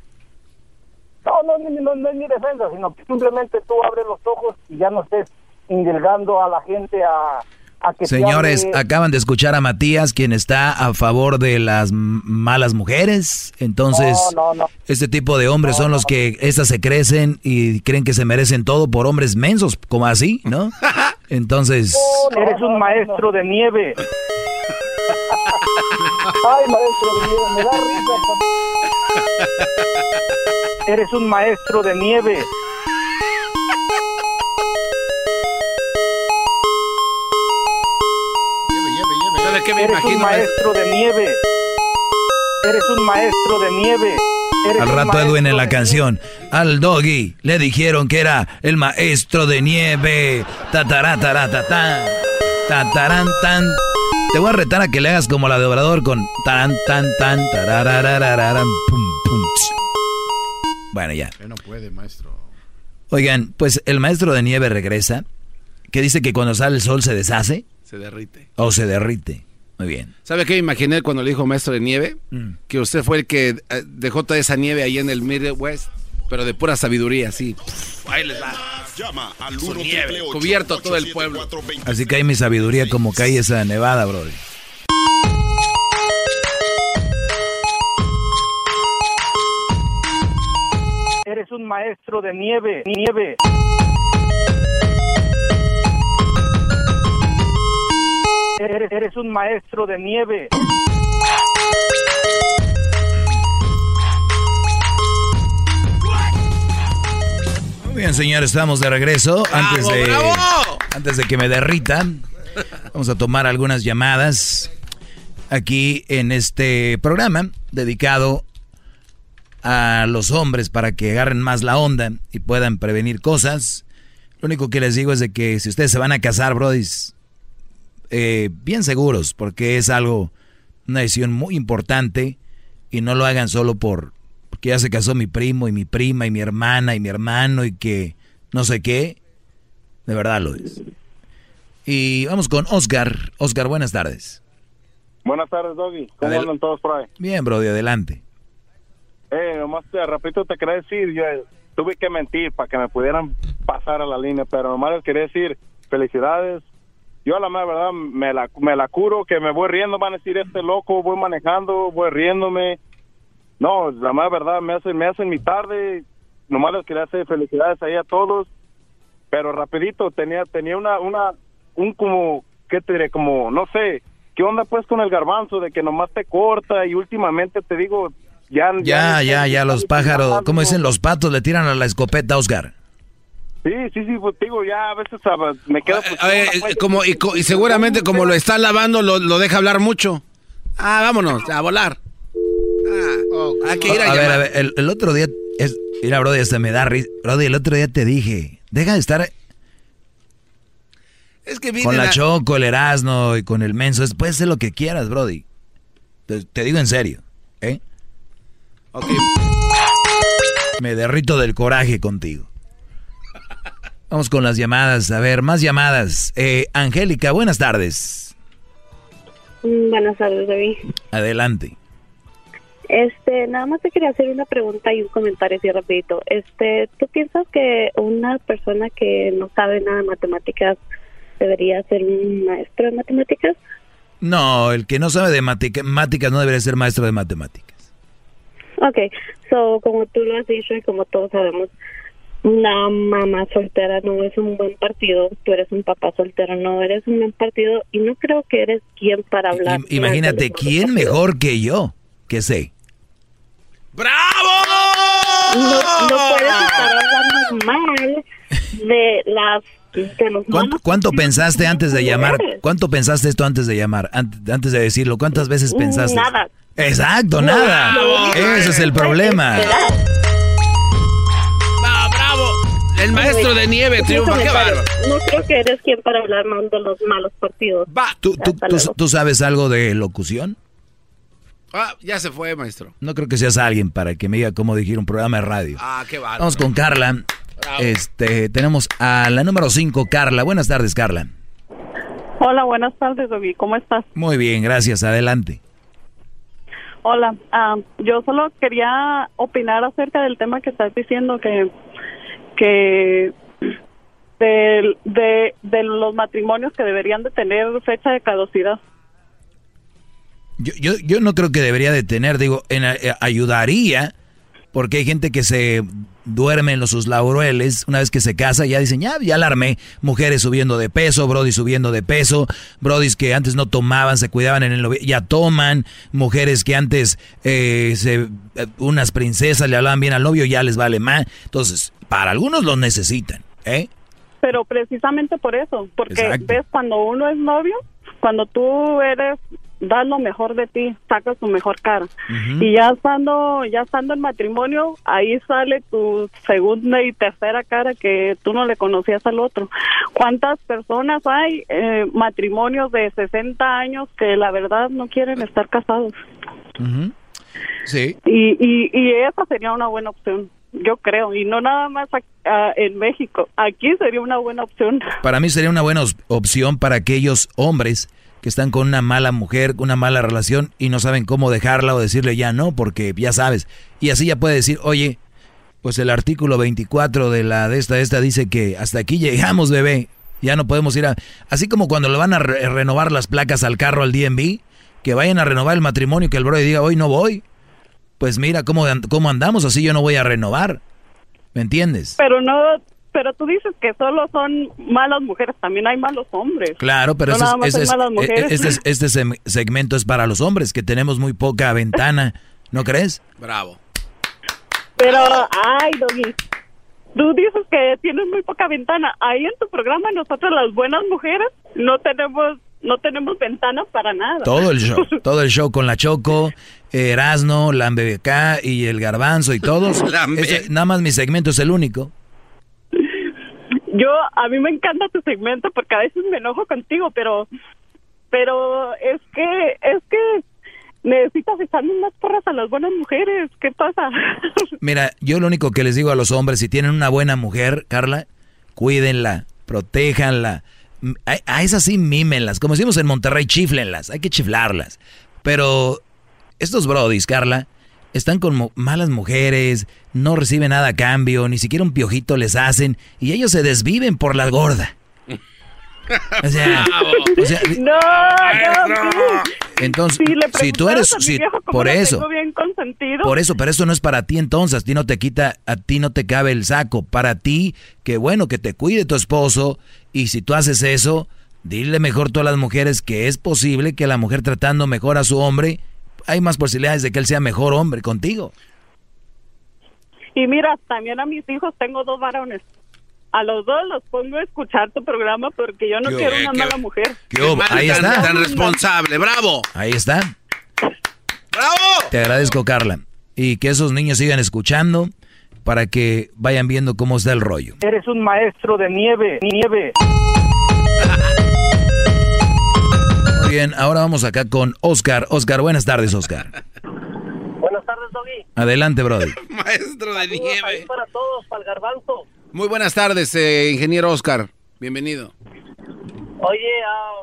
No, no, no, no, no es mi defensa, sino que simplemente tú abres los ojos y ya no estés indilgando a la gente a, a que te Señores, hable- acaban de escuchar a Matías, quien está a favor de las malas mujeres. Entonces, No, no, no. este tipo de hombres son los que estas se crecen y creen que se merecen todo por hombres mensos, como así, ¿no? Entonces, Eres un maestro de nieve. Ay, maestro de nieve, me da risa. Eres un maestro de nieve. ¿Sabe qué me Eres un maestro de nieve. Eres un maestro de nieve. Eres al rato Edwin en la canción, al doggy le dijeron que era el maestro de nieve. Tataratatatan, tatarán, tan. Te voy a retar a que le hagas como la de Obrador con tan, tan, tan, pum, pum. Bueno, ya. No puede, maestro. Oigan, pues el maestro de nieve regresa, que dice que cuando sale el sol se deshace Se derrite. o se derrite. Muy bien. ¿Sabe qué me imaginé cuando le dijo maestro de nieve? Mm. Que usted fue el que eh, dejó toda esa nieve ahí en el Midwest, pero de pura sabiduría, así. Pff, ahí les va. Llama al Su 1 nieve, cubierto todo el pueblo. Así cae mi sabiduría como cae esa nevada, brother. Eres un maestro de nieve, nieve. Eres, eres un maestro de nieve. Muy bien, señores, estamos de regreso. antes, de, bravo! antes de que me derritan, vamos a tomar algunas llamadas aquí en este programa dedicado a los hombres para que agarren más la onda y puedan prevenir cosas. Lo único que les digo es de que si ustedes se van a casar, brodis, eh, bien seguros, porque es algo, una decisión muy importante y no lo hagan solo por porque ya se casó mi primo y mi prima y mi hermana y mi hermano y que no sé qué. De verdad lo es. Y vamos con Oscar. Oscar, buenas tardes. Buenas tardes, Doggy. ¿Cómo Adel- andan todos por ahí? Bien, bro, de adelante. Eh, nomás te, rapidito te quería decir, yo, tuve que mentir para que me pudieran pasar a la línea, pero nomás les quería decir felicidades. Yo a la mera verdad me la, me la curo, que me voy riendo, van a decir este loco, voy manejando, voy riéndome. No, la mera verdad me hacen, me hacen mi tarde, nomás les quería hacer felicidades ahí a todos, pero rapidito tenía, tenía una, una, un como, ¿qué te diré? Como, no sé, ¿qué onda pues con el garbanzo de que nomás te corta y últimamente te digo, ya... Ya, ya, ya, los pájaros, ¿cómo dicen? Los patos le tiran a la escopeta, Oscar. Sí, sí, sí, pues digo, ya a veces ah, me quedo... Pues, eh, eh, como, y, y, seguramente como lo está lavando, lo, lo, deja hablar mucho. Ah, vámonos, a volar. Ah, oh, hay que ir a, a ver, a ver, el, el, otro día, es, mira, Brody, se me da risa. Brody, el otro día te dije, deja de estar... Es que con la, la, Choco, el Erasmo y con el Menso, puedes hacer lo que quieras, Brody. Te, te digo en serio, ¿eh? Ok. Me derrito del coraje contigo. Vamos con las llamadas. A ver, más llamadas. Eh, Angélica, buenas tardes. Mm, buenas tardes, David. Adelante. Este, nada más te quería hacer una pregunta y un comentario así rapidito. Este, ¿tú piensas que una persona que no sabe nada de matemáticas debería ser un maestro de matemáticas? No, el que no sabe de matemáticas no debería ser maestro de matemáticas. Ok, so como tú lo has dicho y como todos sabemos, una mamá soltera no es un buen partido, tú eres un papá soltero, no eres un buen partido y no creo que eres quien para hablar. I imagínate, ¿quién mejor que yo? Que sé. ¡Bravo! No, no puedes estar hablando mal de las ¿Cuánto, ¿Cuánto, pensaste antes de llamar? ¿Cuánto pensaste esto antes de llamar? Antes de decirlo, ¿cuántas veces pensaste? Nada. Exacto, nada. Ese es el problema. ¡Ah, bravo! El maestro de nieve triunfa, qué bárbaro. No creo que eres quien para hablar mal de los malos partidos. Va. ¿Tú, tú, tú, ¿Tú sabes algo de locución? Ah, ya se fue, maestro. No creo que seas alguien para que me diga cómo dirigir un programa de radio. Ah, qué bárbaro. Vamos con Carla. Bravo. Este, tenemos a la número 5, Carla. Buenas tardes, Carla. Hola, buenas tardes, David. ¿Cómo estás? Muy bien, gracias. Adelante. Hola, uh, yo solo quería opinar acerca del tema que estás diciendo que que de, de, los matrimonios que deberían de tener fecha de caducidad. Yo, yo, yo no creo que debería de tener, digo, en, eh, ayudaría, porque hay gente que se duerme en los sus laureles, una vez que se casa ya dicen, ya, ya alarmé, mujeres subiendo de peso, brody subiendo de peso, brodis que antes no tomaban, se cuidaban en el ya toman, mujeres que antes eh, se, unas princesas le hablaban bien al novio, ya les vale más, entonces, para algunos lo necesitan, ¿eh? Pero precisamente por eso, porque Exacto. ves cuando uno es novio, cuando tú eres das lo mejor de ti, sacas tu mejor cara. Uh -huh. Y ya estando, ya estando en matrimonio, ahí sale tu segunda y tercera cara que tú no le conocías al otro. ¿Cuántas personas hay eh, matrimonios de 60 años que la verdad no quieren estar casados? Uh -huh. Sí. Y, y, y esa sería una buena opción yo creo, y no nada más a, a, en México, aquí sería una buena opción. Para mí sería una buena opción para aquellos hombres que están con una mala mujer, una mala relación y no saben cómo dejarla o decirle ya no, porque ya sabes. Y así ya puede decir, oye, pues el artículo 24 de la de esta, de esta dice que hasta aquí llegamos, bebé. Ya no podemos ir a... Así como cuando le van a re renovar las placas al carro al DMV, que vayan a renovar el matrimonio, que el brother diga, hoy no voy. Pues mira cómo, cómo andamos, así yo no voy a renovar. ¿Me entiendes? Pero no, pero tú dices que solo son malas mujeres, también hay malos hombres. Claro, pero no este, es, este, es, este, este, segmento es para los hombres, que tenemos muy poca ventana, ¿no crees? Bravo. Pero, ay, Doggy, tú dices que tienes muy poca ventana. Ahí en tu programa nosotros las buenas mujeres no tenemos no tenemos ventana para nada. Todo el show, todo el show con la Choco, Erasno, la MBK y el Garbanzo y todos. Ese, nada más mi segmento es el único. Yo, a mí me encanta tu segmento porque a veces me enojo contigo, pero, pero es que, es que necesitas echarle unas porras a las buenas mujeres. ¿Qué pasa? Mira, yo lo único que les digo a los hombres, si tienen una buena mujer, Carla, cuídenla, protéjanla. A, a esas sí mímenlas, como decimos en Monterrey, chiflenlas, hay que chiflarlas. Pero estos brodis, Carla, están con malas mujeres, no reciben nada a cambio, ni siquiera un piojito les hacen y ellos se desviven por la gorda. O sea, no, no, Entonces, si, tú eres, si, por eso, por eso, pero eso no es para ti entonces, a ti no te quita, a ti no te cabe el saco, para ti, que bueno, que te cuide tu esposo, y si tú haces eso, dile mejor tú a las mujeres que es posible que la mujer tratando mejor a su hombre, hay más posibilidades de que él sea mejor hombre contigo. Y mira, también a mis hijos tengo dos varones a los dos los pongo a escuchar tu programa porque yo no quiero una mala mujer. Ahí está. Tan responsable, bravo. Ahí está. ¡Bravo! Te agradezco, Carla. Y que esos niños sigan escuchando para que vayan viendo cómo está el rollo. Eres un maestro de nieve, nieve. Bien, ahora vamos acá con Oscar. Oscar, buenas tardes, Oscar. Buenas tardes, Doggy. Adelante, brother. Maestro de nieve. para todos, para el garbanzo. Muy buenas tardes, eh, ingeniero Oscar. Bienvenido. Oye,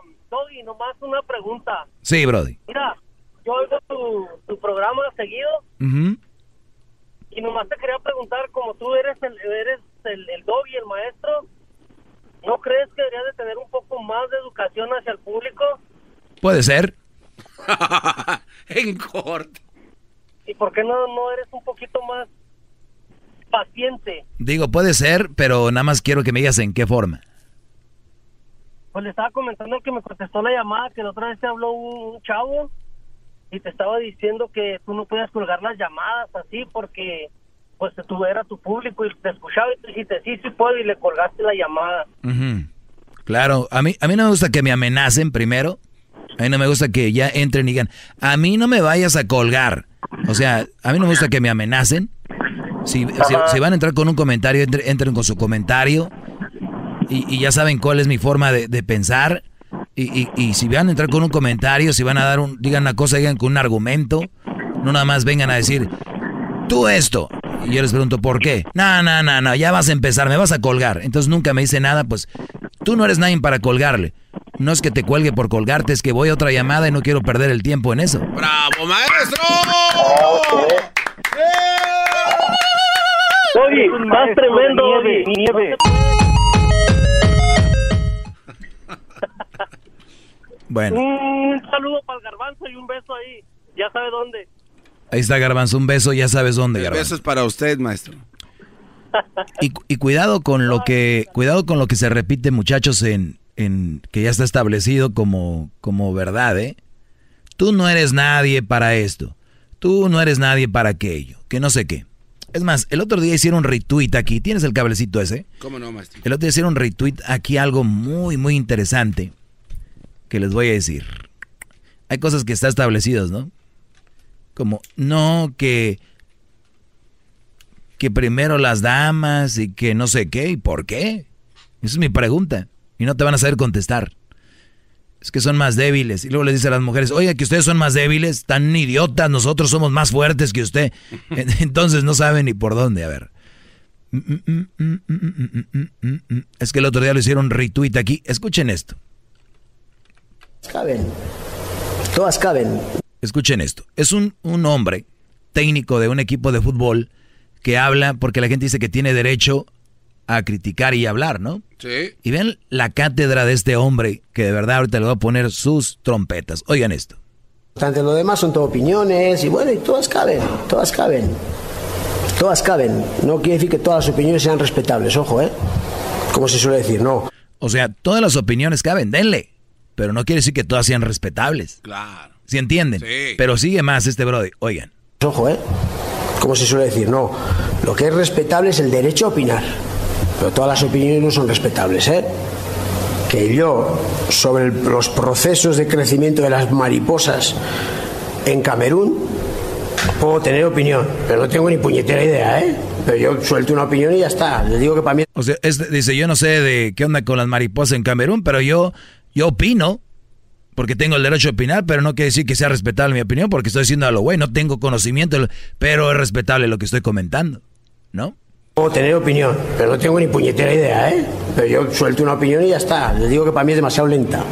um, Doggy, nomás una pregunta. Sí, Brody. Mira, yo oigo tu, tu programa seguido y nomás te quería preguntar, como tú eres el, eres el, el Doggy, el maestro, ¿no crees que deberías de tener un poco más de educación hacia el público? Puede ser. en corto. ¿Y por qué no, no eres un poquito más paciente. Digo, puede ser, pero nada más quiero que me digas en qué forma. Pues le estaba comentando que me contestó la llamada, que la otra vez te habló un, chavo y te estaba diciendo que tú no podías colgar las llamadas así porque pues tú era tu público y te escuchaba y te dijiste sí, sí puedo y le colgaste la llamada. Claro, a mí, a mí no me gusta que me amenacen primero. A mí no me gusta que ya entren y digan, a mí no me vayas a colgar. O sea, a mí no me gusta que me amenacen. Si, van a entrar con un comentario, entren, con su comentario. Y, ya saben cuál es mi forma de, pensar. Y, si van a entrar con un comentario, si van a dar un, digan una cosa, digan con un argumento. No nada más vengan a decir, tú esto. Y yo les pregunto, ¿por qué? No, no, no, no, ya vas a empezar, me vas a colgar. Entonces nunca me dice nada, pues tú no eres nadie para colgarle. No es que te cuelgue por colgarte, es que voy a otra llamada y no quiero perder el tiempo en eso. ¡Bravo, maestro! Oye, más tremendo, nieve, nieve. Bueno. Un saludo para el garbanzo y un beso ahí. Ya sabe dónde. Ahí está Garbanzo, un beso, ya sabes dónde, Garbanzo. Beso es para usted, maestro. Y, y, cuidado con lo que cuidado con lo que se repite, muchachos, en, en que ya está establecido como, como verdad, ¿eh? Tú no eres nadie para esto. Tú no eres nadie para aquello. Que no sé qué. Es más, el otro día hicieron un retweet aquí. ¿Tienes el cablecito ese? ¿Cómo no, maestro? El otro día hicieron un retweet aquí algo muy, muy interesante que les voy a decir. Hay cosas que están establecidas, ¿no? Como, no, que, que primero las damas y que no sé qué y por qué. Esa es mi pregunta. Y no te van a saber contestar es que son más débiles. Y luego le dice a las mujeres, oiga, que ustedes son más débiles, tan idiotas, nosotros somos más fuertes que usted. Entonces no saben ni por dónde, a ver. Es que el otro día lo hicieron retweet aquí. Escuchen esto. Caben. Todas caben. Escuchen esto. Es un, un hombre técnico de un equipo de fútbol que habla porque la gente dice que tiene derecho a criticar y hablar, ¿no? Sí. Y ven la cátedra de este hombre que de verdad ahorita le va a poner sus trompetas. Oigan esto. Ante lo demás son todo opiniones y bueno, y todas caben, todas caben. Todas caben. No quiere decir que todas las opiniones sean respetables, ojo, ¿eh? Como se suele decir, no. O sea, todas las opiniones caben, denle. Pero no quiere decir que todas sean respetables. Claro. ¿Sí entienden? Sí. Pero sigue más este brother. Oigan. Ojo, ¿eh? Como se suele decir, no. Lo que es respetable es el derecho a opinar. Pero todas las opiniones no son respetables, ¿eh? Que yo, sobre los procesos de crecimiento de las mariposas en Camerún, puedo tener opinión, pero no tengo ni puñetera idea, ¿eh? Pero yo suelto una opinión y ya está. Le digo que para mí... O sea, dice, yo no sé de qué onda con las mariposas en Camerún, pero yo, yo opino, porque tengo el derecho a opinar, pero no quiere decir que sea respetable mi opinión, porque estoy diciendo a lo bueno, no tengo conocimiento, pero es respetable lo que estoy comentando, ¿no? Puedo tener opinión, pero no tengo ni puñetera idea, ¿eh? Pero yo suelto una opinión y ya está. Le digo que para mí es demasiado lenta.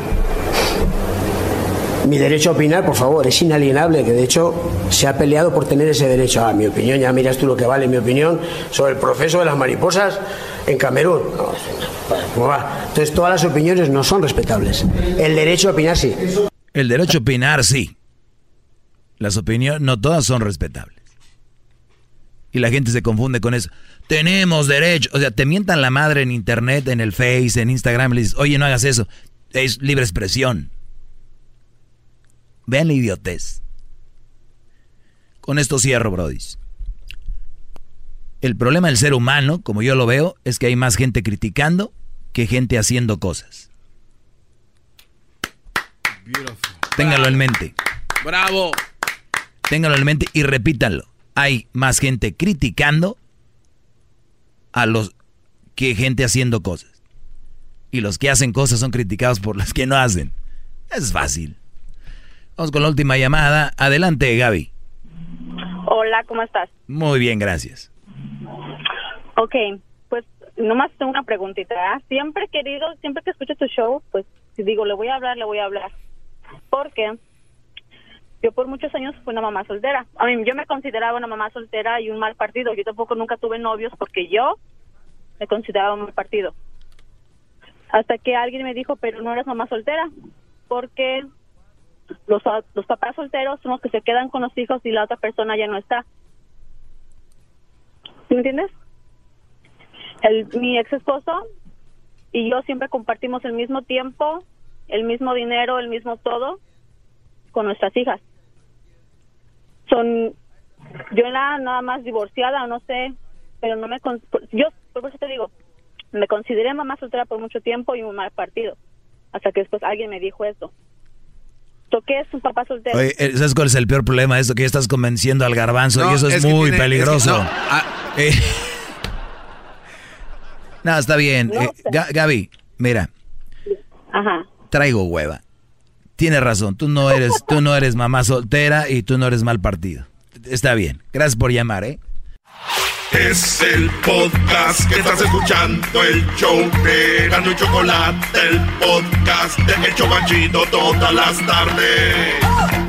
Mi derecho a opinar, por favor, es inalienable, que de hecho se ha peleado por tener ese derecho a mi opinión. Ya miras tú lo que vale mi opinión sobre el proceso de las mariposas en Camerún. ¿cómo va? Entonces todas las opiniones no son respetables. El derecho a opinar sí. El derecho a opinar sí. Las opiniones no todas son respetables. Y la gente se confunde con eso. Tenemos derecho. O sea, te mientan la madre en internet, en el Face, en Instagram. Le dices, oye, no hagas eso. Es libre expresión. Vean la idiotez. Con esto cierro, Brody. El problema del ser humano, como yo lo veo, es que hay más gente criticando que gente haciendo cosas. Téngalo en mente. Bravo. Téngalo en mente y repítanlo. Hay más gente criticando a los que gente haciendo cosas. Y los que hacen cosas son criticados por los que no hacen. Es fácil. Vamos con la última llamada. Adelante, Gaby. Hola, ¿cómo estás? Muy bien, gracias. Ok, pues nomás tengo una preguntita. ¿ah? Siempre querido, siempre que escucho tu show, pues si digo, le voy a hablar, le voy a hablar. Porque yo por muchos años fui una mamá soltera. A mí yo me consideraba una mamá soltera y un mal partido. Yo tampoco nunca tuve novios porque yo me consideraba un mal partido. Hasta que alguien me dijo, pero no eres mamá soltera, porque los, los papás solteros son los que se quedan con los hijos y la otra persona ya no está. ¿Me entiendes? El, mi ex esposo y yo siempre compartimos el mismo tiempo, el mismo dinero, el mismo todo con nuestras hijas. Son, yo era nada más divorciada, no sé, pero no me, yo por eso te digo, me consideré mamá soltera por mucho tiempo y un mal partido, hasta que después alguien me dijo eso. ¿Qué es un papá soltero? Oye, eh, ¿sabes cuál es el peor problema de esto? Que ya estás convenciendo al garbanzo y eso es, muy peligroso. Ah, eh. no, está bien. Eh, Gaby, mira. Ajá. Traigo hueva. Tienes razón, tú no eres, tú no eres mamá soltera y tú no eres mal partido. Está bien. Gracias por llamar, ¿eh? Es el podcast que estás escuchando, el show de Gano y Chocolate, el podcast de El Chocachito todas las tardes.